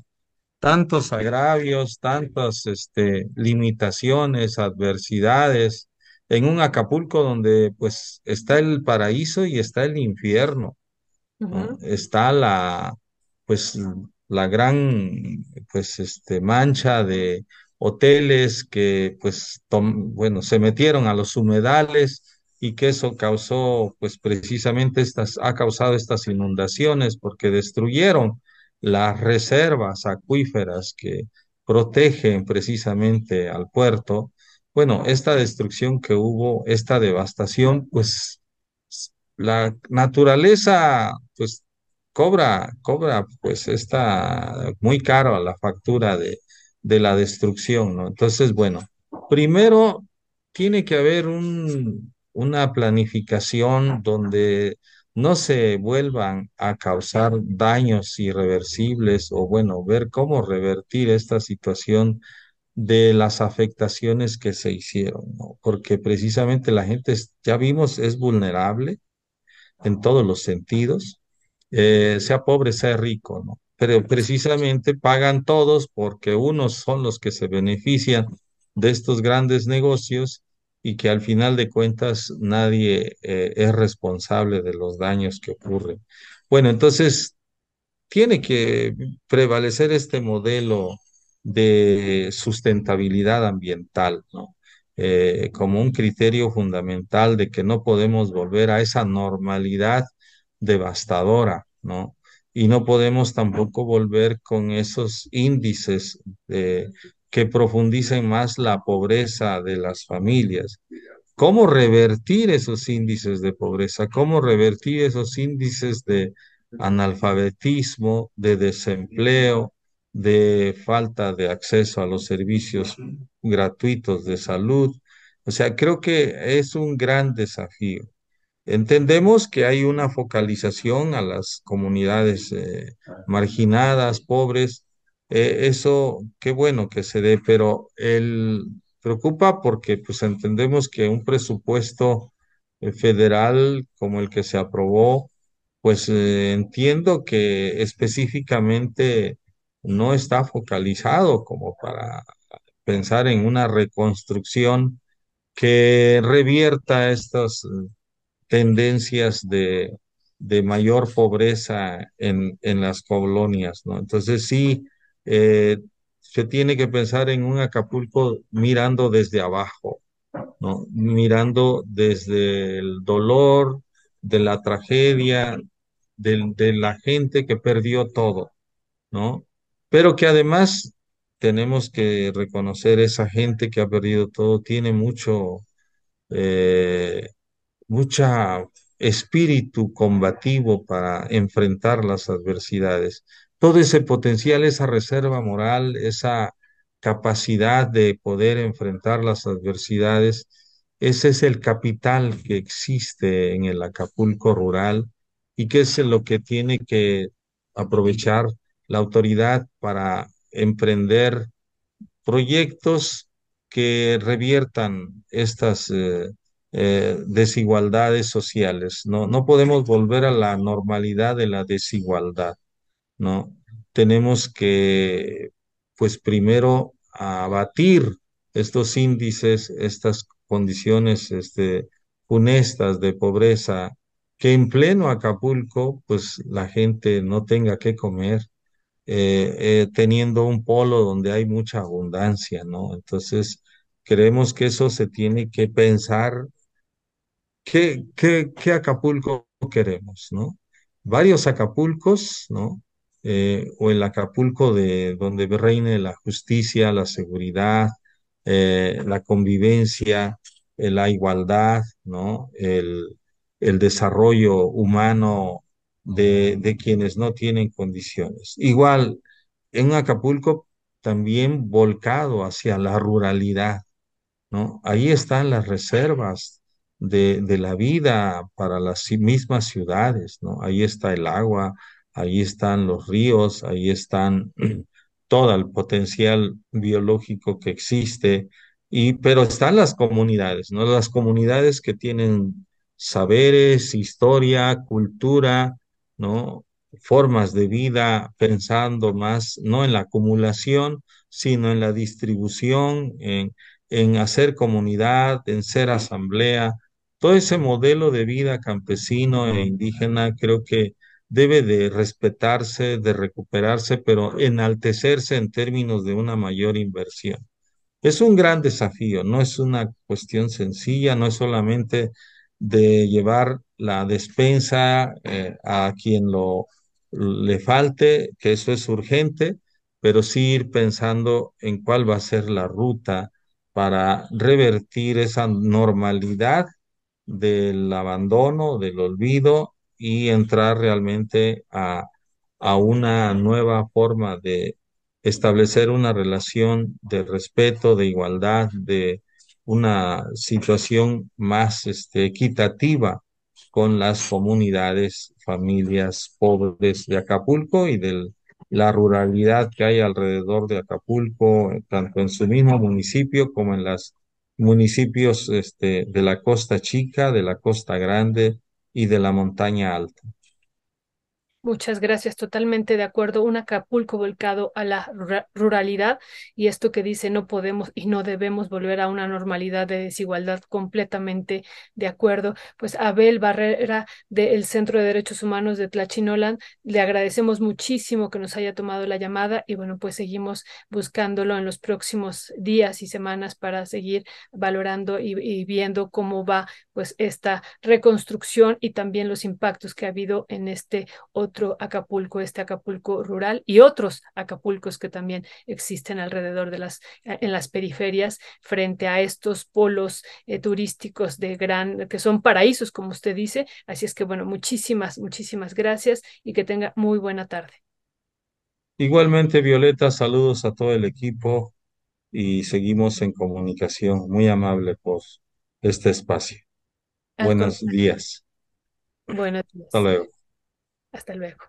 tantos agravios, tantas este, limitaciones, adversidades, en un Acapulco donde pues está el paraíso y está el infierno. Está la, pues, la gran, pues, este, mancha de hoteles que, pues, tom- bueno, se metieron a los humedales y que eso causó, pues precisamente estas, ha causado estas inundaciones porque destruyeron las reservas acuíferas que protegen precisamente al puerto. Bueno, esta destrucción que hubo, esta devastación, pues la naturaleza, pues cobra, cobra, pues está muy caro la factura de, de la destrucción, ¿no? Entonces, bueno, primero tiene que haber un, una planificación donde no se vuelvan a causar daños irreversibles o bueno, ver cómo revertir esta situación de las afectaciones que se hicieron, ¿no? Porque precisamente la gente, es- ya vimos, es vulnerable en todos los sentidos, eh, sea pobre, sea rico, ¿no? Pero precisamente pagan todos porque unos son los que se benefician de estos grandes negocios y que al final de cuentas nadie eh, es responsable de los daños que ocurren. Bueno, entonces tiene que prevalecer este modelo de sustentabilidad ambiental. Eh, como un criterio fundamental de que no podemos volver a esa normalidad devastadora, ¿no? Y no podemos tampoco volver con esos índices eh, que profundicen más la pobreza de las familias. ¿Cómo revertir esos índices de pobreza? ¿Cómo revertir esos índices de analfabetismo, de desempleo, de falta de acceso a los servicios gratuitos de salud? O sea, creo que es un gran desafío. Entendemos que hay una focalización a las comunidades eh, marginadas, pobres. Eh, eso, qué bueno que se dé, pero él preocupa porque pues entendemos que un presupuesto eh, federal como el que se aprobó, pues entiendo que específicamente no está focalizado como para pensar en una reconstrucción que revierta estos tendencias de, de mayor pobreza en, en las colonias, ¿no? Entonces sí, eh, se tiene que pensar en un Acapulco mirando desde abajo, ¿no? Mirando desde el dolor, de la tragedia, de, de la gente que perdió todo, ¿no? Pero que además tenemos que reconocer esa gente que ha perdido todo, tiene mucho... eh, mucha espíritu combativo para enfrentar las adversidades. Todo ese potencial, esa reserva moral, esa capacidad de poder enfrentar las adversidades, ese es el capital que existe en el Acapulco rural y que es lo que tiene que aprovechar la autoridad para emprender proyectos que reviertan estas eh, eh, desigualdades sociales. No, no podemos volver a la normalidad de la desigualdad, ¿no? Tenemos que, pues primero, abatir estos índices, estas condiciones, este, funestas de pobreza, que en pleno Acapulco, pues la gente no tenga que comer eh, eh, teniendo un polo donde hay mucha abundancia, ¿no? Entonces, creemos que eso se tiene que pensar, ¿qué, Acapulco queremos, ¿no? Varios Acapulcos, ¿no? Eh, o el Acapulco de donde reine la justicia, la seguridad, la convivencia, la igualdad, ¿no? El, el desarrollo humano de, de quienes no tienen condiciones. Igual, en Acapulco también volcado hacia la ruralidad, ¿no? Ahí están las reservas de, de la vida para las mismas ciudades, ¿no? Ahí está el agua, ahí están los ríos, ahí están <clears throat> todo el potencial biológico que existe, y, pero están las comunidades, ¿no? Las comunidades que tienen saberes, historia, cultura, ¿no? Formas de vida, pensando más, no en la acumulación, sino en la distribución, en en hacer comunidad, en ser asamblea. Todo ese modelo de vida campesino e indígena creo que debe de respetarse, de recuperarse, pero enaltecerse en términos de una mayor inversión. Es un gran desafío, no es una cuestión sencilla, no es solamente de llevar la despensa eh, a quien lo le falte, que eso es urgente, pero sí ir pensando en cuál va a ser la ruta para revertir esa normalidad del abandono, del olvido y entrar realmente a, a una nueva forma de establecer una relación de respeto, de igualdad, de una situación más este, equitativa con las comunidades, familias pobres de Acapulco y de la ruralidad que hay alrededor de Acapulco, tanto en su mismo municipio como en los municipios este, de la Costa Chica, de la Costa Grande y de la Montaña Alta. Muchas gracias, totalmente de acuerdo. Un Acapulco volcado a la ruralidad y esto que dice no podemos y no debemos volver a una normalidad de desigualdad completamente de acuerdo. Pues Abel Barrera del Centro de Derechos Humanos de Tlachinolan, le agradecemos muchísimo que nos haya tomado la llamada y bueno, pues seguimos buscándolo en los próximos días y semanas para seguir valorando y, y viendo cómo va pues esta reconstrucción y también los impactos que ha habido en este otro otro Acapulco, este Acapulco rural y otros Acapulcos que también existen alrededor de las, en las periferias frente a estos polos eh, turísticos de gran, que son paraísos, como usted dice. Así es que, bueno, muchísimas, muchísimas gracias y que tenga muy buena tarde. Igualmente, Violeta, saludos a todo el equipo y seguimos en comunicación. Muy amable por este espacio. Buenos días. Buenos días. Hasta luego. Hasta luego.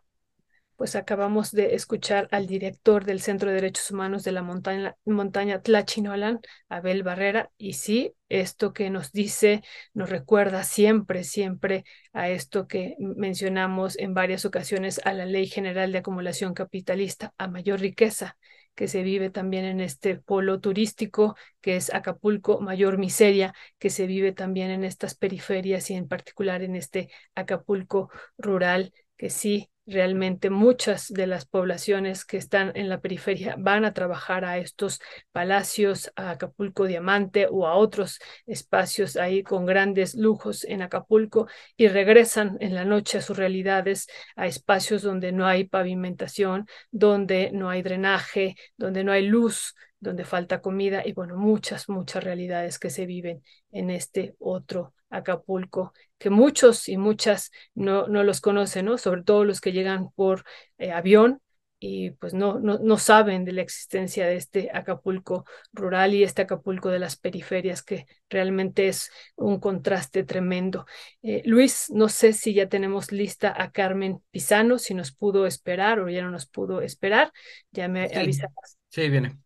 Pues acabamos de escuchar al director del Centro de Derechos Humanos de la montaña, montaña Tlachinolan, Abel Barrera, y sí, esto que nos dice nos recuerda siempre, siempre a esto que mencionamos en varias ocasiones, a la Ley General de Acumulación Capitalista, a mayor riqueza que se vive también en este polo turístico que es Acapulco, mayor miseria que se vive también en estas periferias y en particular en este Acapulco rural que sí, realmente muchas de las poblaciones que están en la periferia van a trabajar a estos palacios, a Acapulco Diamante o a otros espacios ahí con grandes lujos en Acapulco y regresan en la noche a sus realidades, a espacios donde no hay pavimentación, donde no hay drenaje, donde no hay luz, donde falta comida y bueno, muchas, muchas realidades que se viven en este otro Acapulco, que muchos y muchas no, no los conocen, ¿no? Sobre todo los que llegan por eh, avión y pues no, no, no saben de la existencia de este Acapulco rural y este Acapulco de las periferias, que realmente es un contraste tremendo. Eh, Luis, no sé si ya tenemos lista a Carmen Pisano, si nos pudo esperar o ya no nos pudo esperar, ya me sí. Sí, viene.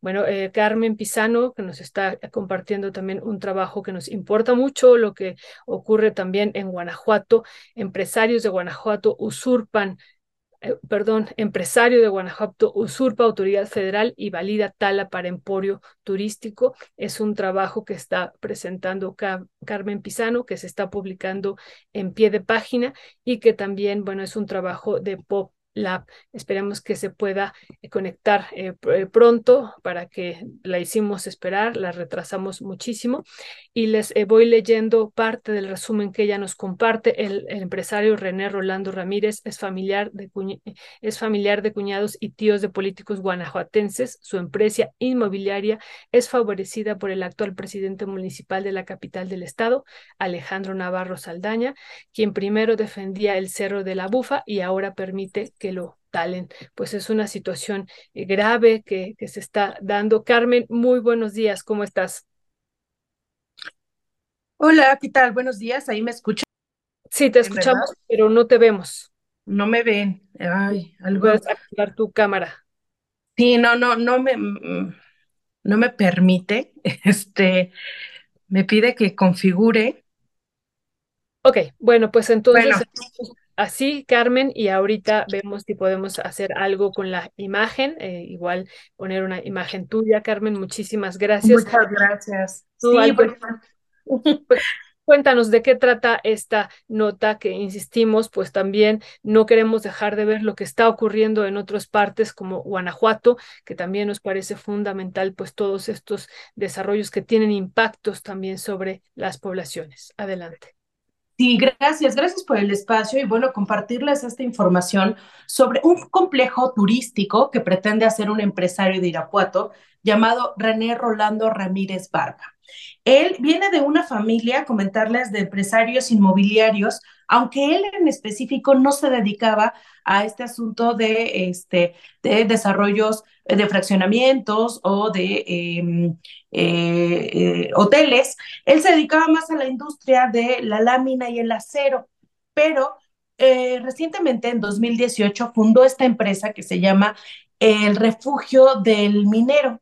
Bueno, eh, Carmen Pisano, que nos está compartiendo también un trabajo que nos importa mucho, lo que ocurre también en Guanajuato. Empresarios de Guanajuato usurpan, eh, perdón, empresario de Guanajuato usurpa autoridad federal y valida tala para emporio turístico. Es un trabajo que está presentando Carmen Pisano, que se está publicando en pie de página y que también, bueno, es un trabajo de Pop Lab. Esperemos que se pueda eh, conectar eh, eh, pronto para que la hicimos esperar, la retrasamos muchísimo y les voy leyendo parte del resumen que ella nos comparte. El, el empresario René Rolando Ramírez es familiar, de es familiar de cuñados y tíos de políticos guanajuatenses. Su empresa inmobiliaria es favorecida por el actual presidente municipal de la capital del estado, Alejandro Navarro Saldaña, quien primero defendía el Cerro de la Bufa y ahora permite que lo talen. Pues es una situación eh, grave que, que se está dando. Carmen, muy buenos días, ¿cómo estás? Hola, ¿qué tal? Buenos días, ¿ahí me escuchan? Sí, te escuchamos, pero no te vemos. No me ven. Ay, algo. Puedes activar tu cámara. Sí, no, no, no me, no me permite. <laughs> Este, me pide que configure. Ok, bueno, pues entonces bueno así, Carmen, y ahorita vemos si podemos hacer algo con la imagen, eh, igual poner una imagen tuya, Carmen, muchísimas gracias. Muchas gracias. Sí, pues, <laughs> pues, Cuéntanos de qué trata esta nota que insistimos, pues también no queremos dejar de ver lo que está ocurriendo en otras partes como Guanajuato, que también nos parece fundamental, pues todos estos desarrollos que tienen impactos también sobre las poblaciones. Adelante. Sí, gracias, gracias por el espacio y bueno, compartirles esta información sobre un complejo turístico que pretende hacer un empresario de Irapuato llamado René Rolando Ramírez Barba. Él viene de una familia, comentarles, de empresarios inmobiliarios, aunque él en específico no se dedicaba a este asunto de, este, de desarrollos de fraccionamientos o de em, eh, eh, hoteles, él se dedicaba más a la industria de la lámina y el acero, pero eh, recientemente en 2018 fundó esta empresa que se llama el Refugio del Minero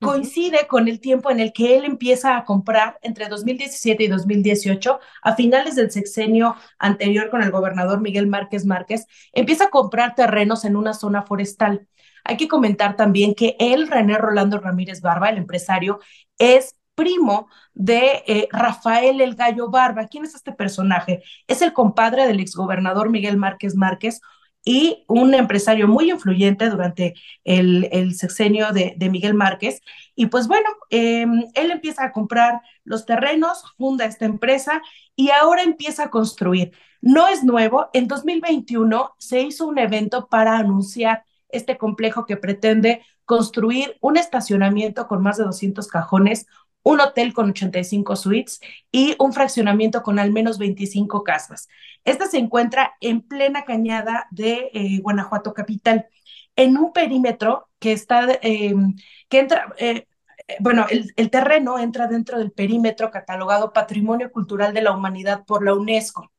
coincide con el tiempo en el que él empieza a comprar entre 2017 y 2018, a finales del sexenio anterior con el gobernador Miguel Márquez Márquez, empieza a comprar terrenos en una zona forestal. Hay que comentar también que él, René Rolando Ramírez Barba, el empresario, es primo de eh, Rafael el Gallo Barba. ¿Quién es este personaje? Es el compadre del exgobernador Miguel Márquez Márquez, y un empresario muy influyente durante el, el sexenio de, Miguel Márquez. Y pues bueno, eh, él empieza a comprar los terrenos, funda esta empresa y ahora empieza a construir. No es nuevo, en 2021 se hizo un evento para anunciar este complejo que pretende construir un estacionamiento con más de 200 cajones, un hotel con 85 suites y un fraccionamiento con al menos 25 casas. Esta se encuentra en plena cañada de eh, Guanajuato capital, en un perímetro que está, eh, que entra, eh, bueno, el, terreno entra dentro del perímetro catalogado Patrimonio Cultural de la Humanidad por la UNESCO.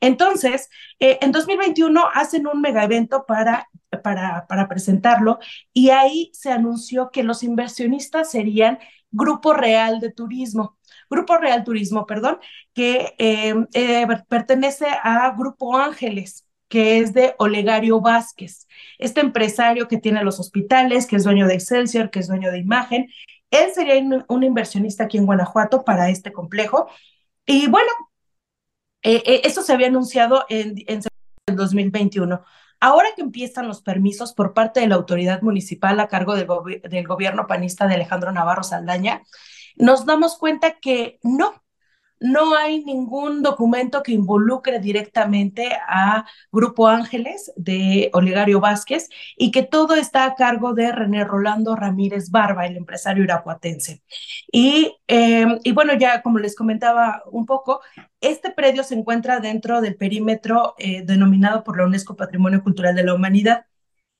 Entonces, en 2021 hacen un mega evento para, para, para presentarlo y ahí se anunció que los inversionistas serían Grupo Real de Turismo, Grupo Real Turismo, perdón, que eh, eh, pertenece a Grupo Ángeles, que es de Olegario Vázquez, este empresario que tiene los hospitales, que es dueño de Excelsior, que es dueño de Imagen. Él sería un, inversionista aquí en Guanajuato para este complejo. Y bueno, eh, eso se había anunciado en, en 2021. Ahora que empiezan los permisos por parte de la autoridad municipal a cargo del, gobierno panista de Alejandro Navarro Saldaña, nos damos cuenta que no, no hay ningún documento que involucre directamente a Grupo Ángeles de Olegario Vázquez y que todo está a cargo de René Rolando Ramírez Barba, el empresario irapuatense. Y, em, y bueno, ya como les comentaba un poco, este predio se encuentra dentro del perímetro eh, denominado por la UNESCO Patrimonio Cultural de la Humanidad.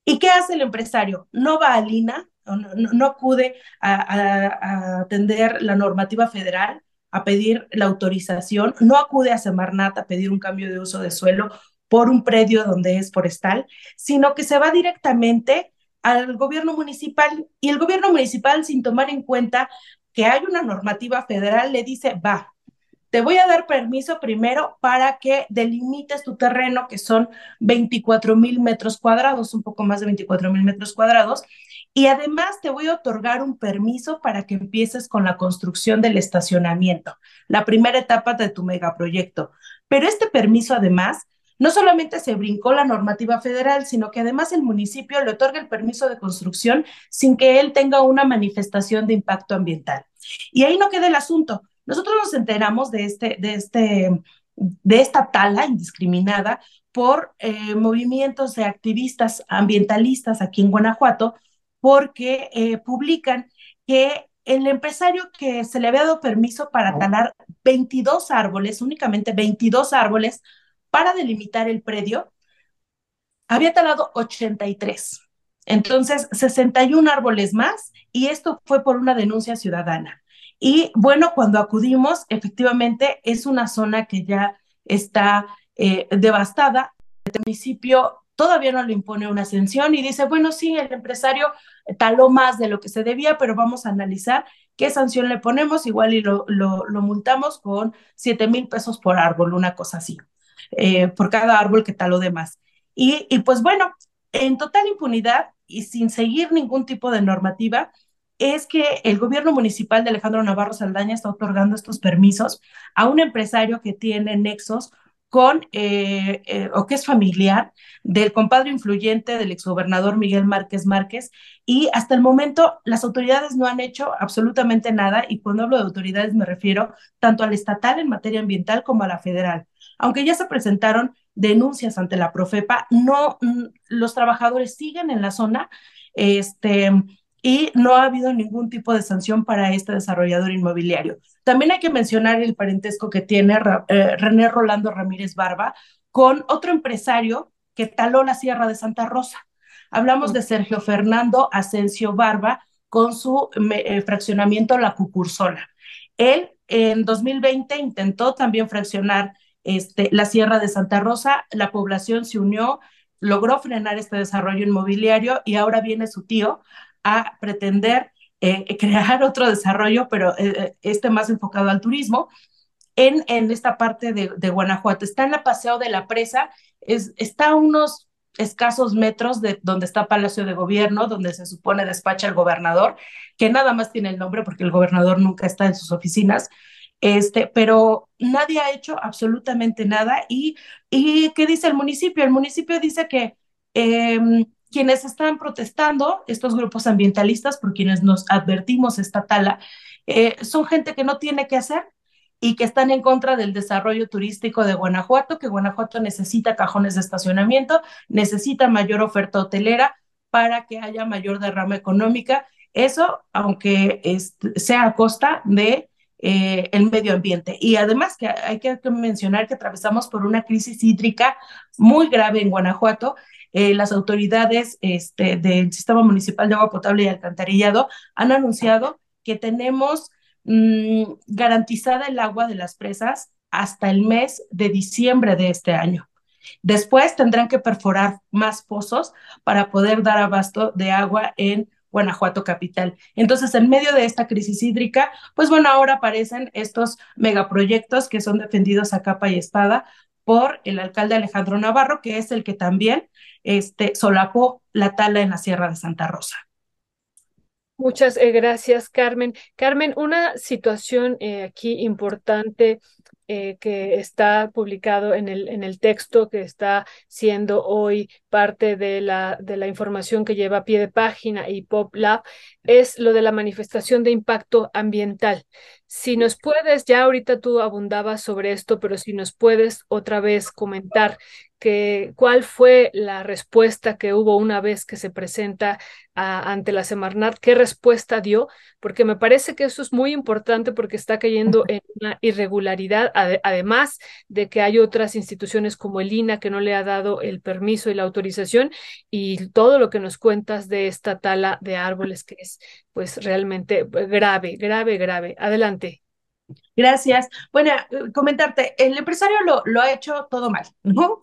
¿Y qué hace el empresario? No va a Lina, no, no, acude a atender la normativa federal, a pedir la autorización, no acude a Semarnat a pedir un cambio de uso de suelo por un predio donde es forestal, sino que se va directamente al gobierno municipal. Y el gobierno municipal, sin tomar en cuenta que hay una normativa federal, le dice, va, te voy a dar permiso primero para que delimites tu terreno, que son 24 mil metros cuadrados, un poco más de 24 mil metros cuadrados, y además te voy a otorgar un permiso para que empieces con la construcción del estacionamiento, la primera etapa de tu megaproyecto. Pero este permiso además no solamente se brincó la normativa federal, sino que además el municipio le otorga el permiso de construcción sin que él tenga una manifestación de impacto ambiental. Y ahí no queda el asunto. Nosotros nos enteramos de, este, de, este, de esta tala indiscriminada por eh, movimientos de activistas ambientalistas aquí en Guanajuato, porque eh, publican que el empresario que se le había dado permiso para talar 22 árboles, únicamente 22 árboles, para delimitar el predio, había talado 83. Entonces, 61 árboles más, y esto fue por una denuncia ciudadana. Y bueno, cuando acudimos, efectivamente es una zona que ya está eh, devastada. El municipio todavía no le impone una sanción y dice, bueno, sí, el empresario taló más de lo que se debía, pero vamos a analizar qué sanción le ponemos, igual y lo, lo, multamos con 7 mil pesos por árbol, una cosa así, eh, por cada árbol que taló de más. Y, y pues bueno, en total impunidad y sin seguir ningún tipo de normativa, es que el gobierno municipal de Alejandro Navarro Saldaña está otorgando estos permisos a un empresario que tiene nexos con, eh, eh, o que es familiar del compadre influyente del exgobernador Miguel Márquez Márquez, y hasta el momento las autoridades no han hecho absolutamente nada, y cuando hablo de autoridades me refiero tanto al estatal en materia ambiental como a la federal. Aunque ya se presentaron denuncias ante la Profepa, no, mm, los trabajadores siguen en la zona, este, y no ha habido ningún tipo de sanción para este desarrollador inmobiliario. También hay que mencionar el parentesco que tiene eh, René Rolando Ramírez Barba con otro empresario que taló la Sierra de Santa Rosa. Hablamos de Sergio Fernando Asensio Barba con su eh, fraccionamiento La Cucursola. Él en 2020 intentó también fraccionar este, la Sierra de Santa Rosa, la población se unió, logró frenar este desarrollo inmobiliario y ahora viene su tío a pretender eh, <laughs> crear otro desarrollo, pero eh, eh, este más enfocado al turismo, en, en esta parte de, de, Guanajuato. Está en la Paseo de la Presa, es, está a unos escasos metros de donde está Palacio de Gobierno, donde se supone despacha el gobernador, que nada más tiene el nombre porque el gobernador nunca está en sus oficinas, este, pero nadie ha hecho absolutamente nada. ¿Y, y qué dice el municipio? El municipio dice que eh, quienes están protestando, estos grupos ambientalistas, por quienes nos advertimos esta tala, eh, son gente que no tiene que hacer y que están en contra del desarrollo turístico de Guanajuato, que Guanajuato necesita cajones de estacionamiento, necesita mayor oferta hotelera para que haya mayor derrama económica. Eso, aunque sea a costa de eh, el medio ambiente. Y además que hay que mencionar que atravesamos por una crisis hídrica muy grave en Guanajuato eh, las autoridades este, del Sistema Municipal de Agua Potable y Alcantarillado han anunciado que tenemos mmm, garantizada el agua de las presas hasta el mes de diciembre de este año. Después tendrán que perforar más pozos para poder dar abasto de agua en Guanajuato capital. Entonces, en medio de esta crisis hídrica, pues bueno, ahora aparecen estos megaproyectos que son defendidos a capa y espada por el alcalde Alejandro Navarro, que es el que también este, solapó la tala en la Sierra de Santa Rosa. Muchas eh, gracias, Carmen. Carmen, una situación eh, aquí importante eh, que está publicado en el, en el texto que está siendo hoy parte de la, de la información que lleva a pie de página y PopLab es lo de la manifestación de impacto ambiental. Si nos puedes, ya ahorita tú abundabas sobre esto, pero si nos puedes otra vez comentar que, cuál fue la respuesta que hubo una vez que se presenta ante la Semarnat, qué respuesta dio, porque me parece que eso es muy importante porque está cayendo en una irregularidad, además de que hay otras instituciones como el INA que no le ha dado el permiso y la autorización y todo lo que nos cuentas de esta tala de árboles que es pues realmente grave, grave, grave. Adelante. Gracias. Bueno, eh, comentarte, el empresario lo, ha hecho todo mal.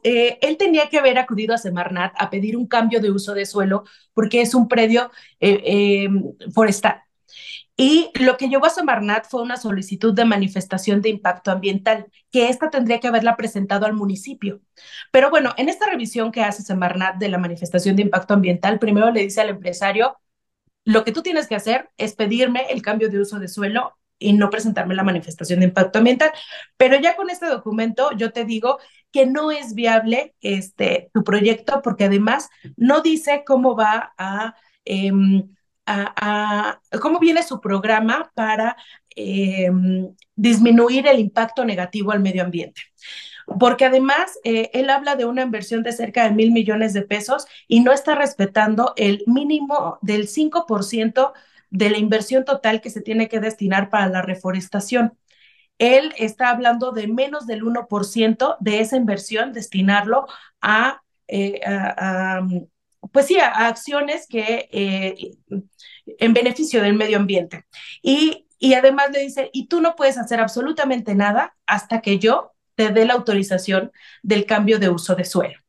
Eh, él tenía que haber acudido a Semarnat a pedir un cambio de uso de suelo porque es un predio eh, forestal. Y lo que llevó a Semarnat fue una solicitud de manifestación de impacto ambiental, que esta tendría que haberla presentado al municipio. Pero bueno, en esta revisión que hace Semarnat de la manifestación de impacto ambiental, primero le dice al empresario, lo que tú tienes que hacer es pedirme el cambio de uso de suelo y no presentarme la manifestación de impacto ambiental. Pero ya con este documento yo te digo que no es viable este, tu proyecto porque además no dice cómo va a, em, cómo viene su programa para em, disminuir el impacto negativo al medio ambiente porque además eh, él habla de una inversión de cerca de mil millones de pesos y no está respetando el mínimo del 5% de la inversión total que se tiene que destinar para la reforestación. Él está hablando de menos del 1% de esa inversión, destinarlo a, eh, pues sí, a, acciones que eh, en beneficio del medio ambiente. Y, y además le dice, y tú no puedes hacer absolutamente nada hasta que yo te dé la autorización del cambio de uso de suelo.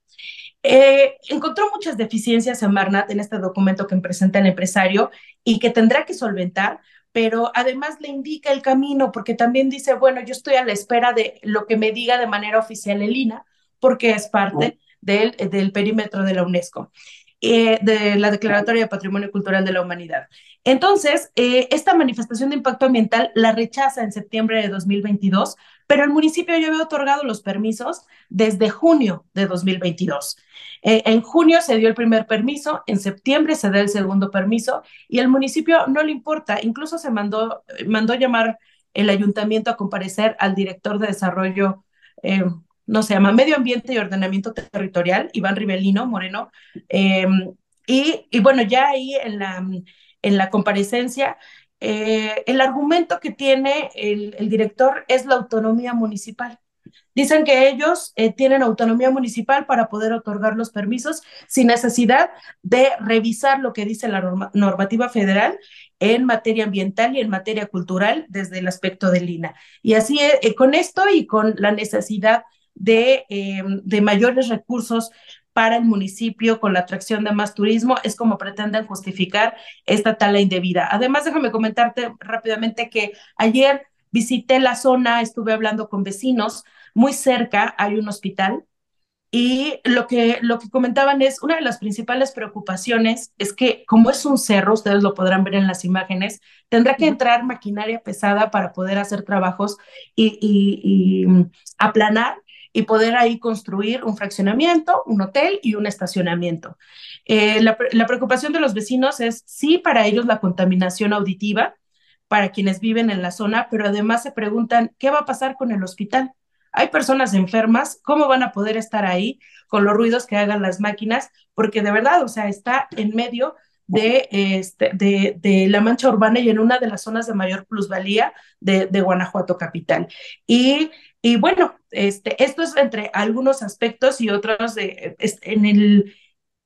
Eh, encontró muchas deficiencias en Marnat en este documento que presenta el empresario y que tendrá que solventar, pero además le indica el camino porque también dice, bueno, yo estoy a la espera de lo que me diga de manera oficial el INA, porque es parte del, del perímetro de la UNESCO. eh, de la Declaratoria de Patrimonio Cultural de la Humanidad. Entonces, eh, esta manifestación de impacto ambiental la rechaza en septiembre de 2022, pero el municipio ya había otorgado los permisos desde junio de 2022. Eh, en junio se dio el primer permiso, en septiembre se da el segundo permiso y el municipio no le importa, incluso se mandó, mandó llamar el ayuntamiento a comparecer al director de desarrollo eh, no se llama Medio Ambiente y Ordenamiento Territorial, Iván Rivelino Moreno. Em, y, y, bueno, ya ahí en la, en la comparecencia, eh, el argumento que tiene el, director es la autonomía municipal. Dicen que ellos eh, tienen autonomía municipal para poder otorgar los permisos sin necesidad de revisar lo que dice la norma, normativa federal en materia ambiental y en materia cultural desde el aspecto del INA. Y así, eh, con esto y con la necesidad de mayores recursos para el municipio con la atracción de más turismo, es como pretenden justificar esta tala indebida. Además, déjame comentarte rápidamente que ayer visité la zona, estuve hablando con vecinos, muy cerca hay un hospital y lo que, lo que comentaban es, una de las principales preocupaciones es que como es un cerro, ustedes lo podrán ver en las imágenes, tendrá que entrar maquinaria pesada para poder hacer trabajos y, y, y aplanar y poder ahí construir un fraccionamiento, un hotel y un estacionamiento. Eh, la, preocupación de los vecinos es, sí, para ellos la contaminación auditiva, para quienes viven en la zona, pero además se preguntan, ¿qué va a pasar con el hospital? Hay personas enfermas, ¿cómo van a poder estar ahí con los ruidos que hagan las máquinas? Porque de verdad, o sea, está en medio de, este, de, la mancha urbana y en una de las zonas de mayor plusvalía de, de Guanajuato capital. Y, y, bueno, este, esto es entre algunos aspectos y otros de, en el,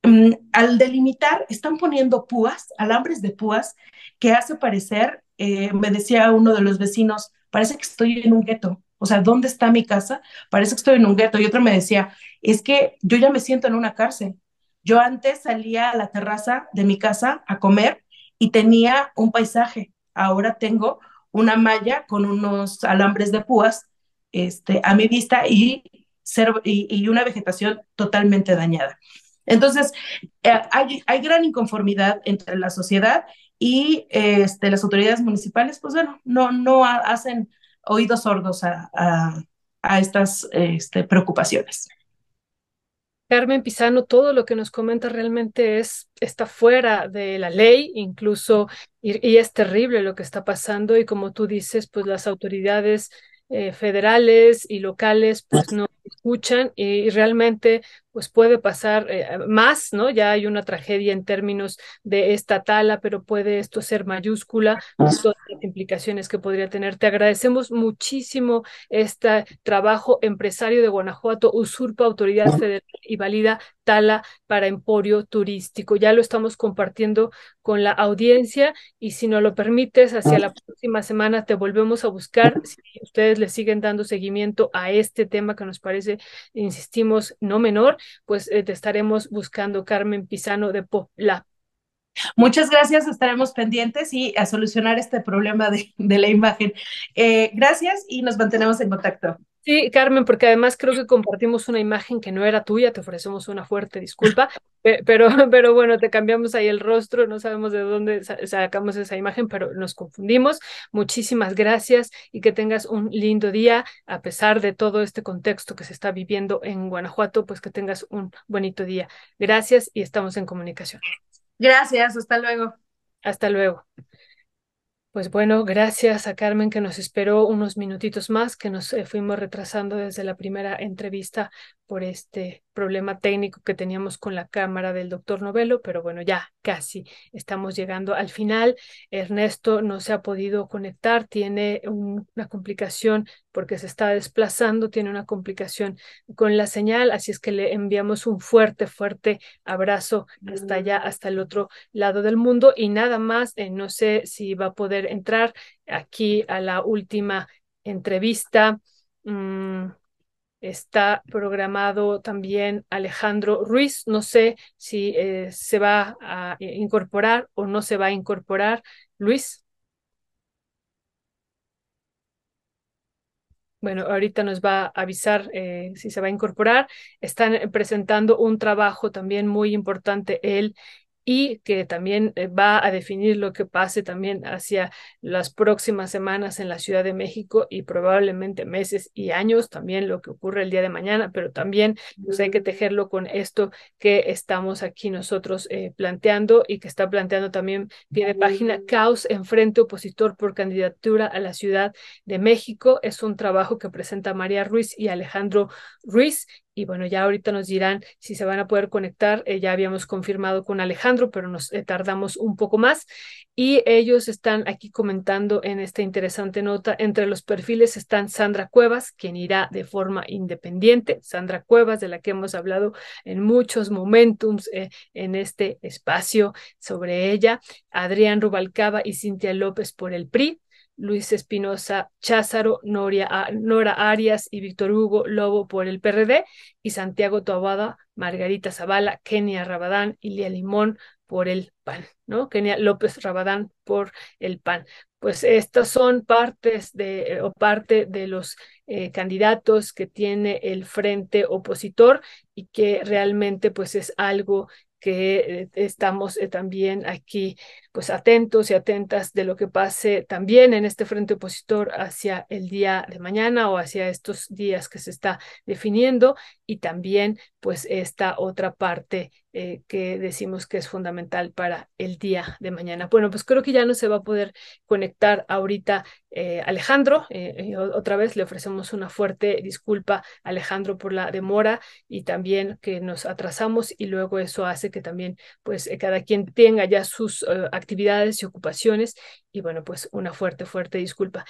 um, al delimitar, están poniendo púas, alambres de púas, que hace parecer, eh, me decía uno de los vecinos, parece que estoy en un gueto. O sea, ¿dónde está mi casa? Parece que estoy en un gueto. Y otro me decía, es que yo ya me siento en una cárcel. Yo antes salía a la terraza de mi casa a comer y tenía un paisaje. Ahora tengo una malla con unos alambres de púas este, a mi vista y, y, y una vegetación totalmente dañada. Entonces, eh, hay, hay, gran inconformidad entre la sociedad y este, las autoridades municipales, pues bueno, no, no hacen oídos sordos a, a, a estas este, preocupaciones. Carmen Pisano, todo lo que nos comenta realmente es, está fuera de la ley, incluso, y, y, es terrible lo que está pasando, y como tú dices, pues las autoridades eh, federales y locales pues no escuchan y, y realmente pues puede pasar eh, más, ¿no? Ya hay una tragedia en términos de esta tala, pero puede esto ser mayúscula, pues, todas las implicaciones que podría tener. Te agradecemos muchísimo este trabajo empresario de Guanajuato, usurpa autoridad federal y valida tala para emporio turístico. Ya lo estamos compartiendo con la audiencia y si no lo permites, hacia la próxima semana te volvemos a buscar. Si ustedes le siguen dando seguimiento a este tema que nos parece, insistimos, no menor, pues eh, te estaremos buscando, Carmen Pisano de Popla. Muchas gracias, estaremos pendientes y a solucionar este problema de, de la imagen. Eh, gracias y nos mantenemos en contacto. Sí, Carmen, porque además creo que compartimos una imagen que no era tuya, te ofrecemos una fuerte disculpa, pero, <laughs> pero bueno, te cambiamos ahí el rostro, no sabemos de dónde sacamos esa imagen, pero nos confundimos. Muchísimas gracias y que tengas un lindo día, a pesar de todo este contexto que se está viviendo en Guanajuato, pues que tengas un bonito día. Gracias y estamos en comunicación. Gracias, hasta luego. Hasta luego. Pues bueno, gracias a Carmen que nos esperó unos minutitos más, que nos eh, fuimos retrasando desde la primera entrevista por este problema técnico que teníamos con la cámara del doctor Novelo, pero bueno, ya casi estamos llegando al final. Ernesto no se ha podido conectar, tiene un, una complicación porque se está desplazando, tiene una complicación con la señal, así es que le enviamos un fuerte, fuerte abrazo hasta allá, hasta el otro lado del mundo y nada más, eh, no sé si va a poder entrar aquí a la última entrevista. Mm, Está programado también Alejandro Ruiz. No sé si eh, se va a incorporar o no se va a incorporar. Luis. bueno, ahorita nos va a avisar eh, si se va a incorporar. Están presentando un trabajo también muy importante él y que también eh, va a definir lo que pase también hacia las próximas semanas en la Ciudad de México y probablemente meses y años, también lo que ocurre el día de mañana, pero también pues, hay que tejerlo con esto que estamos aquí nosotros eh, planteando y que está planteando también pie de página Caos en Frente Opositor por Candidatura a la Ciudad de México. Es un trabajo que presenta María Ruiz y Alejandro Ruiz y bueno, ya ahorita nos dirán si se van a poder conectar. Eh, ya habíamos confirmado con Alejandro, pero nos eh, tardamos un poco más. Y ellos están aquí comentando en esta interesante nota. Entre los perfiles están Sandra Cuevas, quien irá de forma independiente. Sandra Cuevas, de la que hemos hablado en muchos momentums eh, en este espacio sobre ella. Adrián Rubalcaba y Cintia López por el PRI. Luis Espinosa Cházaro, Nora Arias y Víctor Hugo Lobo por el PRD y Santiago Toabada, Margarita Zavala, Kenia Rabadán y Lía Limón por el PAN, ¿no? Kenia López Rabadán por el PAN. Pues estas son partes de o parte de los eh, candidatos que tiene el frente opositor y que realmente pues es algo que eh, estamos eh, también aquí pues atentos y atentas de lo que pase también en este frente opositor hacia el día de mañana o hacia estos días que se está definiendo y también pues esta otra parte eh, que decimos que es fundamental para el día de mañana. Bueno, pues creo que ya no se va a poder conectar ahorita eh, Alejandro. Eh, otra vez le ofrecemos una fuerte disculpa a Alejandro por la demora y también que nos atrasamos y luego eso hace que también pues cada quien tenga ya sus actividades y ocupaciones y bueno, pues una fuerte, fuerte disculpa.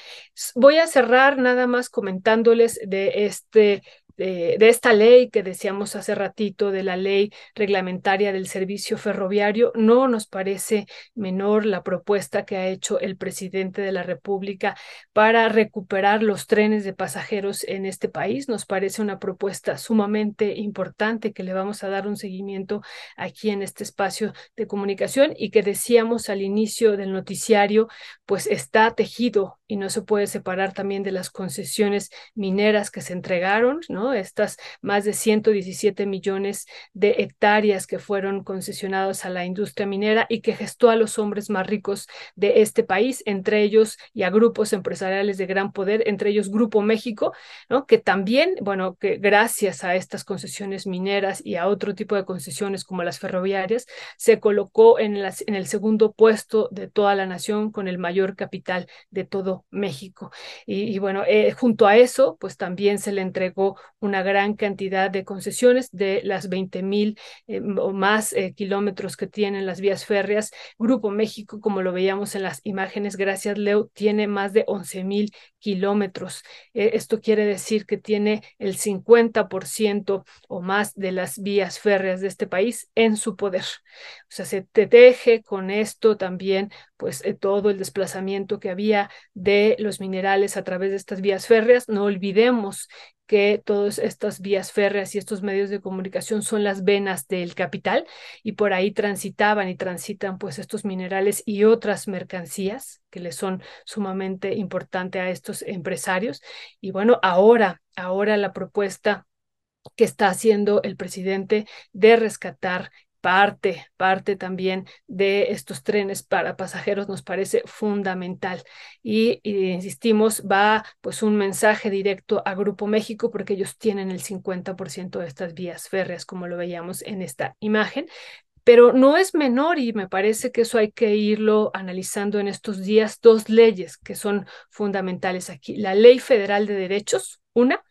Voy a cerrar nada más comentándoles de este de, esta ley que decíamos hace ratito, de la ley reglamentaria del servicio ferroviario, no nos parece menor la propuesta que ha hecho el presidente de la República para recuperar los trenes de pasajeros en este país. Nos parece una propuesta sumamente importante que le vamos a dar un seguimiento aquí en este espacio de comunicación y que decíamos al inicio del noticiario, pues está tejido y no se puede separar también de las concesiones mineras que se entregaron, ¿no? Estas más de 117 millones de hectáreas que fueron concesionadas a la industria minera y que gestó a los hombres más ricos de este país, entre ellos y a grupos empresariales de gran poder, entre ellos Grupo México, ¿no? Que también, bueno, que gracias a estas concesiones mineras y a otro tipo de concesiones como las ferroviarias, se colocó en, las, en el segundo puesto de toda la nación con el mayor capital de todo México. Y, bueno, eh, junto a eso, pues también se le entregó una gran cantidad de concesiones de las 20 mil eh, o más eh, kilómetros que tienen las vías férreas. Grupo México, como lo veíamos en las imágenes, gracias Leo, tiene más de 11 mil kilómetros. esto quiere decir que tiene el 50% o más de las vías férreas de este país en su poder. O sea, se te teje con esto también, pues todo el desplazamiento que había de los minerales a través de estas vías férreas. No olvidemos que todas estas vías férreas y estos medios de comunicación son las venas del capital y por ahí transitaban y transitan pues estos minerales y otras mercancías que les son sumamente importantes a estos empresarios. Y bueno, ahora, ahora la propuesta que está haciendo el presidente de rescatar parte, parte también de estos trenes para pasajeros nos parece fundamental. Y, insistimos, va pues un mensaje directo a Grupo México porque ellos tienen el 50% de estas vías férreas, como lo veíamos en esta imagen. Pero no es menor y me parece que eso hay que irlo analizando en estos días, dos leyes que son fundamentales aquí. La Ley Federal de Derechos, una,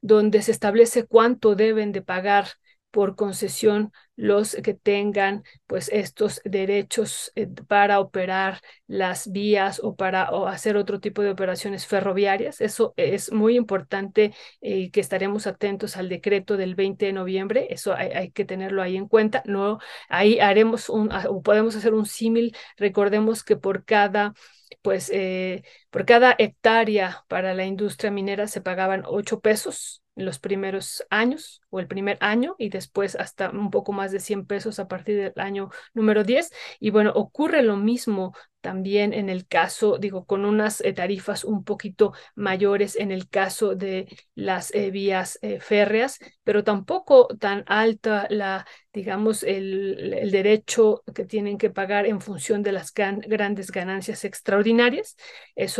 donde se establece cuánto deben de pagar por concesión los que tengan pues estos derechos eh, para operar las vías o para hacer otro tipo de operaciones ferroviarias. Eso es muy importante y eh, que estaremos atentos al decreto del 20 de noviembre. Eso hay, que tenerlo ahí en cuenta. No, ahí haremos un, ah, podemos hacer un símil. Recordemos que por cada pues eh, por cada hectárea para la industria minera se pagaban 8 pesos en los primeros años o el primer año y después hasta un poco más de 100 pesos a partir del año número 10. Y bueno, ocurre lo mismo también en el caso, digo, con unas eh, tarifas un poquito mayores en el caso de las eh, vías eh, férreas, pero tampoco tan alta la, digamos, el, el, derecho que tienen que pagar en función de las gran, grandes ganancias extraordinarias.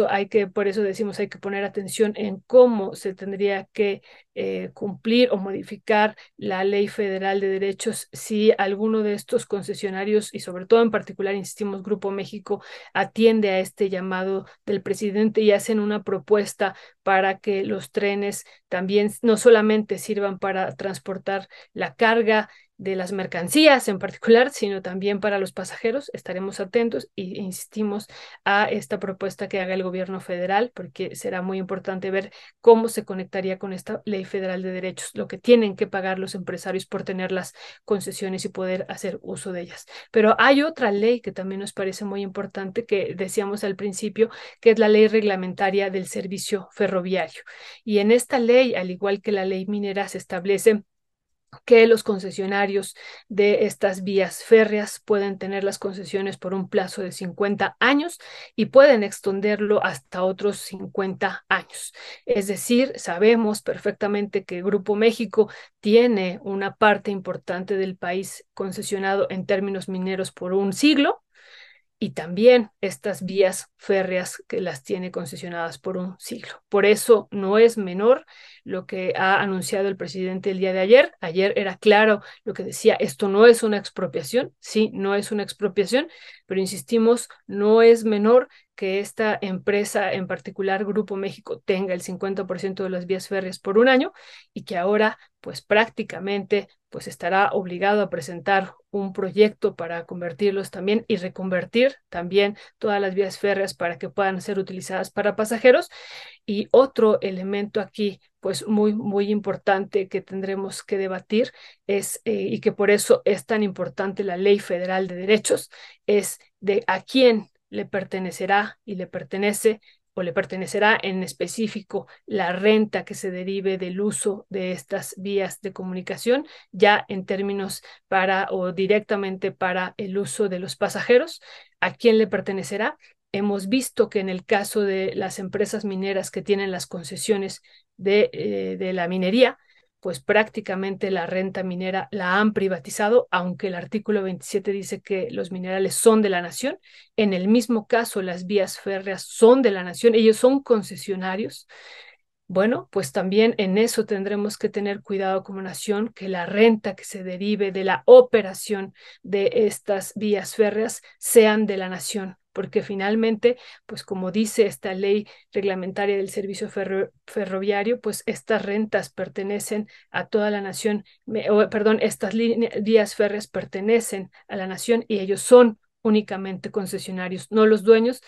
Hay que, por eso decimos, hay que poner atención en cómo se tendría que cumplir o modificar la ley federal de derechos. Si alguno de estos concesionarios y sobre todo en particular, insistimos, Grupo México, atiende a este llamado del presidente y hacen una propuesta para que los trenes también no solamente sirvan para transportar la carga de las mercancías en particular, sino también para los pasajeros. Estaremos atentos e insistimos a esta propuesta que haga el gobierno federal, porque será muy importante ver cómo se conectaría con esta ley federal de derechos, lo que tienen que pagar los empresarios por tener las concesiones y poder hacer uso de ellas. Pero hay otra ley que también nos parece muy importante, que decíamos al principio, que es la ley reglamentaria del servicio ferroviario. Y en esta ley, al igual que la ley minera, se establece que los concesionarios de estas vías férreas pueden tener las concesiones por un plazo de 50 años y pueden extenderlo hasta otros 50 años. Es decir, sabemos perfectamente que Grupo México tiene una parte importante del país concesionado en términos mineros por un siglo y también estas vías férreas que las tiene concesionadas por un siglo. Por eso no es menor lo que ha anunciado el presidente el día de ayer. Ayer era claro lo que decía, esto no es una expropiación, sí, no es una expropiación, pero insistimos, no es menor que esta empresa, en particular Grupo México, tenga el 50% de las vías férreas por un año y que ahora, pues prácticamente, pues estará obligado a presentar un proyecto para convertirlos también y reconvertir también todas las vías férreas para que puedan ser utilizadas para pasajeros. Y otro elemento aquí, pues muy, muy importante que tendremos que debatir es, eh, y que por eso es tan importante la Ley Federal de Derechos, es de a quién le pertenecerá y le pertenece o le pertenecerá en específico la renta que se derive del uso de estas vías de comunicación, ya en términos para o directamente para el uso de los pasajeros, a quién le pertenecerá. Hemos visto que en el caso de las empresas mineras que tienen las concesiones de, eh, de la minería, pues prácticamente la renta minera la han privatizado, aunque el artículo 27 dice que los minerales son de la nación. En el mismo caso, las vías férreas son de la nación, ellos son concesionarios. Bueno, pues también en eso tendremos que tener cuidado como nación, que la renta que se derive de la operación de estas vías férreas sean de la nación, porque finalmente, pues como dice esta ley reglamentaria del servicio ferroviario, pues estas rentas pertenecen a toda la nación, perdón, estas vías férreas pertenecen a la nación y ellos son únicamente concesionarios, no los dueños,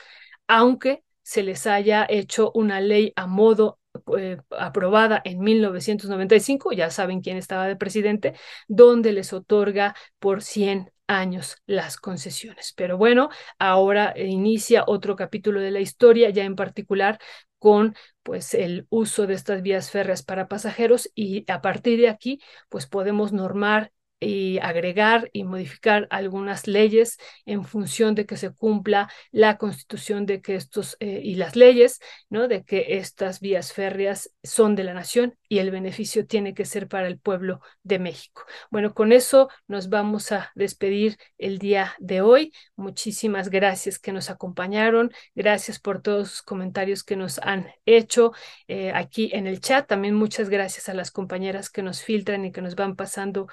aunque se les haya hecho una ley a modo eh, aprobada en 1995, ya saben quién estaba de presidente, donde les otorga por 100 años las concesiones. Pero bueno, ahora inicia otro capítulo de la historia, ya en particular con pues el uso de estas vías férreas para pasajeros y a partir de aquí pues podemos normar y agregar y modificar algunas leyes en función de que se cumpla la constitución de que estos eh, y las leyes, ¿no? De que estas vías férreas son de la nación y el beneficio tiene que ser para el pueblo de México. Bueno, con eso nos vamos a despedir el día de hoy. Muchísimas gracias que nos acompañaron. Gracias por todos sus comentarios que nos han hecho eh, aquí en el chat. También muchas gracias a las compañeras que nos filtran y que nos van pasando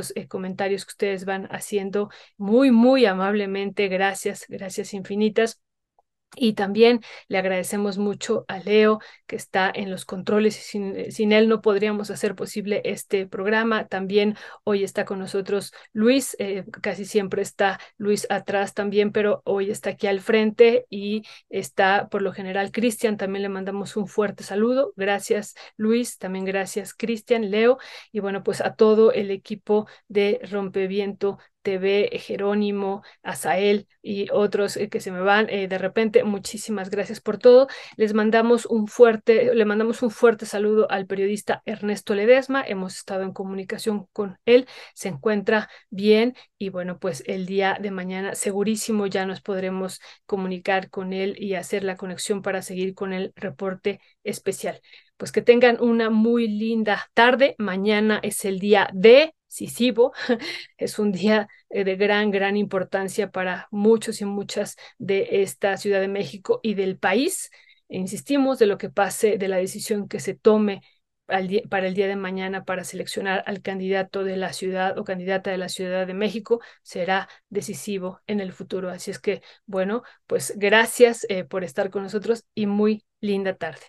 esto eh, comentarios que ustedes van haciendo muy, muy amablemente. Gracias, gracias infinitas. Y también le agradecemos mucho a Leo, que está en los controles y sin, eh, él no podríamos hacer posible este programa. También hoy está con nosotros Luis, eh, casi siempre está Luis atrás también, pero hoy está aquí al frente y está por lo general Cristian. También le mandamos un fuerte saludo. Gracias Luis, también gracias Cristian, Leo y bueno, pues a todo el equipo de Rompeviento TV, Jerónimo, Asael y otros eh, que se me van eh, de repente. Muchísimas gracias por todo. Les mandamos un fuerte, le mandamos un fuerte saludo al periodista Ernesto Ledesma. Hemos estado en comunicación con él, se encuentra bien y bueno, pues el día de mañana segurísimo ya nos podremos comunicar con él y hacer la conexión para seguir con el reporte especial. Pues que tengan una muy linda tarde. Mañana es el día de decisivo, <laughs> es un día eh, de gran, gran importancia para muchos y muchas de esta Ciudad de México y del país. insistimos de lo que pase, de la decisión que se tome para el día de mañana para seleccionar al candidato de la ciudad o candidata de la Ciudad de México será decisivo en el futuro. Así es que, bueno, pues gracias eh, por estar con nosotros y muy linda tarde.